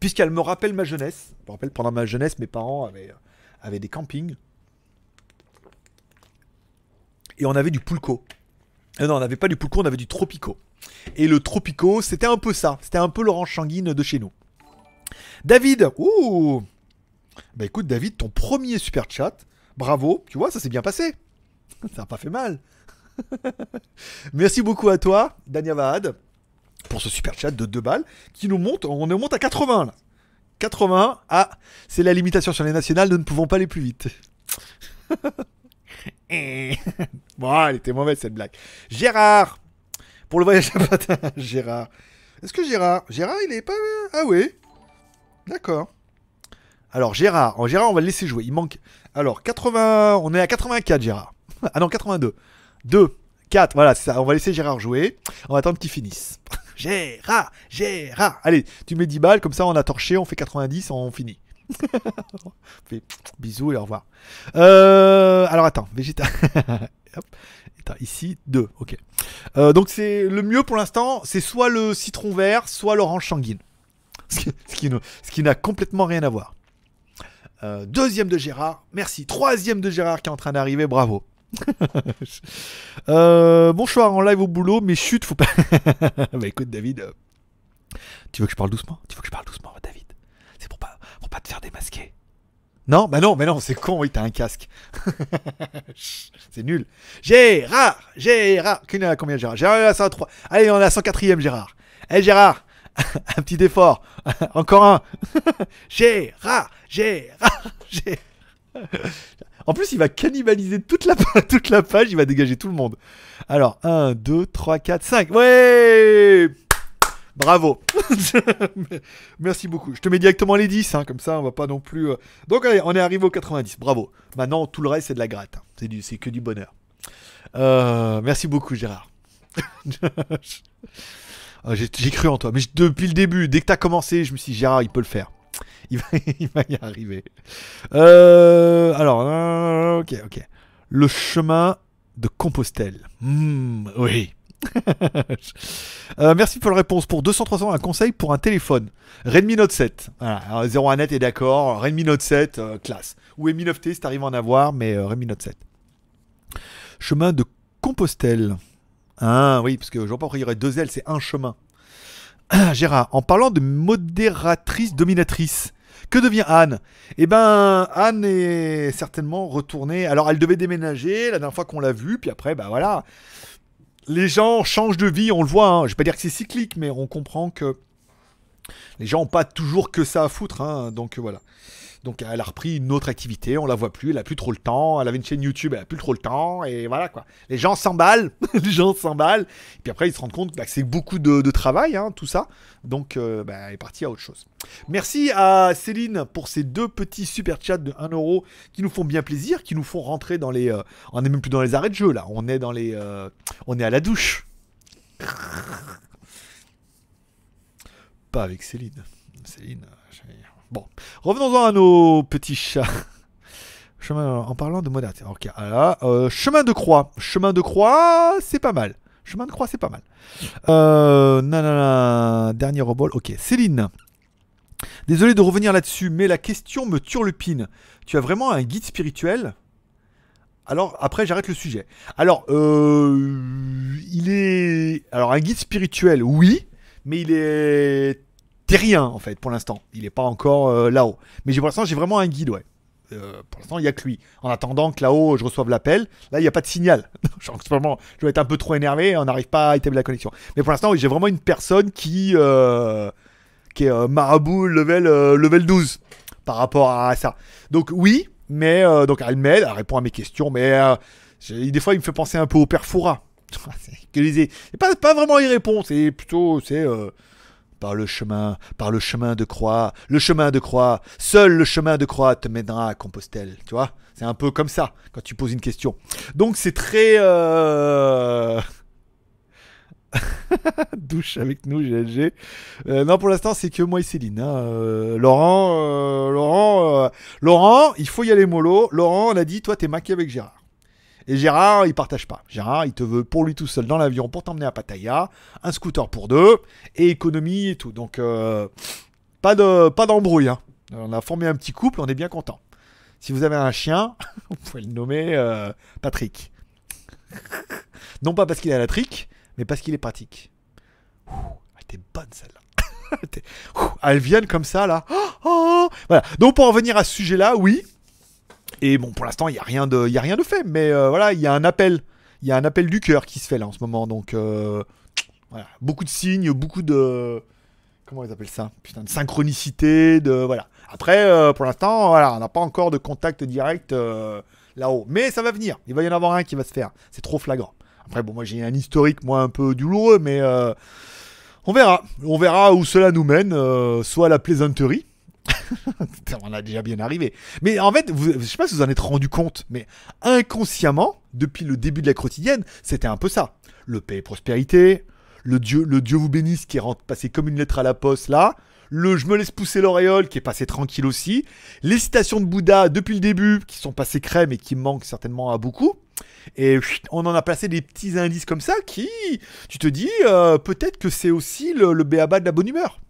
puisqu'elle me rappelle ma jeunesse. Je me rappelle pendant ma jeunesse, mes parents avaient, avaient des campings. Et on avait du Poulco. Euh, non, on n'avait pas du Poulco, on avait du Tropico. Et le Tropico, c'était un peu ça. C'était un peu l'orange sanguine de chez nous. David, ouh Bah écoute, David, ton premier super chat, bravo, tu vois, ça s'est bien passé. Ça n'a pas fait mal. Merci beaucoup à toi, Dania Vahad, pour ce super chat de 2 balles qui nous monte, on monte à 80 là. 80, ah, c'est la limitation sur les nationales, nous ne pouvons pas aller plus vite. bon, elle était mauvaise cette blague. Gérard, pour le voyage à patin, Gérard. Est-ce que Gérard, Gérard, il est pas, ah oui, d'accord. Alors Gérard, en Gérard, on va le laisser jouer. Il manque, alors 80, on est à 84 Gérard. Ah non, 82. 2, 4, voilà, c'est ça. On va laisser Gérard jouer. On va attendre qu'il finisse. Gérard, Gérard. Allez, tu mets 10 balles, comme ça on a torché, on fait 90, on finit. Fait bisous et au revoir. Euh, alors attends. Attends, ici, 2, ok. Euh, donc c'est le mieux pour l'instant, c'est soit le citron vert, soit l'orange sanguine. Ce qui n'a complètement rien à voir. Euh, deuxième de Gérard, merci. Troisième de Gérard qui est en train d'arriver, bravo. Euh, bonsoir en live au boulot, mais chut, faut pas. bah écoute, David, euh, tu veux que je parle doucement? Tu veux que je parle doucement, David? C'est pour pas, pour pas te faire démasquer. Non, bah non, mais non, c'est con, oui, t'as un casque. c'est nul. Gérard, Gérard, Qu'il en a combien Gérard? Gérard, il à 103. Allez, on est à 104ème Gérard. Eh Gérard, un petit effort. Encore un. Gérard, Gérard, Gérard. En plus, il va cannibaliser toute la, toute la page, il va dégager tout le monde. Alors, 1, 2, 3, 4, 5. Ouais Bravo Merci beaucoup. Je te mets directement les 10, hein, comme ça on va pas non plus... euh. Donc allez, on est arrivé au 90, bravo. Maintenant, tout le reste, c'est de la gratte. hein. C'est que du bonheur. Euh, merci beaucoup, Gérard. Ah, J'ai cru en toi, mais depuis le début, dès que t'as commencé, je me suis dit, Gérard, il peut le faire. Il va, y arriver. Euh, alors, euh, ok, ok. Le chemin de Compostelle. Hmm, oui. Euh, merci pour la réponse. Pour 200-300, un conseil pour un téléphone. Redmi Note 7. Voilà, alors, 01net est d'accord. Redmi Note 7, euh, classe. Ou Mi 9T, c'est arrivé à en avoir, mais euh, Redmi Note 7. Chemin de Compostelle. Ah oui, parce que Jean-Paul, il y aurait deux ailes, c'est un chemin. Gérard, en parlant de modératrice dominatrice, que devient Anne? Eh ben, Anne est certainement retournée. Alors, elle devait déménager la dernière fois qu'on l'a vue, puis après, bah voilà. Les gens changent de vie, on le voit. Hein. Je vais pas dire que c'est cyclique, mais on comprend que les gens n'ont pas toujours que ça à foutre. hein. Donc voilà. Donc elle a repris une autre activité, on la voit plus, elle a plus trop le temps. Elle avait une chaîne YouTube, elle a plus trop le temps, et voilà quoi. Les gens s'emballent, les gens s'emballent. Et puis après, ils se rendent compte bah, que c'est beaucoup de, travail, hein, tout ça. Donc, euh, bah, elle est partie à autre chose. Merci à Céline pour ces deux petits super chats de 1 euro qui nous font bien plaisir, qui nous font rentrer dans les. euh, on n'est même plus dans les arrêts de jeu là, on est dans les. euh, on est à la douche. Pas avec Céline. Céline. Euh, revenons-en à nos petits chats. Chemin, en parlant de voilà. Euh, chemin de croix. Chemin de croix, c'est pas mal. Chemin de croix, c'est pas mal. Euh, dernier rebol. Ok, Céline. Désolé de revenir là-dessus, mais la question me turlupine. Tu as vraiment un guide spirituel? Alors, après, j'arrête le sujet. Alors, euh, il est. Alors, un guide spirituel, oui, mais il est terrien, en fait, pour l'instant. Il n'est pas encore euh, là-haut. Mais pour l'instant, j'ai vraiment un guide, ouais. Euh, pour l'instant, il n'y a que lui. En attendant que là-haut, je reçoive l'appel, là, il n'y a pas de signal. Genre, moment, je dois être un peu trop énervé, on n'arrive pas à établir la connexion. Mais pour l'instant, j'ai vraiment une personne qui, euh, qui est marabout level, level 12 par rapport à ça. Donc, oui, mais donc elle m'aide, elle répond à mes questions, mais des fois, il me fait penser un peu au père Foura. C'est pas, pas vraiment il répond, c'est plutôt, c'est par le chemin, par le chemin de croix, le chemin de croix, seul le chemin de croix te mènera à Compostelle, tu vois? C'est un peu comme ça quand tu poses une question. Donc c'est très euh, douche avec nous GLG. Euh, non pour l'instant c'est que moi et Céline. hein. Euh, Laurent, Laurent, Laurent, il faut y aller mollo. Laurent, on a dit toi t'es maqué avec Gérard. Et Gérard, il partage pas. Gérard, il te veut pour lui tout seul dans l'avion pour t'emmener à Pattaya, un scooter pour deux, et économie et tout. Donc, euh, pas de pas d'embrouille. hein. On a formé un petit couple, on est bien content. Si vous avez un chien, vous pouvez le nommer euh, Patrick. non pas parce qu'il a la trique, mais parce qu'il est pratique. Ouh, elle était bonne celle-là. Elles viennent comme ça là. Oh, oh. Voilà. Donc pour en venir à ce sujet-là, oui, et bon, pour l'instant, il n'y a, rien de- a rien de fait, mais euh, voilà, il y a un appel. Il y a un appel du cœur qui se fait là en ce moment. Donc, euh, voilà. Beaucoup de signes, beaucoup de. Comment ils appellent ça? Putain, de synchronicité, de. Voilà. Après, euh, pour l'instant, voilà, on n'a pas encore de contact direct là-haut. Mais ça va venir. Il va y en avoir un qui va se faire. C'est trop flagrant. Après, bon, moi, j'ai un historique, moi, un peu douloureux, mais. on verra. On verra où cela nous mène. soit la plaisanterie. on a déjà bien arrivé. Mais en fait, vous, je sais pas si vous en êtes rendu compte, mais inconsciemment, depuis le début de la quotidienne, c'était un peu ça. Le paix et prospérité, le Dieu, le Dieu vous bénisse qui est passé comme une lettre à la poste là. Le je me laisse pousser l'auréole qui est passé tranquille aussi. Les citations de Bouddha depuis le début qui sont passées crème et qui manquent certainement à beaucoup. Et on en a placé des petits indices comme ça qui, tu te dis, euh, peut-être que c'est aussi le, le béaba de la bonne humeur.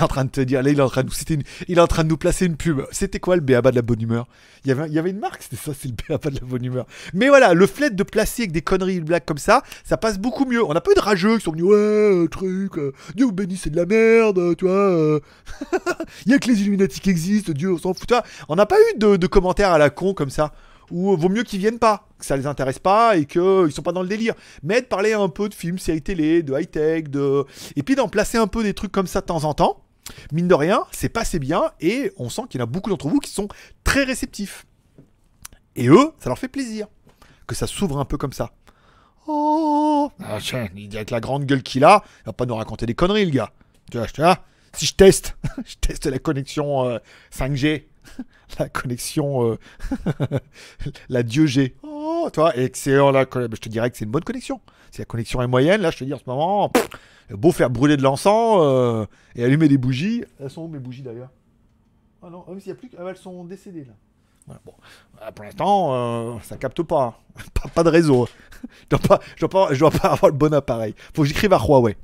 En train de te dire, là, il est en train de, nous- une- il est en train de nous placer une pub. C'était quoi le béaba de la bonne humeur? Il y, avait, il y avait une marque, c'était ça, c'est le béaba de la bonne humeur. Mais voilà, le fait de placer avec des conneries de blagues comme ça, ça passe beaucoup mieux. On n'a pas eu de rageux qui sont venus, ouais, euh, truc, euh, Dieu vous bénisse, c'est de la merde, euh, tu vois. euh. Il y a que les Illuminati qui existent, Dieu, on s'en fout. On n'a pas eu de, commentaires à la con comme ça. Ou vaut mieux qu'ils viennent pas, que ça les intéresse pas et qu'ils sont pas dans le délire. Mais de parler un peu de films, séries télé, de high-tech, de... et puis d'en placer un peu des trucs comme ça de temps en temps. Mine de rien, c'est passé bien et on sent qu'il y en a beaucoup d'entre vous qui sont très réceptifs. Et eux, ça leur fait plaisir que ça s'ouvre un peu comme ça. Oh ah, avec la grande gueule qu'il a, il va pas nous raconter des conneries, le gars. Tu vois, vois, si je teste, je teste la connexion euh, 5G, la connexion, euh, la Dieu G. Oh, toi, excellent, la conne- je te dirais que c'est une bonne connexion. Si la connexion est moyenne, là, je te dis en ce moment, pff, beau faire brûler de l'encens euh, et allumer des bougies. Elles sont où mes bougies d'ailleurs? Ah non, ah il y a plus que- ah, elles sont décédées là. Voilà, bon. Ah, pour l'instant, euh, ça capte pas. pas. pas de réseau. je, dois pas, je, dois pas, je dois pas avoir le bon appareil. Faut que j'écrive à Huawei.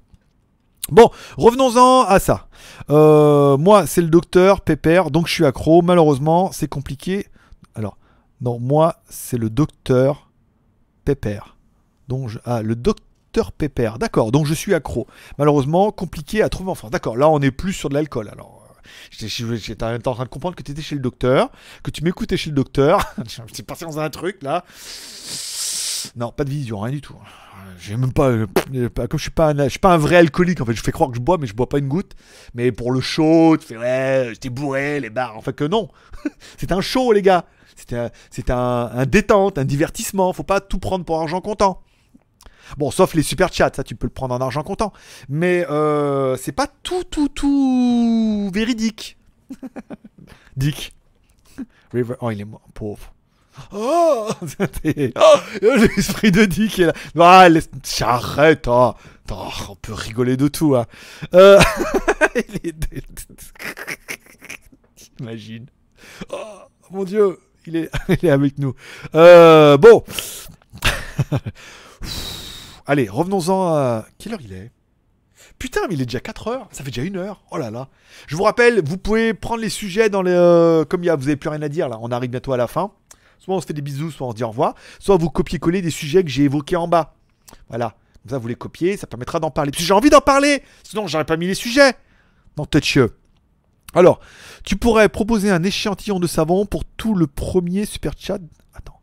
Bon, revenons-en à ça. Euh, moi, c'est le docteur Pépère, donc je suis accro. Malheureusement, c'est compliqué. Non, moi, c'est le docteur Pépère. Donc, je- ah, le docteur Pépère. D'accord, donc je suis accro. Malheureusement, compliqué à trouver en France. D'accord, là, on est plus sur de l'alcool. Alors, j'étais en train de comprendre que tu étais chez le docteur, que tu m'écoutais chez le docteur. J'étais passé dans un truc, là. Non, pas de vision, rien du tout. J'ai même pas, euh, comme je suis pas, un, je suis pas un vrai alcoolique en fait. Je fais croire que je bois, mais je bois pas une goutte. Mais pour le show, tu fais ouais, j'étais bourré, les bars. En fait que non, c'est un show les gars. C'était un, c'est un, un détente, un divertissement. Faut pas tout prendre pour argent comptant. Bon, sauf les super chats, ça tu peux le prendre en argent comptant. Mais euh, c'est pas tout, tout, tout véridique. Dick. River. Oh, il est mort, pauvre. Oh, c'était- oh, l'esprit de Dick est là. Ah, oh. Oh, on peut rigoler de tout. Hein. Euh... T'imagines Oh, mon Dieu, il est, avec nous. Euh, bon. Allez, revenons-en à... Quelle heure il est? Putain, mais il est déjà 4 heures. Ça fait déjà une heure. Oh là là. Je vous rappelle, vous pouvez prendre les sujets dans les... euh, comme y a, vous avez plus rien à dire là, on arrive bientôt à la fin. Soit on se fait des bisous, soit on se dit au revoir. Soit vous copiez-coller des sujets que j'ai évoqués en bas. Voilà. Comme ça, vous les copiez, ça permettra d'en parler. Parce que j'ai envie d'en parler. Sinon, j'aurais pas mis les sujets. Non, toucheux. Alors, tu pourrais proposer un échantillon de savon pour tout le premier super chat. Attends.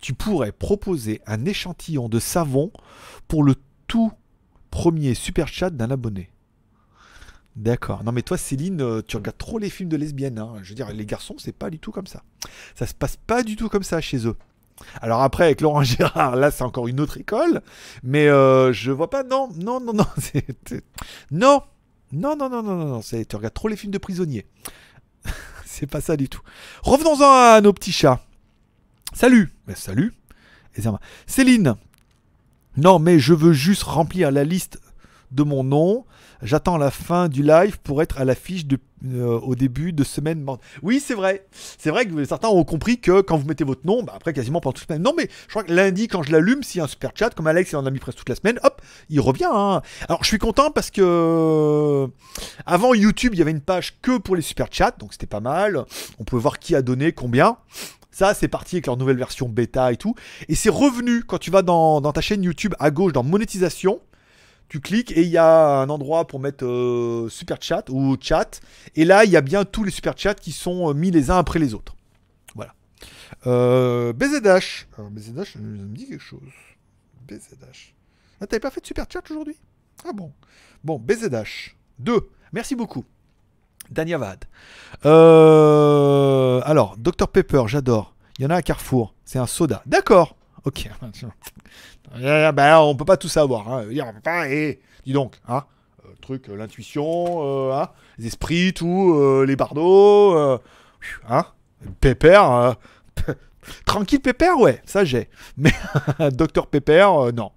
Tu pourrais proposer un échantillon de savon pour le tout premier super chat d'un abonné. D'accord. Non mais toi Céline, euh, tu regardes trop les films de lesbiennes. hein. Je veux dire, les garçons, c'est pas du tout comme ça. Ça se passe pas du tout comme ça chez eux. Alors après, avec Laurent Gérard, là, c'est encore une autre école. Mais euh, je vois pas. Non, non, non, non. Non. Non, non, non, non, non, non. Tu regardes trop les films de prisonniers. c'est pas ça du tout. Revenons-en à nos petits chats. Salut. Ben, salut. Céline. Non, mais je veux juste remplir la liste de mon nom. J'attends la fin du live pour être à l'affiche euh, au début de semaine. Oui, c'est vrai. C'est vrai que certains ont compris que quand vous mettez votre nom, bah, après quasiment pendant toute la semaine. Non, mais je crois que lundi, quand je l'allume, s'il y a un super chat, comme Alex il en a mis presque toute la semaine, hop, il revient. hein. Alors, je suis content parce que euh, avant YouTube, il y avait une page que pour les super chats, donc c'était pas mal. On pouvait voir qui a donné, combien. Ça, c'est parti avec leur nouvelle version bêta et tout. Et c'est revenu quand tu vas dans, dans ta chaîne YouTube à gauche dans monétisation. Tu cliques et il y a un endroit pour mettre euh, super chat ou chat. Et là, il y a bien tous les super chats qui sont euh, mis les uns après les autres. Voilà. Euh, BZH. Alors, BZH, ça me dit quelque chose. BZH. Ah, t'avais pas fait de super chat aujourd'hui? Ah bon. Bon, BZH. 2. Merci beaucoup. Danyavad. Euh, alors, Dr Pepper, j'adore. Il y en a à Carrefour. C'est un soda. D'accord. Ok. Eh, ben, on peut pas tout savoir. Hein. Pas. eh, dis donc, hein. Euh, truc, euh, l'intuition, euh, hein, les esprits, tout, les bardeaux, hein. Pépère. Tranquille Pépère, ouais, ça j'ai. Mais Dr Pépère, non.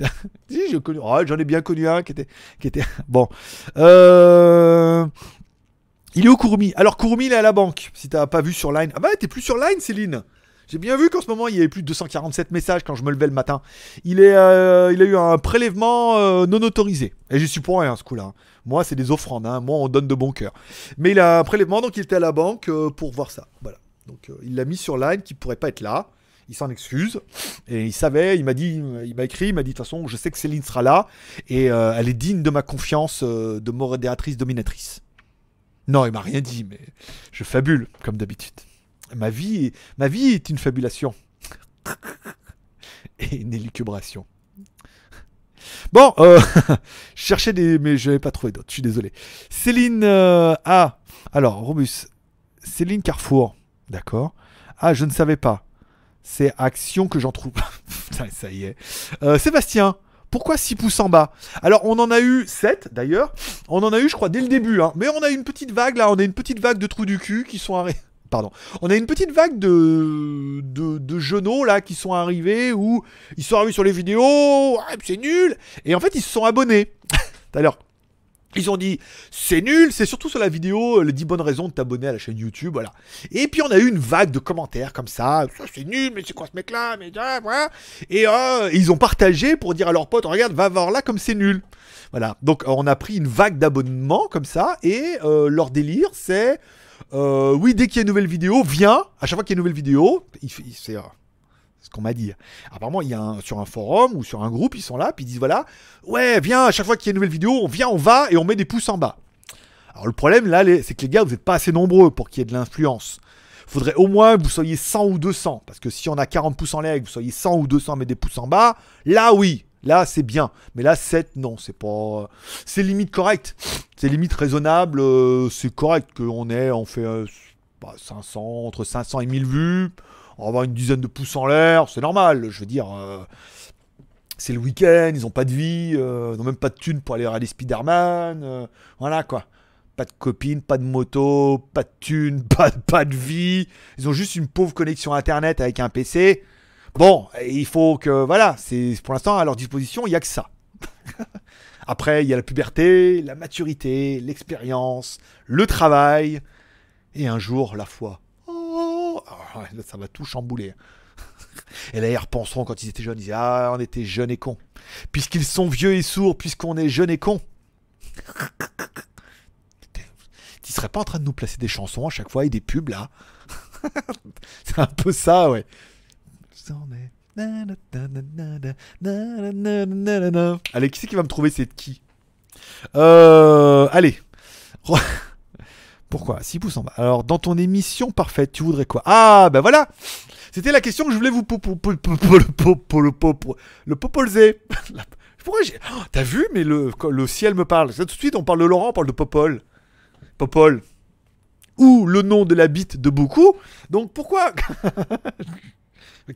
oh, J'en ai bien connu un qui était. Qui était... Bon. Il est où Kurumi? Alors Kurumi il est à la banque. Si t'as pas vu sur Line. Ah bah t'es plus sur Line Céline. J'ai bien vu qu'en ce moment il y avait plus de 247 messages quand je me levais le matin. Il, est, euh, il a eu un prélèvement euh, non autorisé. Et j'y suis pour rien ce coup-là. hein. Moi c'est des offrandes. hein. Moi on donne de bon cœur. Mais il a un prélèvement donc il était à la banque euh, pour voir ça. Voilà. Donc il l'a mis sur Line qui pourrait pas être là. Il s'en excuse. Et il savait, il m'a dit, il m'a écrit, il m'a dit de toute façon je sais que Céline sera là. Et elle est digne de ma confiance de modératrice dominatrice. Non, il m'a rien dit, mais je fabule, comme d'habitude. Ma vie, ma vie est une fabulation. Et une élucubration. Bon, euh, je cherchais des... Mais je n'avais pas trouvé d'autres, je suis désolé. Céline... euh, ah, alors, Robus. Céline Carrefour, d'accord. Ah, je ne savais pas. C'est action que j'en trouve. Ça y est. Euh, Sébastien, pourquoi 6 pouces en bas? Alors, on en a eu 7 d'ailleurs. On en a eu, je crois, dès le début. hein. Mais on a une petite vague là. On a une petite vague de trous du cul qui sont arrêtés. Pardon. On a une petite vague de, de, de genoux là qui sont arrivés où ils sont arrivés sur les vidéos. C'est nul. Et en fait, ils se sont abonnés. Tout à l'heure. Ils ont dit c'est nul, c'est surtout sur la vidéo euh, les 10 bonnes raisons de t'abonner à la chaîne YouTube, voilà. Et puis on a eu une vague de commentaires comme ça, c'est nul, mais c'est quoi ce mec-là, mais ah, voilà. Et euh, ils ont partagé pour dire à leurs potes, regarde, va voir là comme c'est nul. Voilà. Donc on a pris une vague d'abonnements comme ça et euh, leur délire c'est euh, oui dès qu'il y a une nouvelle vidéo, viens. À chaque fois qu'il y a une nouvelle vidéo, il- c'est euh, ce qu'on m'a dit. Apparemment, il y a un, sur un forum ou sur un groupe, ils sont là, puis ils disent voilà, ouais, viens, à chaque fois qu'il y a une nouvelle vidéo, on vient, on va et on met des pouces en bas. Alors le problème là, c'est que les gars, vous n'êtes pas assez nombreux pour qu'il y ait de l'influence. Faudrait au moins que vous soyez 100 ou 200. Parce que si on a 40 pouces en l'air et que vous soyez 100 ou 200 à mettre des pouces en bas, là oui, là c'est bien. Mais là 7, non, c'est pas. C'est limite correct. C'est limite raisonnable. euh, c'est correct qu'on ait, on fait euh, bah, 500, entre 500 et 1000 vues. On va avoir une dizaine de pouces en l'air, c'est normal. Je veux dire, euh, c'est le week-end, ils ont pas de vie, euh, ils n'ont même pas de thunes pour aller regarder Spider-Man. voilà quoi. Pas de copine, pas de moto, pas de thunes, pas, pas de vie. Ils ont juste une pauvre connexion internet avec un PC. Bon, il faut que. Voilà, c'est pour l'instant à leur disposition, il n'y a que ça. Après, il y a la puberté, la maturité, l'expérience, le travail, et un jour, la foi. Oh, ouais, là, ça va tout chambouler. Et là, ils repenseront quand ils étaient jeunes. Ils disaient Ah, on était jeunes et cons. Puisqu'ils sont vieux et sourds, puisqu'on est jeunes et cons. Tu serais pas en train de nous placer des chansons à chaque fois et des pubs là C'est un peu ça, ouais. Allez, qui c'est qui va me trouver cette qui euh, Allez. Pourquoi 6 pouces en bas. Alors, dans ton émission parfaite, tu voudrais quoi Ah, ben voilà C'était la question que je voulais vous le popo- le popo- le popolzer. Pourquoi j'ai... Oh, T'as vu Mais le, ciel me parle. Tout de suite, on parle de Laurent, on parle de Popol. Popol. Ou le nom de la bite de beaucoup. Donc, pourquoi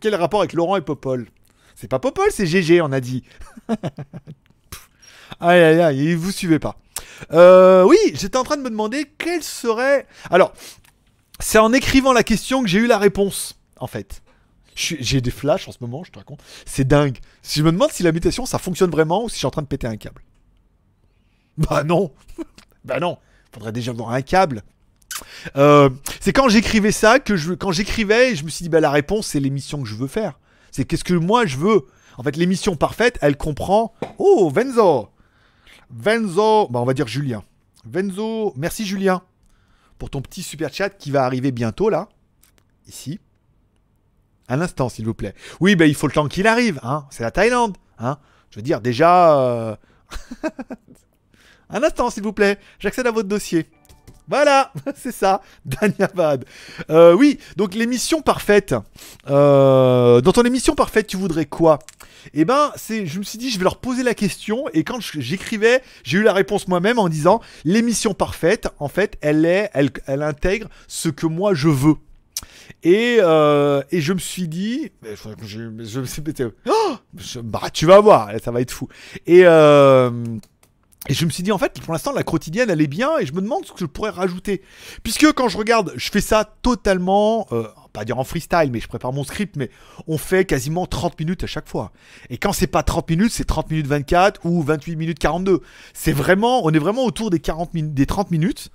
Quel rapport avec Laurent et Popol? C'est pas Popol, c'est GG, on a dit. Aïe, aïe, aïe, vous suivez pas. Euh, oui, j'étais en train de me demander quelle serait. Alors, c'est en écrivant la question que j'ai eu la réponse, en fait. J'ai des flashs en ce moment, je te raconte. C'est dingue. Si je me demande si la mutation ça fonctionne vraiment ou si je suis en train de péter un câble. Bah non. bah non. Faudrait déjà avoir un câble. Euh, c'est quand j'écrivais ça que je, quand j'écrivais, je me suis dit bah la réponse c'est l'émission que je veux faire. C'est qu'est-ce que moi je veux. En fait, l'émission parfaite, elle comprend. Oh, Venzo. Venzo, bah on va dire Julien. Venzo, merci Julien pour ton petit super chat qui va arriver bientôt là, ici. Un instant, s'il vous plaît. Oui, bah il faut le temps qu'il arrive, hein. C'est la Thaïlande, hein. Je veux dire déjà. euh, Un instant, s'il vous plaît. J'accède à votre dossier. Voilà, c'est ça, Danyabad. Euh, oui, donc l'émission parfaite. Euh, dans ton émission parfaite, tu voudrais quoi? Eh ben, c'est, je me suis dit, je vais leur poser la question, et quand j'écrivais, j'ai eu la réponse moi-même en disant, l'émission parfaite, en fait, elle est, elle, elle intègre ce que moi je veux. Et, euh, et je me suis dit, je, je, je oh, bah, tu vas voir, ça va être fou. Et, euh, et je me suis dit, en fait, pour l'instant, la quotidienne, elle est bien, et je me demande ce que je pourrais rajouter. Puisque quand je regarde, je fais ça totalement, euh, pas dire en freestyle, mais je prépare mon script, mais on fait quasiment 30 minutes à chaque fois. Et quand c'est pas 30 minutes, c'est 30 minutes 24 ou 28 minutes 42. C'est vraiment, on est vraiment autour des 40 min- des 30 minutes.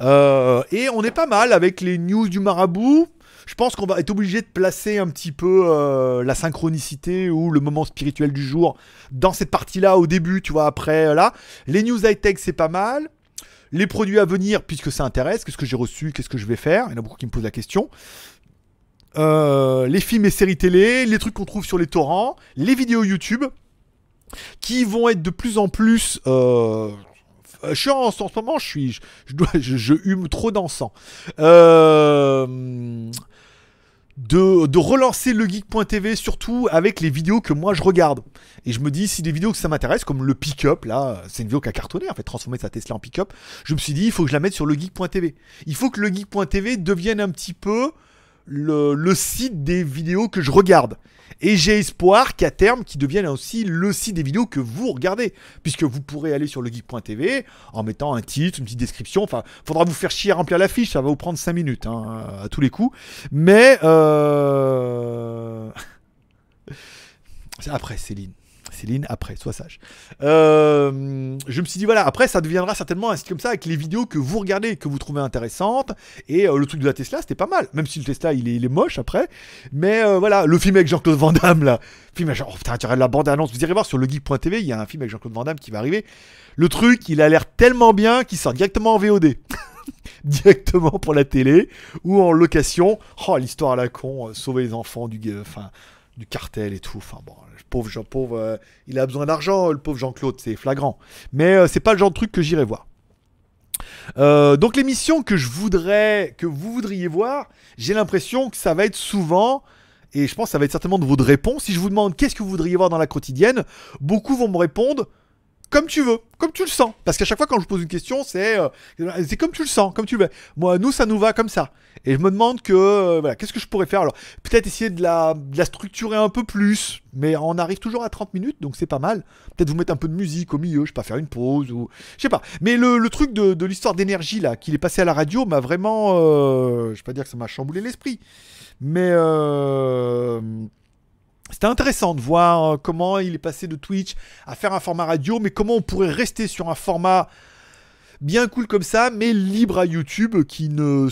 Euh, et on est pas mal avec les news du marabout. Je pense qu'on va être obligé de placer un petit peu euh, la synchronicité ou le moment spirituel du jour dans cette partie-là au début, tu vois, après, euh, là. Les news high-tech, c'est pas mal. Les produits à venir, puisque ça intéresse, qu'est-ce que j'ai reçu, qu'est-ce que je vais faire? Il y en a beaucoup qui me posent la question. Euh, les films et séries télé, les trucs qu'on trouve sur les torrents, les vidéos YouTube, qui vont être de plus en plus... Euh, je suis en, ce moment, je suis, je, je, je hume trop d'encens. Euh, de, relancer le geek.tv surtout avec les vidéos que moi je regarde. Et je me dis, si des vidéos que ça m'intéresse, comme le pick-up, là, c'est une vidéo qui a cartonné, en fait, transformer sa Tesla en pick-up, je me suis dit, il faut que je la mette sur le geek.tv. Il faut que le geek.tv devienne un petit peu le site des vidéos que je regarde. Et j'ai espoir qu'à terme, qu'il devienne aussi le site des vidéos que vous regardez. Puisque vous pourrez aller sur le geek.tv en mettant un titre, une petite description. Enfin, faudra vous faire chier à remplir la fiche, ça va vous prendre 5 minutes hein, à tous les coups. Mais euh... après Céline. Céline, après, sois sage. Euh, je me suis dit, voilà, après, ça deviendra certainement un site comme ça avec les vidéos que vous regardez, que vous trouvez intéressantes. Et euh, le truc de la Tesla, c'était pas mal. Même si le Tesla, il est, il est moche après. Mais euh, voilà, le film avec Jean-Claude Van Damme, là. Film, genre, oh, putain, tu regardes la bande-annonce. Vous irez voir sur le geek.tv, il y a un film avec Jean-Claude Van Damme qui va arriver. Le truc, il a l'air tellement bien qu'il sort directement en VOD. directement pour la télé ou en location. Oh, l'histoire à la con, euh, sauver les enfants du, enfin, du cartel et tout. Enfin bon, le pauvre Jean, pauvre, euh, il a besoin d'argent, le pauvre Jean-Claude, c'est flagrant. Mais euh, c'est pas le genre de truc que j'irai voir. Euh, donc l'émission que je voudrais, que vous voudriez voir, j'ai l'impression que ça va être souvent, et je pense que ça va être certainement de votre réponse. Si je vous demande qu'est-ce que vous voudriez voir dans la quotidienne, beaucoup vont me répondre comme tu veux, comme tu le sens. Parce qu'à chaque fois quand je pose une question, c'est euh, c'est comme tu le sens, comme tu veux. Moi, nous, ça nous va comme ça. Et je me demande que, euh, voilà, qu'est-ce que je pourrais faire? Alors, peut-être essayer de la, de la structurer un peu plus, mais on arrive toujours à 30 minutes, donc c'est pas mal. Peut-être vous mettre un peu de musique au milieu, je sais pas, faire une pause ou. Je sais pas. Mais le, le truc de, de l'histoire d'énergie, là, qu'il est passé à la radio, m'a vraiment. euh, je vais pas dire que ça m'a chamboulé l'esprit, mais. euh, c'était intéressant de voir euh, comment il est passé de Twitch à faire un format radio, mais comment on pourrait rester sur un format bien cool comme ça, mais libre à YouTube, qui ne,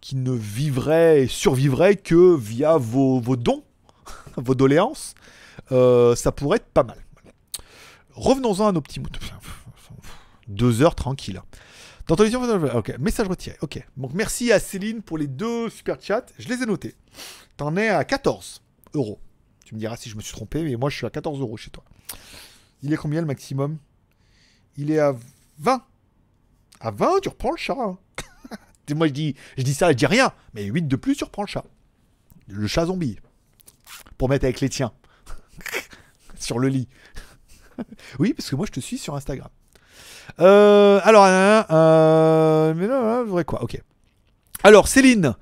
qui ne vivrait et survivrait que via vos, vos dons, vos doléances. Euh, ça pourrait être pas mal. Revenons-en à nos petits mots. Deux heures tranquille. Dans ton ok, message retiré. Ok. Donc merci à Céline pour les deux super chats. Je les ai notés. T'en es à 14 euros. Tu me diras si je me suis trompé, mais moi je suis à 14 euros chez toi. Il est combien le maximum? Il est à 20. À 20, tu reprends le chat. hein. Moi je dis, je dis ça, je dis rien. Mais 8 de plus, tu reprends le chat. Le chat zombie. Pour mettre avec les tiens. sur le lit. oui, parce que moi je te suis sur Instagram. Euh, alors, euh, euh, mais là, je voudrais quoi Ok. Alors, Céline.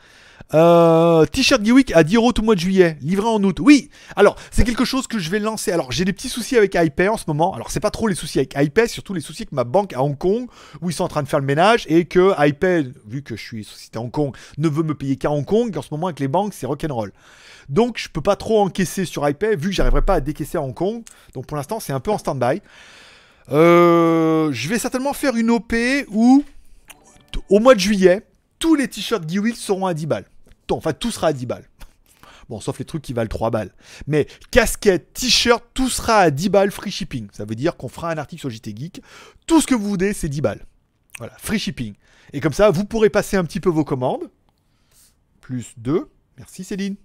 Euh, T-shirt Geewick à 10 euros tout mois de juillet, livré en août. Oui, alors c'est quelque chose que je vais lancer. Alors j'ai des petits soucis avec iPay en ce moment. Alors c'est pas trop les soucis avec iPay, surtout les soucis avec ma banque à Hong Kong où ils sont en train de faire le ménage et que iPay, vu que je suis société à Hong Kong, ne veut me payer qu'à Hong Kong. En ce moment avec les banques c'est rock'n'roll. Donc je peux pas trop encaisser sur iPay vu que j'arriverai pas à décaisser à Hong Kong. Donc pour l'instant c'est un peu en stand-by. Euh, je vais certainement faire une OP où au mois de juillet tous les t-shirts Geewill seront à 10 balles. Enfin, tout sera à 10 balles. Bon, sauf les trucs qui valent 3 balles. Mais casquette, t-shirt, tout sera à 10 balles free shipping. Ça veut dire qu'on fera un article sur JT Geek. Tout ce que vous voulez, c'est 10 balles. Voilà, free shipping. Et comme ça, vous pourrez passer un petit peu vos commandes. Plus 2. Merci Céline.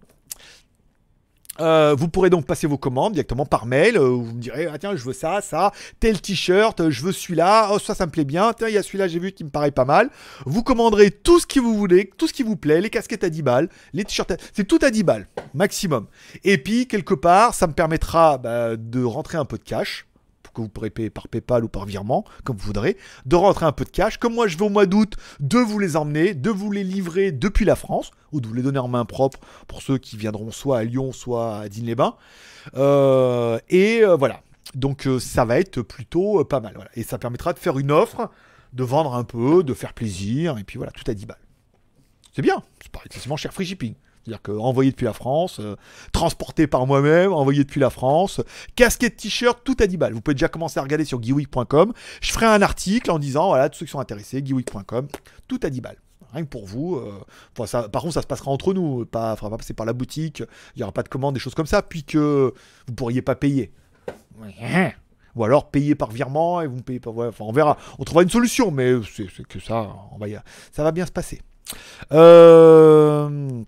Euh, vous pourrez donc passer vos commandes directement par mail. euh, vous me direz, ah tiens, je veux ça, ça, tel t-shirt, euh, je veux celui-là, oh ça, ça me plaît bien, tiens, il y a celui-là, j'ai vu qui me paraît pas mal. Vous commanderez tout ce que vous voulez, tout ce qui vous plaît, les casquettes à 10 balles, les t-shirts, à- c'est tout à 10 balles, maximum. Et puis, quelque part, ça me permettra bah, de rentrer un peu de cash, que vous pourrez payer par PayPal ou par virement, comme vous voudrez, de rentrer un peu de cash. Comme moi, je vais au mois d'août, de vous les emmener, de vous les livrer depuis la France, ou de vous les donner en main propre pour ceux qui viendront soit à Lyon, soit à Digne-les-Bains. Euh, et euh, voilà. Donc euh, ça va être plutôt pas mal. Et ça permettra de faire une offre, de vendre un peu, de faire plaisir, et puis voilà, tout à 10 balles. C'est bien, c'est pas excessivement cher free shipping. C'est-à-dire que envoyé depuis la France, euh, transporté par moi-même, envoyé depuis la France, casquette, t-shirt, tout à 10 balles. Vous pouvez déjà commencer à regarder sur geeweek.com. Je ferai un article en disant, voilà, tous ceux qui sont intéressés, geeweek.com, tout à 10 balles. Rien que pour vous. euh, enfin, ça- par contre, ça se passera entre nous. Pas, faudra pas passer par la boutique. Il n'y aura pas de commande, des choses comme ça. Puis que vous pourriez pas payer. Ou alors payer par virement et vous me payez pas. enfin, on verra. On trouvera une solution, mais c'est que ça. Ça va bien se passer. Euh,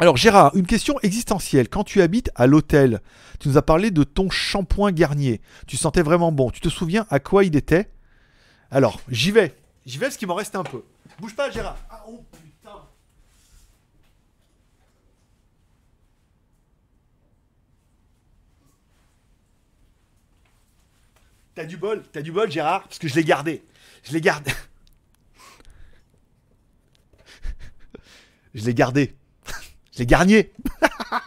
Alors Gérard, une question existentielle. Quand tu habites à l'hôtel, tu nous as parlé de ton shampoing Garnier. Tu sentais vraiment bon. Tu te souviens à quoi il était? Alors, j'y vais. J'y vais parce qu'il m'en reste un peu. Bouge pas Gérard. Ah, oh putain. T'as du bol, t'as du bol Gérard, parce que je l'ai gardé. Je l'ai gardé. Je l'ai gardé. Je l'ai garnier.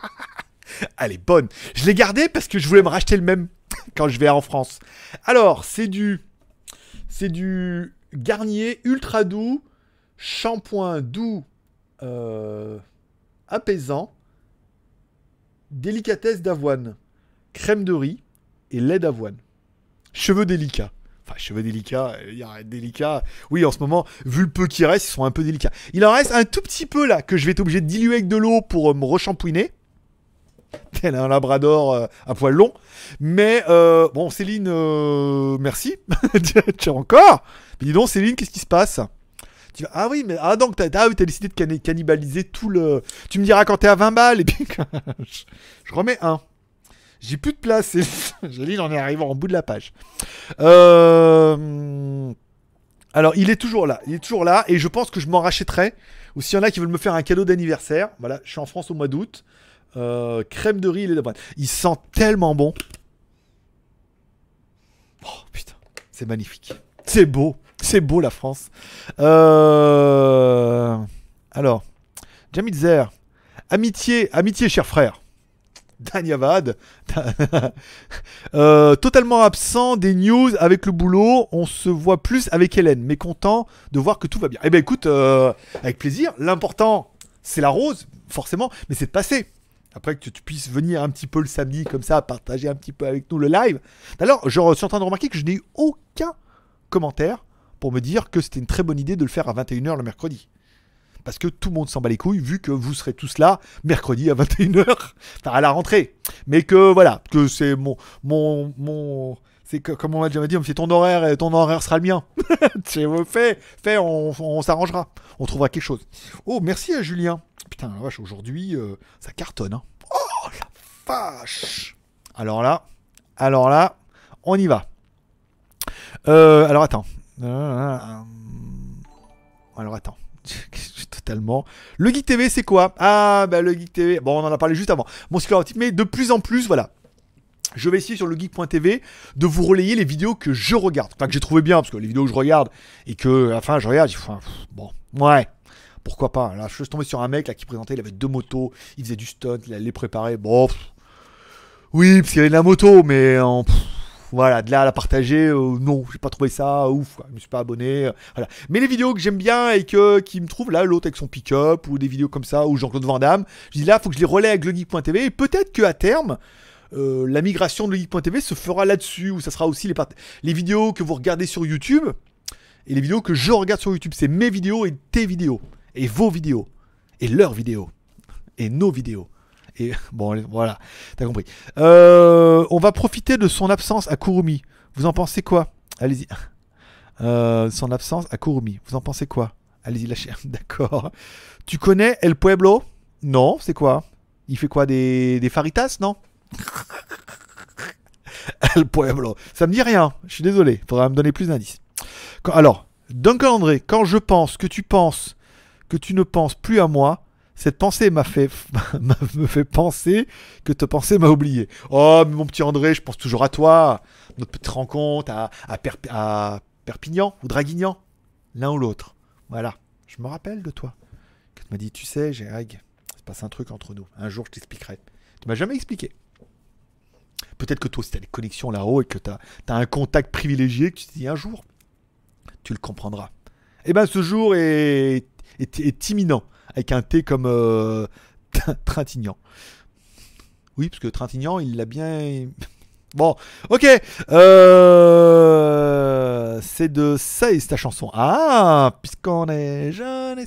Elle est bonne. Je l'ai gardé parce que je voulais me racheter le même quand je vais en France. Alors, c'est du. C'est du Garnier ultra doux, shampoing doux, euh, apaisant, délicatesse d'avoine, crème de riz et lait d'avoine. Cheveux délicats. Enfin, cheveux délicats, euh, il délicats. Oui, en ce moment, vu le peu qui reste, ils sont un peu délicats. Il en reste un tout petit peu là que je vais être obligé de diluer avec de l'eau pour euh, me reshampouiner. Tel un labrador euh, à poil long. Mais euh, bon, Céline, euh, merci. tu encore. Mais dis donc, Céline, qu'est-ce qui se passe? Tu Ah oui, mais ah donc t'as ah oui, décidé de cannibaliser tout le. Tu me diras quand t'es à 20 balles et puis je remets un. J'ai plus de place. Céline. Céline, on est arrivé en bout de la page. Euh, Alors, il est toujours là. Il est toujours là. Et je pense que je m'en rachèterai. Ou s'il y en a qui veulent me faire un cadeau d'anniversaire. Voilà, je suis en France au mois d'août. Euh, crème de riz et lait d'avoine. Il sent tellement bon. Oh putain, c'est magnifique. C'est beau. C'est beau la France. Euh... Alors, Jamil Zer. Amitié, amitié, cher frère. Danyavad. Euh, totalement absent des news avec le boulot. On se voit plus avec Hélène, mais content de voir que tout va bien. Eh ben écoute, euh, avec plaisir. L'important, c'est la rose, forcément, mais c'est de passer. Après que tu puisses venir un petit peu le samedi comme ça, partager un petit peu avec nous le live. Alors, je suis en train de remarquer que je n'ai eu aucun commentaire pour me dire que c'était une très bonne idée de le faire à 21h le mercredi. Parce que tout le monde s'en bat les couilles, vu que vous serez tous là mercredi à 21h, enfin à la rentrée. Mais que voilà, que c'est mon. mon, mon c'est comme on m'a déjà dit, c'est ton horaire et ton horaire sera le mien. C'est fait, fait, on, s'arrangera. On trouvera quelque chose. Oh, merci à Julien. Putain, la vache, aujourd'hui, euh, ça cartonne. hein. Oh, la vache. Alors là, alors là, on y va. Euh, alors attends. Euh, Alors attends. Totalement. Le Geek TV, c'est quoi? Ah, bah le Geek TV. Bon, on en a parlé juste avant. Mon stéréotype, mais de plus en plus, voilà. Je vais essayer sur le geek.tv de vous relayer les vidéos que je regarde. Enfin, que j'ai trouvé bien, parce que les vidéos que je regarde et que à la fin je regarde, enfin, bon, ouais, pourquoi pas. Là, je suis tombé sur un mec là qui présentait, il avait deux motos, il faisait du stunt, il allait les préparer. Bon, oui, parce qu'il avait de la moto, mais en, voilà, de là à la partager, euh, non, j'ai pas trouvé ça ouf, je me suis pas abonné. euh. Mais les vidéos que j'aime bien et que, qui me trouvent là, l'autre avec son pick-up ou des vidéos comme ça, ou Jean-Claude Van Damme, je dis là, faut que je les relaie avec le geek.tv et peut-être qu'à terme, euh, la migration de geek.tv se fera là-dessus, où ça sera aussi les, les vidéos que vous regardez sur YouTube et les vidéos que je regarde sur YouTube. C'est mes vidéos et tes vidéos, et vos vidéos, et leurs vidéos, et nos vidéos. Et bon, voilà, t'as compris. Euh, on va profiter de son absence à Kurumi. Vous en pensez quoi? Allez-y. Euh, son absence à Kurumi. Vous en pensez quoi? Allez-y, lâchez. D'accord. Tu connais El Pueblo? Non, c'est quoi? Il fait quoi Des, des faritas, non? El Pueblo. Ça me dit rien. Je suis désolé. Faudra me donner plus d'indices. Alors, Duncan André, quand je pense que tu penses que tu ne penses plus à moi, cette pensée m'a fait, penser que te penser m'a oublié. Oh, mon petit André, je pense toujours à toi. Notre petite rencontre à, à, Perp- à Perpignan ou Draguignan. L'un ou l'autre. Voilà. Je me rappelle de toi. Que tu m'as dit, tu sais, Géreg, il se passe un truc entre nous. Un jour, je t'expliquerai. Tu m'as jamais expliqué. Peut-être que toi aussi, tu as des connexions là-haut et que tu as, un contact privilégié que tu te dis un jour, tu le comprendras. Eh ben, ce jour est, est imminent. Avec un T comme. euh, Trintignant. Oui, parce que Trintignant, il l'a bien. Bon, ok. Euh, C'est de et ta chanson. Ah, puisqu'on est jeune et...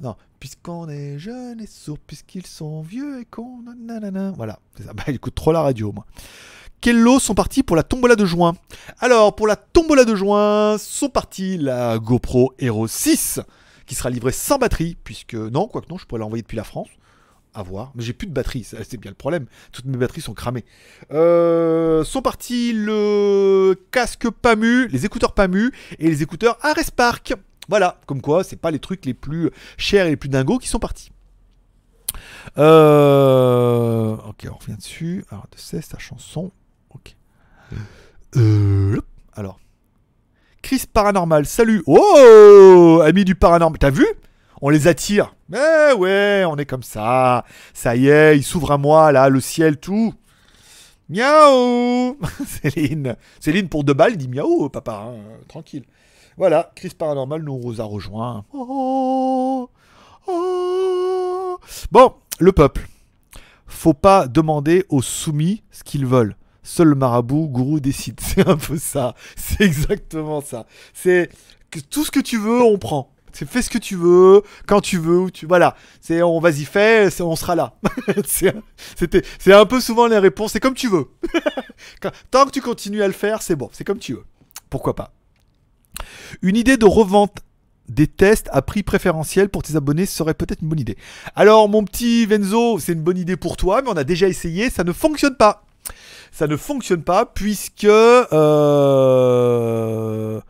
Non, puisqu'on est jeune et sourd, puisqu'ils sont vieux et qu'on... nanana. Voilà, ça. Bah, j'écoute trop la radio, moi. Quels lots sont partis pour la tombola de juin Alors, pour la tombola de juin, sont partis la GoPro Hero 6, qui sera livrée sans batterie, puisque... Non, quoique non, je pourrais l'envoyer depuis la France à voir. Mais j'ai plus de batterie, c'est bien le problème. Toutes mes batteries sont cramées. Euh, sont partis le casque PAMU, les écouteurs PAMU et les écouteurs Ares Park. Voilà, comme quoi, c'est pas les trucs les plus chers et les plus dingos qui sont partis. Euh, ok, on revient dessus. Alors, de c'est ta chanson. Ok. Euh, alors. Chris Paranormal, salut. Oh, ami du paranormal. T'as vu? On les attire. Mais ouais, on est comme ça. Ça y est, il s'ouvre à moi, là, le ciel, tout. Miaou Céline. Céline, pour deux balles, il dit miaou, papa, hein, tranquille. Voilà, Chris Paranormal nous a rejoint. Oh, oh. Bon, le peuple. Faut pas demander aux soumis ce qu'ils veulent. Seul marabout, gourou décide. C'est un peu ça. C'est exactement ça. C'est tout ce que tu veux, on prend. C'est fais ce que tu veux, quand tu veux, tu voilà. C'est on vas-y fais, on sera là. c'était c'est un peu souvent les réponses. C'est comme tu veux. Tant que tu continues à le faire, c'est bon. C'est comme tu veux. Pourquoi pas? Une idée de revente des tests à prix préférentiel pour tes abonnés serait peut-être une bonne idée. Alors mon petit Venzo, c'est une bonne idée pour toi, mais on a déjà essayé, ça ne fonctionne pas. Ça ne fonctionne pas puisque euh, euh,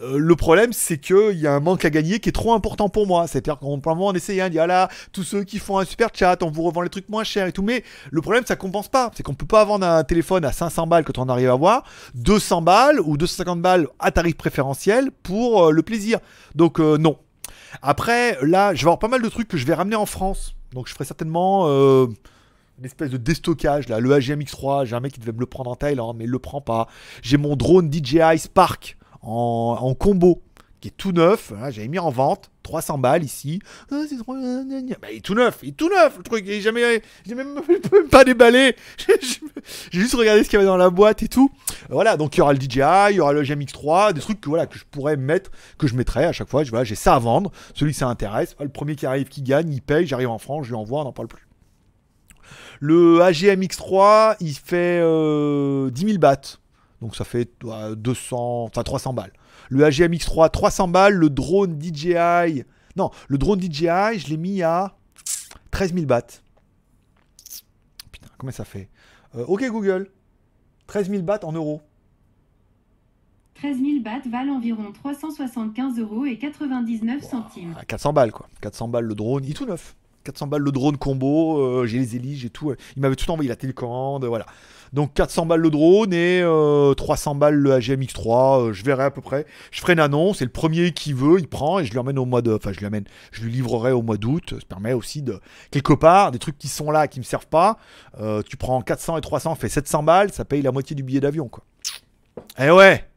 le problème c'est qu'il y a un manque à gagner qui est trop important pour moi. C'est-à-dire plein moment on essaye, hein, on ah tous ceux qui font un super chat, on vous revend les trucs moins chers et tout, mais le problème ça compense pas. C'est qu'on peut pas vendre un téléphone à 500 balles quand on arrive à voir 200 balles ou 250 balles à tarif préférentiel pour euh, le plaisir. Donc non. Après, là, je vais avoir pas mal de trucs que je vais ramener en France. Donc je ferai certainement une espèce de déstockage là. Le AGM X3, j'ai un mec qui devait me le prendre en Thaïlande, mais il le prend pas. J'ai mon drone DJI Spark en, combo qui est tout neuf. Hein, J'avais mis en vente 300 balles ici. Ah. Bah, il est tout neuf, il est tout neuf le truc. Il jamais, j'ai même, pas déballé. J'ai juste regardé ce qu'il y avait dans la boîte et tout. Voilà, donc il y aura le DJI, il y aura le GMX3, des trucs que, voilà, que je pourrais mettre, que je mettrais à chaque fois. Je, j'ai ça à vendre. Celui que ça intéresse, le premier qui arrive, qui gagne, il paye. J'arrive en France, je lui envoie, on n'en parle plus. Le AGM X3, il fait euh, 10 000 bahts. Donc ça fait euh, 200, enfin 300 balles. Le AGM X3, 300 balles. Le drone DJI, non, le drone DJI, je l'ai mis à 13 000 bahts. Putain, combien ça fait? Euh, Ok Google, 13 000 bahts en euros. 13 000 bahts valent environ 375 euros et 99 centimes. À 400 balles quoi. 400 balles le drone, il est tout neuf. 400 balles le drone combo, euh, j'ai les hélices, j'ai tout. Il m'avait tout envoyé, la télécommande, voilà. Donc 400 balles le drone et euh, 300 balles le AGM X3, euh, je verrai à peu près. Je ferai une annonce, et le premier qui veut, il prend et je lui emmène au mois de... Enfin je lui amène, je lui livrerai au mois d'août. Ça permet aussi de... Quelque part, des trucs qui sont là, qui me servent pas, euh, tu prends 400 et 300, fait 700 balles, ça paye la moitié du billet d'avion quoi. Eh ouais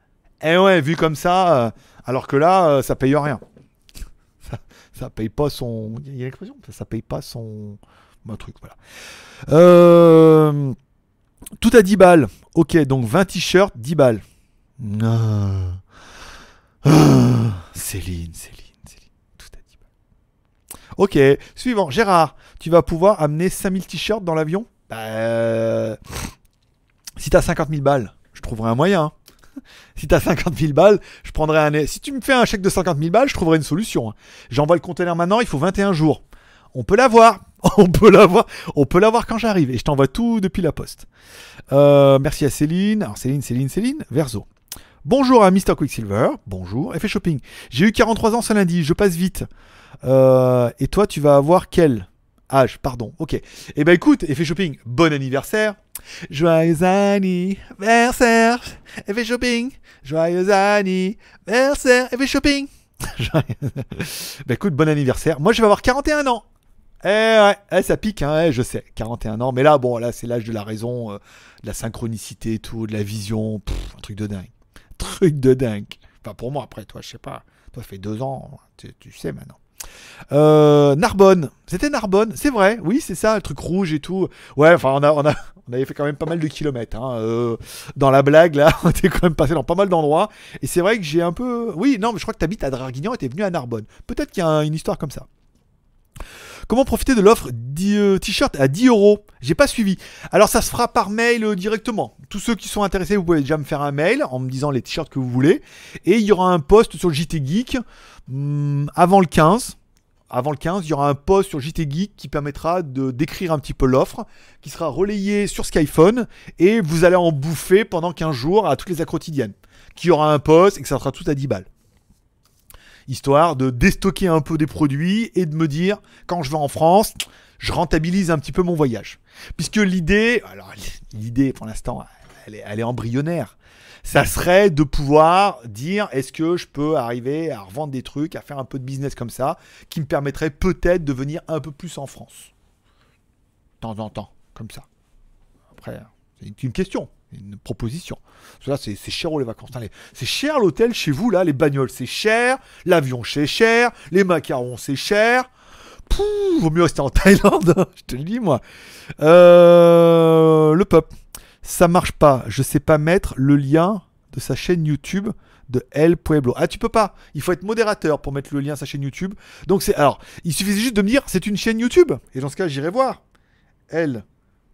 Eh ouais, vu comme ça, euh, alors que là, euh, ça paye rien ça paye pas son. Il y a l'expression, ça, paye pas son. Un truc, voilà. Euh, Tout à 10 balles. Ok, donc 20 t-shirts, 10 balles. Ah. Céline, Céline, Céline. Tout à 10 balles. Ok, suivant. Gérard, tu vas pouvoir amener 5000 t-shirts dans l'avion? Bah. Si t'as 50 000 balles, je trouverai un moyen. Si t'as 50 000 balles, je prendrai un. Si tu me fais un chèque de 50 000 balles, je trouverai une solution. hein. J'envoie le conteneur maintenant, il faut 21 jours. On peut l'avoir. On peut l'avoir. On peut l'avoir quand j'arrive. Et je t'envoie tout depuis la poste. Euh, merci à Céline. Alors Céline, Céline, Céline. Verso. Bonjour à Mr. Quicksilver. Bonjour. Effet shopping. J'ai eu 43 ans ce lundi. Je passe vite. Euh, et toi, tu vas avoir quel âge? Pardon. Ok. Eh ben écoute, effet shopping. Bon anniversaire. Joyeux anniversaire. Effet shopping. Joyeux anniversaire. Effet shopping. Bah écoute, bon anniversaire. Moi, je vais avoir 41 ans. Eh ouais, eh, ça pique, hein, eh, je sais, 41 ans. Mais là, bon, là, c'est l'âge de la raison, euh, de la synchronicité et tout, de la vision. Un truc de dingue. Truc de dingue. Enfin, pour moi, après, toi, je sais pas. Toi, ça fait deux ans, tu, tu sais maintenant. Euh, Narbonne, c'était Narbonne, c'est vrai, oui, c'est ça, le truc rouge et tout. Ouais, enfin, on, a, on, a, on avait fait quand même pas mal de kilomètres. hein, euh, dans la blague, là, on était quand même passé dans pas mal d'endroits. Et c'est vrai que j'ai un peu. Oui, non, mais je crois que t'habites à Draguignan et t'es venu à Narbonne. Peut-être qu'il y a une histoire comme ça. Comment profiter de l'offre 10, euh, t-shirt à 10 euros? J'ai pas suivi. Alors ça se fera par mail euh, directement. Tous ceux qui sont intéressés, vous pouvez déjà me faire un mail en me disant les t-shirts que vous voulez. Et il y aura un post sur le JT Geek hum, avant le 15. Avant le 15, il y aura un post sur JT Geek qui permettra de décrire un petit peu l'offre, qui sera relayé sur Skyphone, et vous allez en bouffer pendant 15 jours à toutes les quotidiennes. Qui aura un post et que ça sera tout à 10 balles histoire de déstocker un peu des produits et de me dire, quand je vais en France, je rentabilise un petit peu mon voyage. Puisque l'idée, alors l'idée pour l'instant, elle est, elle est embryonnaire. Ça serait de pouvoir dire, est-ce que je peux arriver à revendre des trucs, à faire un peu de business comme ça, qui me permettrait peut-être de venir un peu plus en France. De temps en temps, comme ça. Après, c'est une question une proposition. Parce c'est cher les vacances. C'est cher l'hôtel chez vous, là, les bagnoles, c'est cher, l'avion, c'est cher, les macarons, c'est cher. Pouh, vaut mieux rester en Thaïlande, hein, je te le dis, moi. Euh, le pop, ça marche pas. Je sais pas mettre le lien de sa chaîne YouTube de El Pueblo. Ah, tu peux pas. Il faut être modérateur pour mettre le lien à sa chaîne YouTube. Donc, c'est. Alors, il suffisait juste de me dire, c'est une chaîne YouTube. Et dans ce cas, j'irai voir. El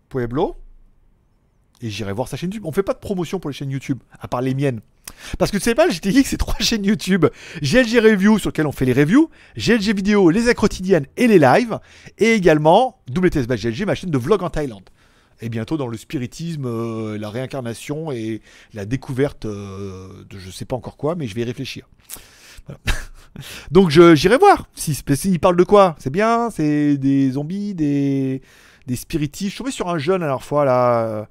Pueblo et j'irai voir sa chaîne YouTube. On fait pas de promotion pour les chaînes YouTube, à part les miennes. Parce que tu sais pas, je t'ai dit que c'est trois chaînes YouTube. GLG Review sur lequel on fait les reviews, GLG Vidéo, les aides quotidiennes et les lives, et également WTS by GLG, ma chaîne de vlog en Thaïlande. Et bientôt dans le spiritisme, euh, la réincarnation et la découverte euh, de je sais pas encore quoi, mais je vais y réfléchir. Voilà. Donc j'irai voir. Si, si il parle de quoi? C'est bien, c'est des zombies, des, des spiritistes? Je suis tombé sur un jeune à la fois là.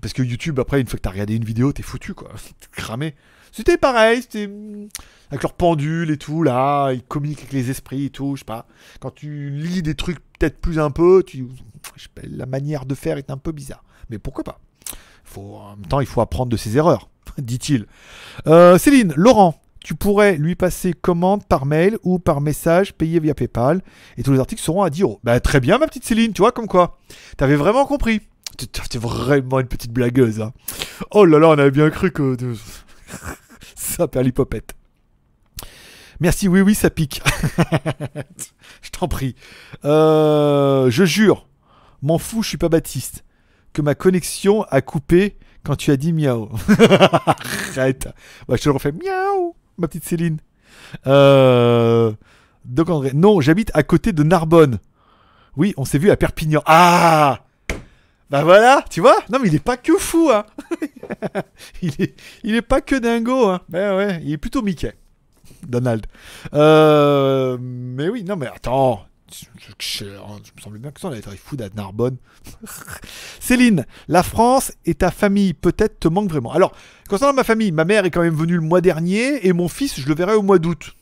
parce que YouTube, après, une fois que t'as regardé une vidéo, t'es foutu, quoi. T'es cramé. C'était pareil, c'était mm, avec leur pendule et tout, là, ils communiquent avec les esprits et tout, je sais pas. Quand tu lis des trucs peut-être plus un peu, tu, la manière de faire est un peu bizarre. Mais pourquoi pas? Faut, En même temps, il faut apprendre de ses erreurs, dit-il. Euh, Céline, Laurent, tu pourrais lui passer commande par mail ou par message payé via PayPal et tous les articles seront à 10 euros. Bah, très bien, ma petite Céline, tu vois, comme quoi. T'avais vraiment compris. T'es- vraiment une petite blagueuse. Hein. Oh là là, on avait bien cru que. ça perd l'hypopète. Merci, oui, oui, ça pique. je t'en prie. Euh, je jure, m'en fous, je suis pas Baptiste, que ma connexion a coupé quand tu as dit miaou. Arrête. Bah, je te le refais miaou, ma petite Céline. Euh, donc, André, non, j'habite à côté de Narbonne. Oui, on s'est vu à Perpignan. Ah Bah voilà, tu vois Non mais il est pas que fou, hein il, est, pas que dingo, hein Ben ouais, il est plutôt Mickey. Donald. Euh, mais oui, non mais attends. Je, me semblait bien que ça, on fou à Narbonne. Céline, la France et ta famille peut-être te manquent vraiment. Alors, concernant ma famille, ma mère est quand même venue le mois dernier et mon fils, je le verrai au mois d'août.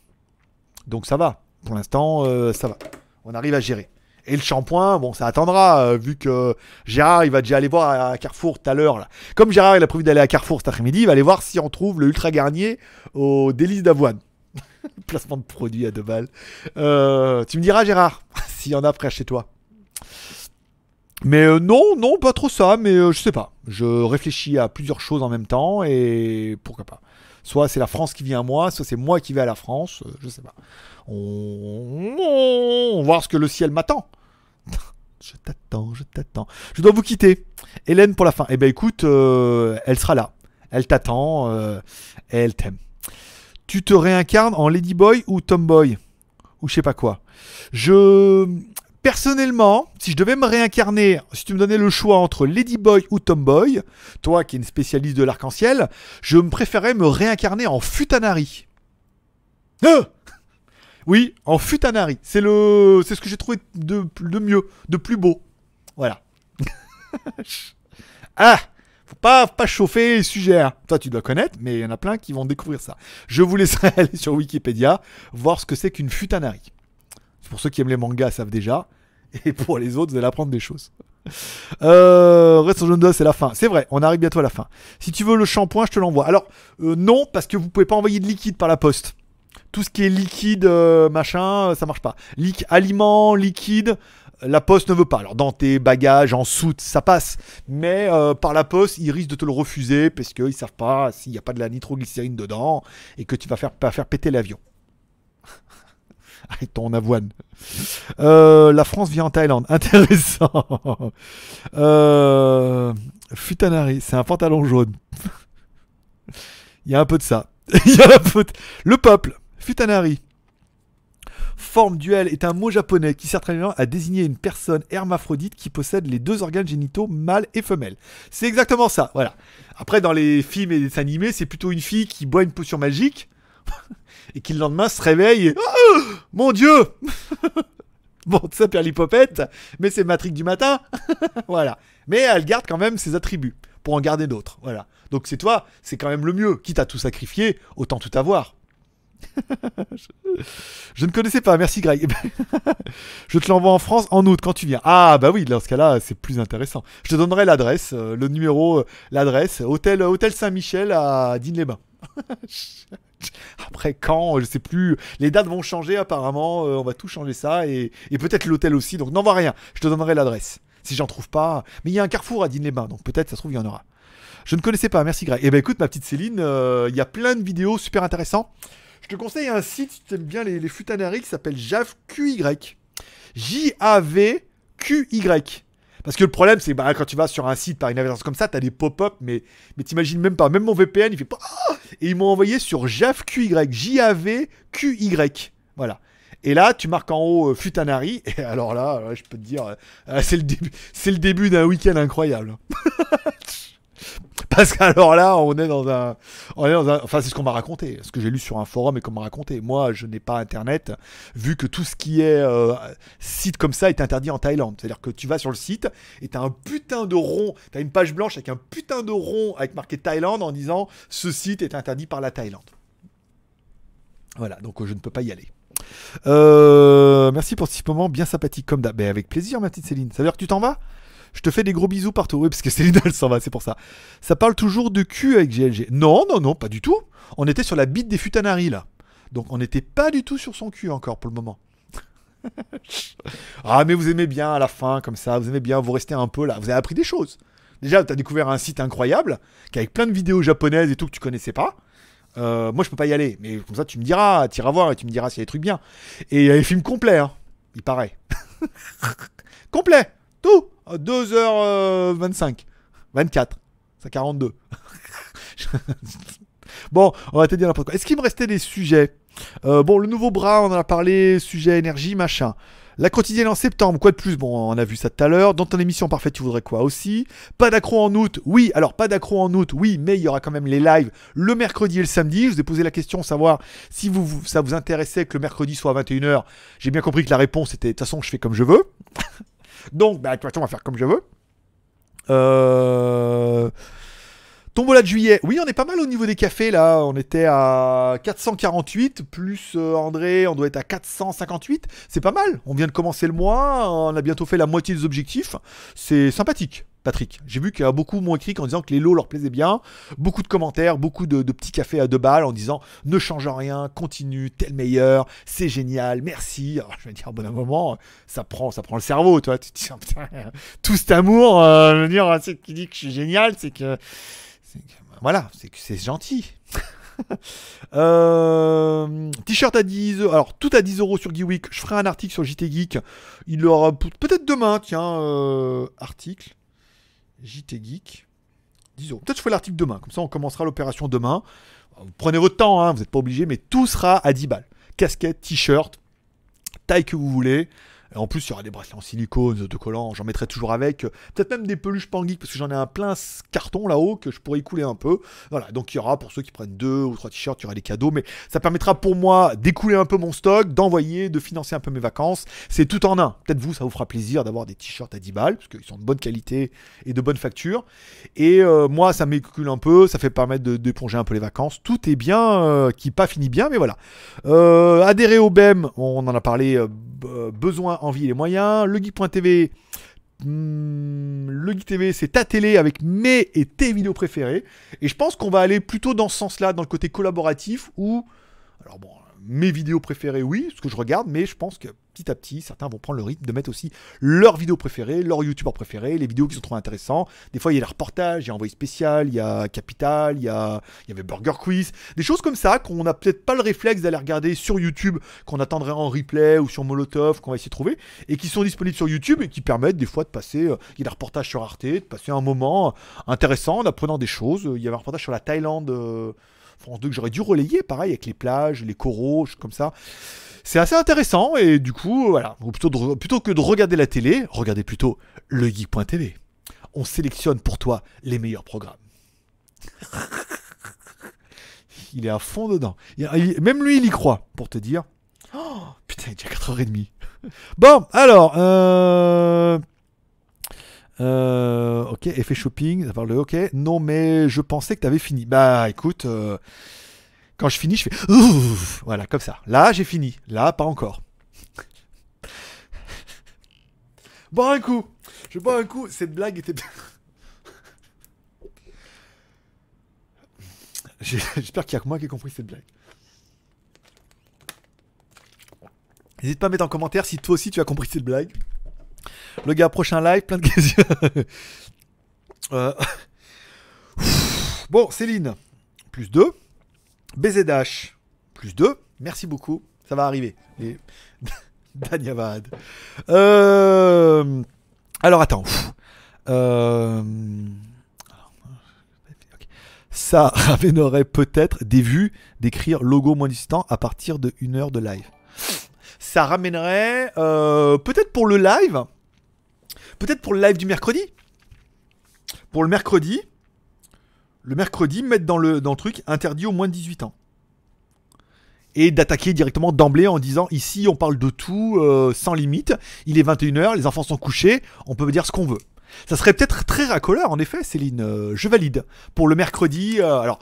Donc ça va. Pour l'instant, euh, ça va. On arrive à gérer. Et le shampoing, bon, ça attendra, euh, vu que Gérard, il va déjà aller voir à Carrefour tout à l'heure. Comme Gérard, il a prévu d'aller à Carrefour cet après-midi, il va aller voir si on trouve le Ultra Garnier au délice d'avoine. Placement de produit à deux balles. Euh, tu me diras, Gérard, s'il y en a près chez toi. Mais euh, non, non, pas trop ça, mais euh, je sais pas. Je réfléchis à plusieurs choses en même temps et pourquoi pas. Soit c'est la France qui vient à moi, soit c'est moi qui vais à la France, je sais pas. On... va voir ce que le ciel m'attend. Je t'attends, je t'attends. Je dois vous quitter. Hélène pour la fin. Eh ben écoute, elle sera là. Elle t'attend et elle t'aime. Tu te réincarnes en Ladyboy ou Tomboy Ou je sais pas quoi. Je. Personnellement, si je devais me réincarner, si tu me donnais le choix entre Ladyboy ou Tomboy, toi qui es une spécialiste de l'arc-en-ciel, je me préférais me réincarner en Futanari. Euh oui, en Futanari. C'est le, c'est ce que j'ai trouvé de, de mieux, de plus beau. Voilà. ah, faut pas, chauffer les sujets. hein. Toi, tu dois connaître, mais il y en a plein qui vont découvrir ça. Je vous laisserai aller sur Wikipédia voir ce que c'est qu'une Futanari. Pour ceux qui aiment les mangas, savent déjà. Et pour les autres, vous allez apprendre des choses. Euh, reste jaune c'est la fin. C'est vrai, on arrive bientôt à la fin. Si tu veux le shampoing, je te l'envoie. Alors, euh, non, parce que vous pouvez pas envoyer de liquide par la poste. Tout ce qui est liquide, euh, machin, euh, ça marche pas. Liq- aliments, liquide, la poste ne veut pas. Alors dans tes bagages, en soute, ça passe. Mais euh, par la poste, ils risquent de te le refuser parce qu'ils savent pas s'il n'y a pas de la nitroglycérine dedans et que tu vas faire, faire péter l'avion. Avec ton avoine. Euh, la France vient en Thaïlande. Intéressant. Euh, Futanari, c'est un pantalon jaune. Il y a un peu de ça. Il y a un peu Le peuple, Futanari. Forme duel est un mot japonais qui sert très bien à désigner une personne hermaphrodite qui possède les deux organes génitaux mâle et femelle. C'est exactement ça, voilà. Après, dans les films et les animés, c'est plutôt une fille qui boit une potion magique et qui le lendemain se réveille et... Oh, mon Dieu Bon, ça perd l'hypopète, mais c'est Matrix du matin. voilà. Mais elle garde quand même ses attributs pour en garder d'autres. Voilà. Donc c'est toi, c'est quand même le mieux. Quitte à tout sacrifier, autant tout avoir. je, ne connaissais pas, merci Greg. je te l'envoie en France en août quand tu viens. Ah bah oui, dans ce cas-là, c'est plus intéressant. Je te donnerai l'adresse, euh, le numéro, euh, l'adresse, hôtel, hôtel Saint-Michel à Digne-les-Bains. Après quand, je sais plus. Les dates vont changer apparemment. euh, on va tout changer ça et, et peut-être l'hôtel aussi. Donc n'envoie rien. Je te donnerai l'adresse. Si j'en trouve pas. Mais il y a un carrefour à Digne-les-Bains. Donc peut-être ça se trouve il y en aura. Je ne connaissais pas. Merci Greg. Eh ben écoute ma petite Céline, euh, il y a plein de vidéos super intéressantes. Je te conseille un site si tu aimes bien les, les qui s'appelle JavQY. J-A-V-Q-Y. Parce que le problème, c'est bah, quand tu vas sur un site par une navigateur comme ça, t'as des pop-up, mais, t'imagines même pas. Même mon VPN, il fait. Ah Et ils m'ont envoyé sur JavQY. J-A-V-Q-Y. Voilà. Et là, tu marques en haut euh, Futanari. Et alors là, euh, je peux te dire, euh, c'est le début d'un week-end incroyable. Parce qu'alors là, on est dans un, on est dans un, enfin c'est ce qu'on m'a raconté, ce que j'ai lu sur un forum et qu'on m'a raconté. Moi, je n'ai pas internet, vu que tout ce qui est euh, site comme ça est interdit en Thaïlande. C'est-à-dire que tu vas sur le site et t'as un putain de rond, t'as une page blanche avec un putain de rond avec marqué Thaïlande en disant ce site est interdit par la Thaïlande. Voilà, donc euh, je ne peux pas y aller. Euh, merci pour ce petit moment bien sympathique comme d'hab. Ben, avec plaisir, ma petite Céline. Ça veut dire que tu t'en vas? Je te fais des gros bisous partout. Oui, parce que Céline, elle s'en va, c'est pour ça. Ça parle toujours de cul avec GLG. Non, non, non, pas du tout. On était sur la bite des Futanari, là. Donc on n'était pas du tout sur son cul encore pour le moment. ah, mais vous aimez bien à la fin, comme ça. Vous aimez bien, vous restez un peu là. Vous avez appris des choses. Déjà, tu as découvert un site incroyable, qui avec plein de vidéos japonaises et tout que tu connaissais pas. Euh, moi, je peux pas y aller, mais comme ça, tu me diras, tu iras voir et tu me diras s'il y a des trucs bien. Et il y a les films complets, hein, il paraît. Complet, tout. 2h25, 24, ça 42. bon, on va te dire n'importe quoi. Est-ce qu'il me restait des sujets? Euh, Bon, le nouveau bras, on en a parlé, sujet énergie, machin. La quotidienne en septembre, quoi de plus? Bon, on a vu ça tout à l'heure. Dans ton émission parfaite, tu voudrais quoi aussi? Pas d'accro en août Oui, alors pas d'accro en août, oui, mais il y aura quand même les lives le mercredi et le samedi. Je vous ai posé la question, savoir si vous, ça vous intéressait que le mercredi soit à 21h. J'ai bien compris que la réponse était, de toute façon, je fais comme je veux. Donc, bah, de on va faire comme je veux. Euh... Tombola de juillet. Oui, on est pas mal au niveau des cafés là. On était à 448 plus euh, André, on doit être à 458. C'est pas mal. On vient de commencer le mois. On a bientôt fait la moitié des objectifs. C'est sympathique. Patrick, j'ai vu qu'il y a beaucoup m'ont écrit en disant que les lots leur plaisaient bien. Beaucoup de commentaires, beaucoup de, petits cafés à deux balles en disant ne change rien, continue, t'es le meilleur, c'est génial, merci. Alors, je vais dire, bout d'un moment, ça prend, ça prend le cerveau, toi. Tu te dis, putain, tout cet amour, euh, je veux dire, c'est qui dit que je suis génial, c'est que que- voilà, c'est que c'est gentil. Euh, T-shirt à 10 euros. Alors, tout à 10 euros sur Geekweek. Je ferai un article sur JT Geek. Il aura pe- peut-être demain, tiens, euh, article. JT Geek. 10 euros. Peut-être je ferai l'article demain. Comme ça, on commencera l'opération demain. Vous prenez votre temps, hein, vous n'êtes pas obligé, mais tout sera à 10 balles. Casquette, t-shirt, taille que vous voulez. En plus, il y aura des bracelets en silicone, de collants, j'en mettrai toujours avec. Peut-être même des peluches Pangeek, parce que j'en ai un plein carton là-haut que je pourrais y couler un peu. Voilà, donc il y aura, pour ceux qui prennent deux ou trois t-shirts, il y aura des cadeaux. Mais ça permettra pour moi d'écouler un peu mon stock, d'envoyer, de financer un peu mes vacances. C'est tout en un. Peut-être vous, ça vous fera plaisir d'avoir des t-shirts à 10 balles, parce qu'ils sont de bonne qualité et de bonne facture. Et euh, moi, ça m'écule un peu, ça fait permettre d'éponger un peu les vacances. Tout est bien, euh, qui pas fini bien, mais voilà. Euh, adhérer au BEM, on en a parlé, euh, besoin, envie et les moyens. Le Geek.tv, hmm, le Geek TV, c'est ta télé avec mes et tes vidéos préférées. Et je pense qu'on va aller plutôt dans ce sens-là, dans le côté collaboratif, où Alors bon, mes vidéos préférées, oui, ce que je regarde, mais je pense que petit à petit, certains vont prendre le rythme de mettre aussi leurs vidéos préférées, leurs youtubeurs préférés, les vidéos qui sont trop intéressants. Des fois, il y a des reportages, il y a Envoyé spécial, il y a Capital, il y, a, il y avait Burger Quiz, des choses comme ça qu'on n'a peut-être pas le réflexe d'aller regarder sur YouTube, qu'on attendrait en replay ou sur Molotov, qu'on va essayer de trouver, et qui sont disponibles sur YouTube et qui permettent des fois de passer, euh, il y a des reportages sur Arte, de passer un moment intéressant en apprenant des choses. Il y avait un reportage sur la Thaïlande. euh, France 2 que j'aurais dû relayer, pareil, avec les plages, les coraux, comme ça. C'est assez intéressant et du coup, voilà, plutôt, plutôt que de regarder la télé, regardez plutôt legeek.tv. On sélectionne pour toi les meilleurs programmes. il est à fond dedans. Même lui, il y croit, pour te dire. Oh, putain, il est déjà 4h30. Bon, alors, euh... Euh, ok, effet shopping, ça parle de ok. Non, mais je pensais que t'avais fini. Bah écoute, euh, quand je finis, je fais voilà, comme ça. Là, j'ai fini. Là, pas encore. Bon, un coup. Je bois un coup. Cette blague était. J'ai- J'espère qu'il y a que moi qui ai compris cette blague. N'hésite pas à mettre en commentaire si toi aussi tu as compris cette blague. Le gars, prochain live, plein de questions. Euh, Bon, Céline, plus 2. BZH, plus 2. Merci beaucoup. Ça va arriver. Et... Danyavad. Euh... Alors, attends. Euh... Ça ramènerait peut-être des vues d'écrire logo moins distant à partir de une heure de live. Ça ramènerait euh, peut-être pour le live, peut-être pour le live du mercredi. Pour le mercredi, le mercredi, mettre dans le, dans le truc interdit au moins de 18 ans. Et d'attaquer directement d'emblée en disant ici on parle de tout euh, sans limite, il est 21h, les enfants sont couchés, on peut dire ce qu'on veut. Ça serait peut-être très racoleur en effet, Céline, euh, je valide. Pour le mercredi, alors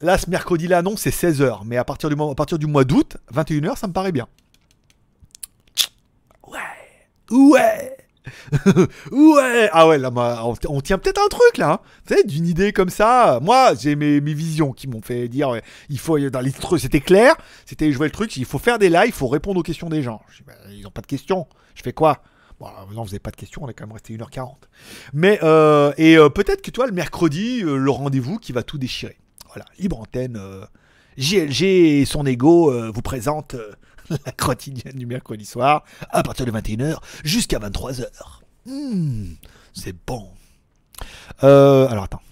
là ce mercredi-là non c'est 16h, mais à partir du mois, à partir du mois d'août, 21h ça me paraît bien. Ouais, ouais Ah ouais, là, on, tient peut-être un truc, là. hein. Vous savez, d'une idée comme ça. Moi, j'ai mes, visions qui m'ont fait dire, il faut, dans les c'était clair. C'était, vois le truc, il faut faire des lives, il faut répondre aux questions des gens. Je dis, bah, ils n'ont pas de questions. Je fais quoi? Bon, non, vous n'avez pas de questions, on est quand même resté 1h40. Mais, euh, et euh, peut-être que toi, le mercredi, euh, le rendez-vous qui va tout déchirer. Voilà, libre antenne. JLG et son ego vous présente la quotidienne du mercredi soir à partir de 21h jusqu'à 23h. Hmm, c'est bon. Euh, alors attends.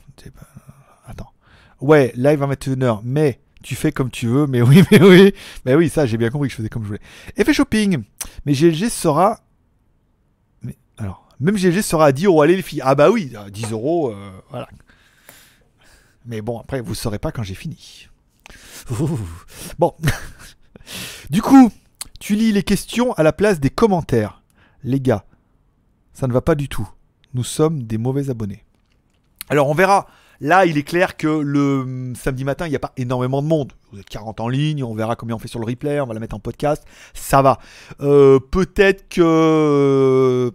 Attends. Ouais, live à 21h, mais tu fais comme tu veux. Mais oui, mais oui. Mais oui, ça, j'ai bien compris que je faisais comme je voulais. Effet shopping. Mais GLG sera. Mais alors, même GLG sera à 10 euros. Allez, les filles. Ah bah oui, à 10 euros, euh, voilà. Mais bon, après, vous saurez pas quand j'ai fini. Bon. du coup, tu lis les questions à la place des commentaires. Les gars, ça ne va pas du tout. Nous sommes des mauvais abonnés. Alors on verra. Là, il est clair que le samedi matin, il n'y a pas énormément de monde. Vous êtes 40 en ligne, on verra combien on fait sur le replay, on va la mettre en podcast. Ça va. Euh, Peut-être que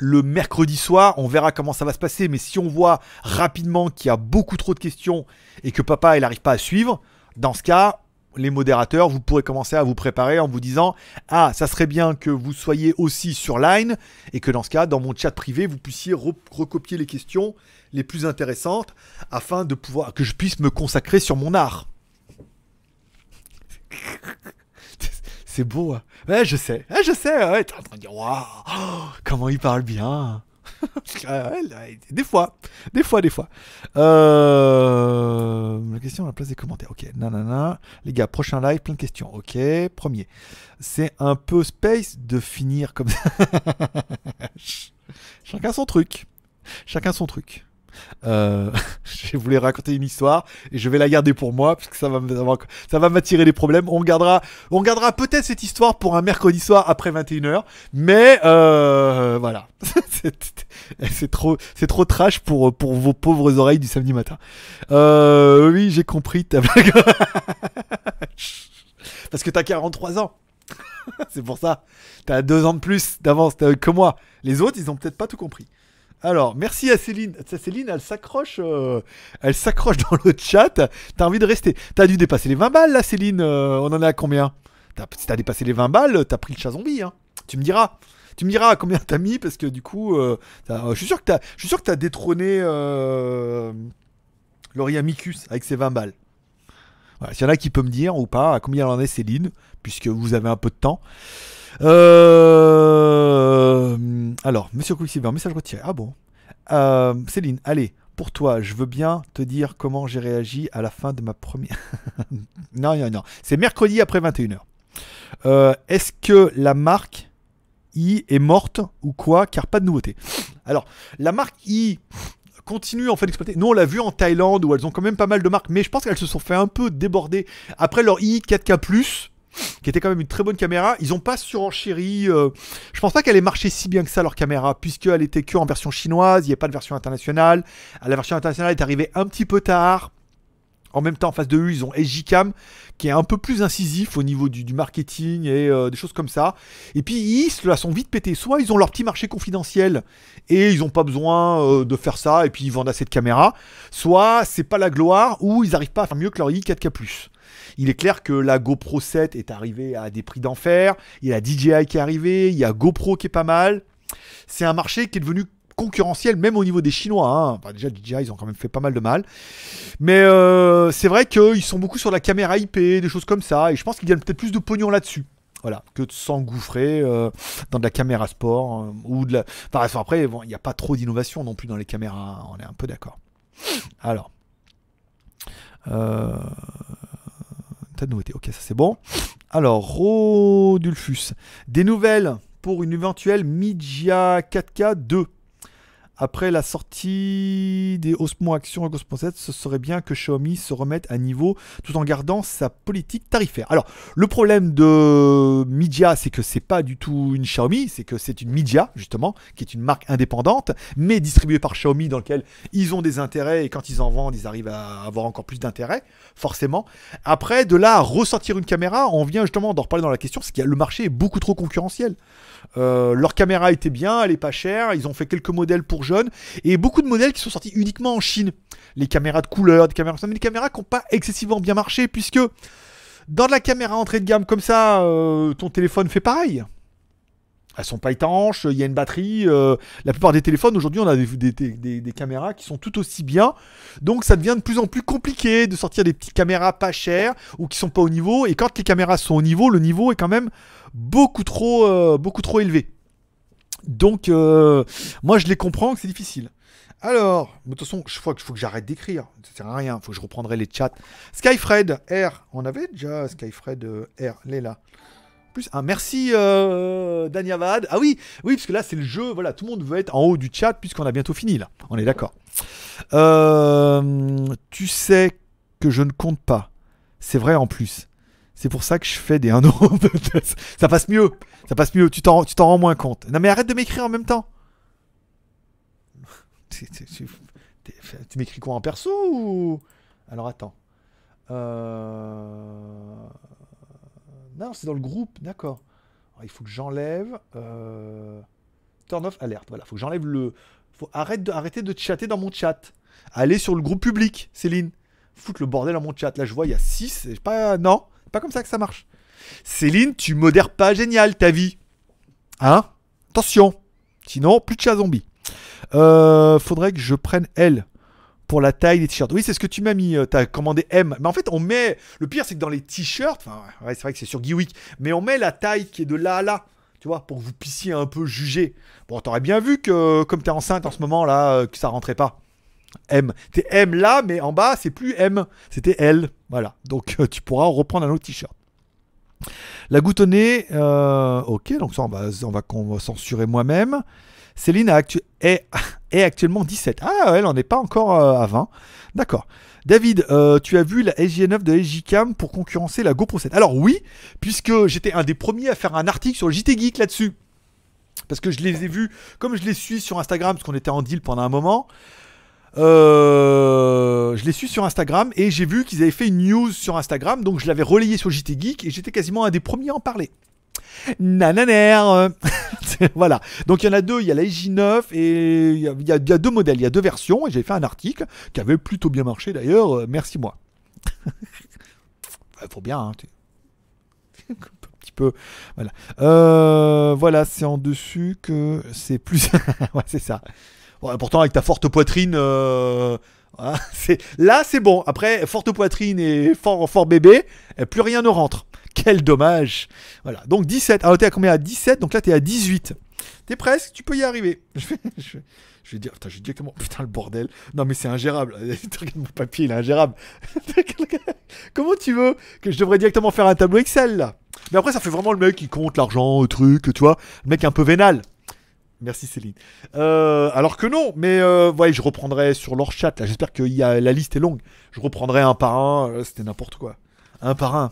le mercredi soir, on verra comment ça va se passer. Mais si on voit rapidement qu'il y a beaucoup trop de questions et que papa, il n'arrive pas à suivre, dans ce cas, les modérateurs, vous pourrez commencer à vous préparer en vous disant Ah, ça serait bien que vous soyez aussi sur Line et que dans ce cas, dans mon chat privé, vous puissiez re- recopier les questions les plus intéressantes afin de pouvoir que je puisse me consacrer sur mon art. C'est beau, hein. Je sais. Ouais, je sais. T'es en train de dire Waouh, comment il parle bien. Là, des fois, des fois, des fois. Euh... La question à la place des commentaires. Ok, nanana. Les gars, prochain live, plein de questions. Ok, premier. C'est un peu space de finir comme ça. Ch- Chacun son truc. Chacun son truc. Euh, je voulais raconter une histoire et je vais la garder pour moi parce que ça va ça va- m'attirer des problèmes. On gardera, on gardera peut-être cette histoire pour un mercredi soir après 21h, mais euh, voilà, c'est trop, c'est trop trash pour pour vos pauvres oreilles du samedi matin. Euh, oui, j'ai compris ta blague. parce que t'as 43 ans. c'est pour ça. T'as deux ans de plus d'avance que moi. Les autres, ils ont peut-être pas tout compris. Alors, merci à Céline. Céline, elle s'accroche, euh, elle s'accroche dans le chat. T'as envie de rester. T'as dû dépasser les 20 balles là, Céline. Euh, on en est à combien? Si t'as dépassé les 20 balles, t'as pris le chat zombie. Hein. Tu me diras. Tu me diras à combien t'as mis parce que du coup, euh, je suis sûr que t'as, détrôné euh, avec ses 20 balles. S'il y en a qui peut me dire ou pas à combien elle en est Céline, puisque vous avez un peu de temps. Euh, alors, Monsieur Quicksilver, message retiré. Ah bon Euh, Céline, allez, pour toi, je veux bien te dire comment j'ai réagi à la fin de ma première. non, non, non. C'est mercredi après 21h. Euh, Est-ce que la marque I est morte ou quoi? Car pas de nouveauté. Alors, la marque I continue en fait d'exploiter. Nous, on l'a vu en Thaïlande où elles ont quand même pas mal de marques, mais je pense qu'elles se sont fait un peu déborder. Après leur I 4K, qui était quand même une très bonne caméra, ils ont pas surenchéri. euh, je pense pas qu'elle ait marché si bien que ça leur caméra, puisqu'elle était que en version chinoise, il n'y a pas de version internationale. La version internationale est arrivée un petit peu tard. En même temps, en face de eux, ils ont SJCam, qui est un peu plus incisif au niveau du, marketing et euh, des choses comme ça. Et puis, ils se la sont vite pétés. Soit ils ont leur petit marché confidentiel et ils n'ont pas besoin euh, de faire ça et puis ils vendent assez de caméras. Soit c'est pas la gloire ou ils n'arrivent pas à faire mieux que leur i 4K. Il est clair que la GoPro 7 est arrivée à des prix d'enfer. Il y a DJI qui est arrivée. Il y a GoPro qui est pas mal. C'est un marché qui est devenu concurrentiel même au niveau des Chinois. hein. Déjà, DJI, ils ont quand même fait pas mal de mal. Mais euh, c'est vrai qu'ils sont beaucoup sur la caméra IP, des choses comme ça. Et je pense qu'ils gagnent peut-être plus de pognon là-dessus. Voilà, que de s'engouffrer euh, dans de la caméra sport euh, ou de. Enfin, après, il n'y a pas trop d'innovation non plus dans les caméras. On est un peu d'accord. Alors. De nouveautés. Ok, ça c'est bon. Alors, Rodulfus. Des nouvelles pour une éventuelle Midia 4K 2. Après la sortie des Osmo Action et Osmo 7, ce serait bien que Xiaomi se remette à niveau tout en gardant sa politique tarifaire. Alors, le problème de Midia, c'est que c'est pas du tout une Xiaomi, c'est que c'est une Midia, justement, qui est une marque indépendante, mais distribuée par Xiaomi, dans lequel ils ont des intérêts, et quand ils en vendent, ils arrivent à avoir encore plus d'intérêts, forcément. Après, de là à ressortir une caméra, on vient justement d'en reparler dans la question, c'est que le marché est beaucoup trop concurrentiel. Euh, leur caméra était bien, elle est pas chère, ils ont fait quelques modèles pour et beaucoup de modèles qui sont sortis uniquement en Chine. Les caméras de couleur, des caméras, des caméras qui n'ont pas excessivement bien marché, puisque dans de la caméra entrée de gamme comme ça, euh, ton téléphone fait pareil. Elles sont pas étanches, il y a une batterie. euh, la plupart des téléphones aujourd'hui, on a des caméras qui sont tout aussi bien. Donc ça devient de plus en plus compliqué de sortir des petites caméras pas chères ou qui sont pas au niveau. Et quand les caméras sont au niveau, le niveau est quand même beaucoup trop, euh, beaucoup trop élevé. Donc euh, moi je les comprends que c'est difficile. Alors, de toute façon, je crois qu'il faut que j'arrête d'écrire. Ça sert à rien. Il faut que je reprendrai les chats. Skyfred R. On avait déjà Skyfred euh, R. Elle est là. Plus un merci euh, Danyavad. Ah oui, oui, parce que là c'est le jeu. Voilà, tout le monde veut être en haut du chat puisqu'on a bientôt fini là. On est d'accord. Euh, tu sais que je ne compte pas. C'est vrai en plus. C'est pour ça que je fais des 1 euro. ça passe mieux. Ça passe mieux. Tu t'en tu t'en rends moins compte. Non mais arrête de m'écrire en même temps. Tu m'écris quoi en perso ou? Alors attends. Euh... Non, c'est dans le groupe, d'accord. Il faut que j'enlève. euh, Turn off alert. Voilà, faut que j'enlève le. Faut arrête de... arrêter de chatter dans mon chat. Allez sur le groupe public, Céline. Foutre le bordel dans mon chat. Là, je vois, il y a 6. Pas... Non, pas comme ça que ça marche. Céline, tu modères pas génial ta vie. Hein? Attention. Sinon, plus de chat zombie. Euh, faudrait que je prenne L pour la taille des t-shirts. Oui, c'est ce que tu m'as mis. euh, T'as commandé M. Mais en fait, on met. Le pire, c'est que dans les t-shirts, enfin, c'est vrai que c'est sur Geeweek, mais on met la taille qui est de là à là. Tu vois, pour que vous puissiez un peu juger. Bon, t'aurais bien vu que, comme t'es enceinte en ce moment là, euh, que ça rentrait pas. M. T'es M là, mais en bas, c'est plus M. C'était L. Voilà. Donc, euh, tu pourras reprendre un autre t-shirt. La goutonnée, euh, ok, donc ça, on va, censurer moi-même. Céline est, actuellement 17. Ah, elle n'en est pas encore euh, à 20. D'accord. David, tu as vu la SJ9 de SJCam pour concurrencer la GoPro 7 Alors oui, puisque j'étais un des premiers à faire un article sur le JT Geek là-dessus. Parce que je les ai vus, comme je les suis sur Instagram, parce qu'on était en deal pendant un moment. Euh, je les suis sur Instagram et j'ai vu qu'ils avaient fait une news sur Instagram, donc je l'avais relayé sur JT Geek et j'étais quasiment un des premiers à en parler. Nananer voilà. Donc il y en a deux, il y a la J9 et il y a, deux modèles, il y a deux versions et j'ai fait un article qui avait plutôt bien marché d'ailleurs. euh, merci moi. Faut bien. Hein, un petit peu. Voilà. Euh, voilà, c'est en dessus que c'est plus. ouais, c'est ça. Pourtant avec ta forte poitrine. euh, c'est- Là, c'est bon. Après, forte poitrine et fort, fort bébé, eh, plus rien ne rentre. Quel dommage. Voilà. Donc 17. Alors, t'es à combien? À 17. Donc là, t'es à 18. T'es presque. Tu peux y arriver. Je vais, dire. Putain, je vais. Putain, le bordel. Non, mais c'est ingérable. Regarde mon papier, il est ingérable. Comment tu veux que je devrais directement faire un tableau Excel là? Mais après, ça fait vraiment le mec qui compte l'argent, le truc, tu vois. Le mec un peu vénal. Merci Céline. Euh, alors que non, mais euh, je reprendrai sur leur chat. J'espère que la liste est longue. Je reprendrai un par un. euh, C'était n'importe quoi. Un par un.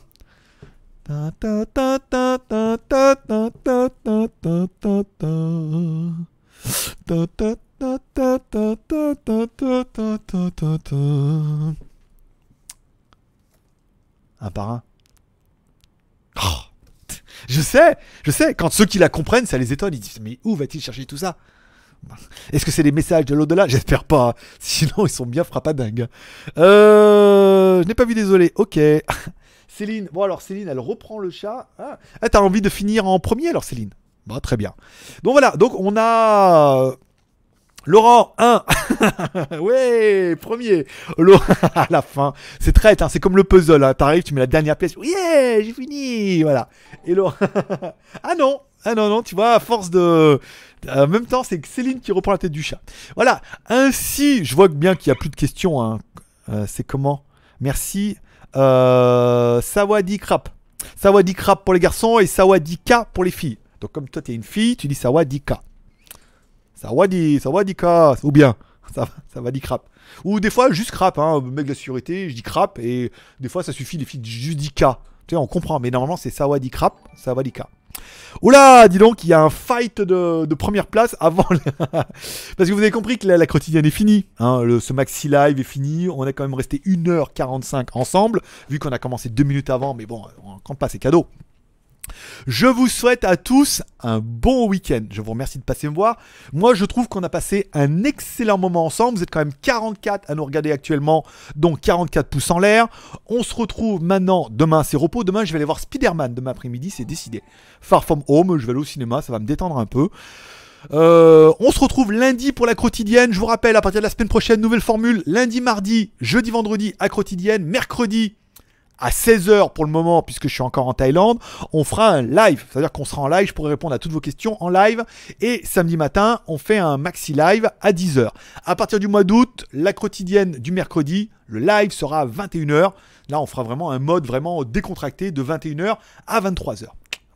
Je sais, quand ceux qui la comprennent, ça les étonne. Ils disent Mais où va-t-il chercher tout ça? Est-ce que c'est des messages de l'au-delà? J'espère pas. Sinon, ils sont bien frappadingues. Euh, je n'ai pas vu, désolé. Ok. Céline, bon alors Céline, elle reprend le chat. Ah, Ah, t'as envie de finir en premier alors Céline? Bon, très bien. Donc voilà, donc on a Laurent 1. ouais, premier. Laurent à la fin. C'est traite, hein, c'est comme le puzzle. Hein. T'arrives, tu mets la dernière pièce. Yeah, j'ai fini. Voilà. Et Laurent. ah non, ah non, non, tu vois, à force de. En même temps, c'est Céline qui reprend la tête du chat. Voilà. Ainsi, je vois bien qu'il n'y a plus de questions. hein. Euh, c'est comment? Merci. Euh, Sawadi Krap. Sawadi Krap pour les garçons et Sawadika pour les filles. Donc, comme toi, tu es une fille, tu dis Sawadika. Sawadi, Sawadika. Ou bien, ça, Sawadi Krap. Ou des fois, juste Krap. Hein, mec de la sécurité, je dis Krap. Et des fois, ça suffit, les filles juste Dika. Tu sais, on comprend. Mais normalement, c'est Sawadi Krap, Sawadika. Oula, dis donc, il y a un fight de, de première place avant. Parce que vous avez compris que la, la quotidienne est finie. hein, le, ce maxi live est fini. On est quand même resté 1h45 ensemble, vu qu'on a commencé deux minutes avant. Mais bon, on compte pas, c'est cadeau. Je vous souhaite à tous un bon week-end. Je vous remercie de passer me voir. Moi, je trouve qu'on a passé un excellent moment ensemble. Vous êtes quand même 44 à nous regarder actuellement, donc 44 pouces en l'air. On se retrouve maintenant. Demain, c'est repos. Demain, je vais aller voir Spider-Man. Demain après-midi, c'est décidé. Far From Home, je vais aller au cinéma. Ça va me détendre un peu. Euh, on se retrouve lundi pour la quotidienne. Je vous rappelle, à partir de la semaine prochaine, nouvelle formule. Lundi, mardi, jeudi, vendredi à quotidienne. Mercredi à 16h pour le moment, puisque je suis encore en Thaïlande. On fera un live. C'est-à-dire qu'on sera en live. Je pourrai répondre à toutes vos questions en live. Et samedi matin, on fait un maxi live à 10h. À partir du mois d'août, la quotidienne du mercredi, le live sera à 21h. Là, on fera vraiment un mode vraiment décontracté de 21h à 23h.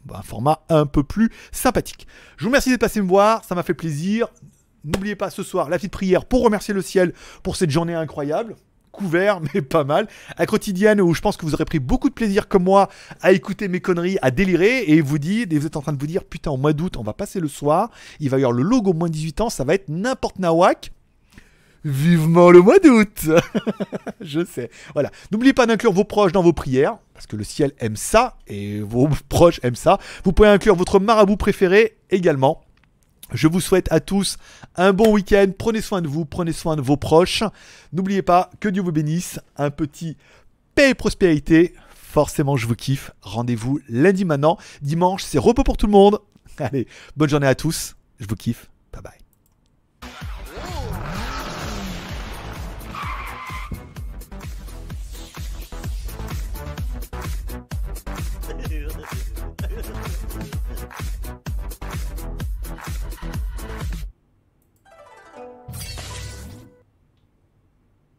Bon, un format un peu plus sympathique. Je vous remercie d'être passé me voir, ça m'a fait plaisir. N'oubliez pas ce soir la petite prière pour remercier le ciel pour cette journée incroyable. Couvert, mais pas mal. À quotidienne où je pense que vous aurez pris beaucoup de plaisir comme moi à écouter mes conneries, à délirer et vous dites, vous êtes en train de vous dire, putain, au mois d'août, on va passer le soir, il va y avoir le logo moins 18 ans, ça va être n'importe nawak. Vivement le mois d'août Je sais. Voilà. N'oubliez pas d'inclure vos proches dans vos prières, parce que le ciel aime ça, et vos proches aiment ça. Vous pouvez inclure votre marabout préféré également. Je vous souhaite à tous un bon week-end. Prenez soin de vous, prenez soin de vos proches. N'oubliez pas que Dieu vous bénisse. Un petit paix et prospérité. Forcément, je vous kiffe. Rendez-vous lundi maintenant. Dimanche, c'est repos pour tout le monde. Allez, bonne journée à tous. Je vous kiffe. Bye bye.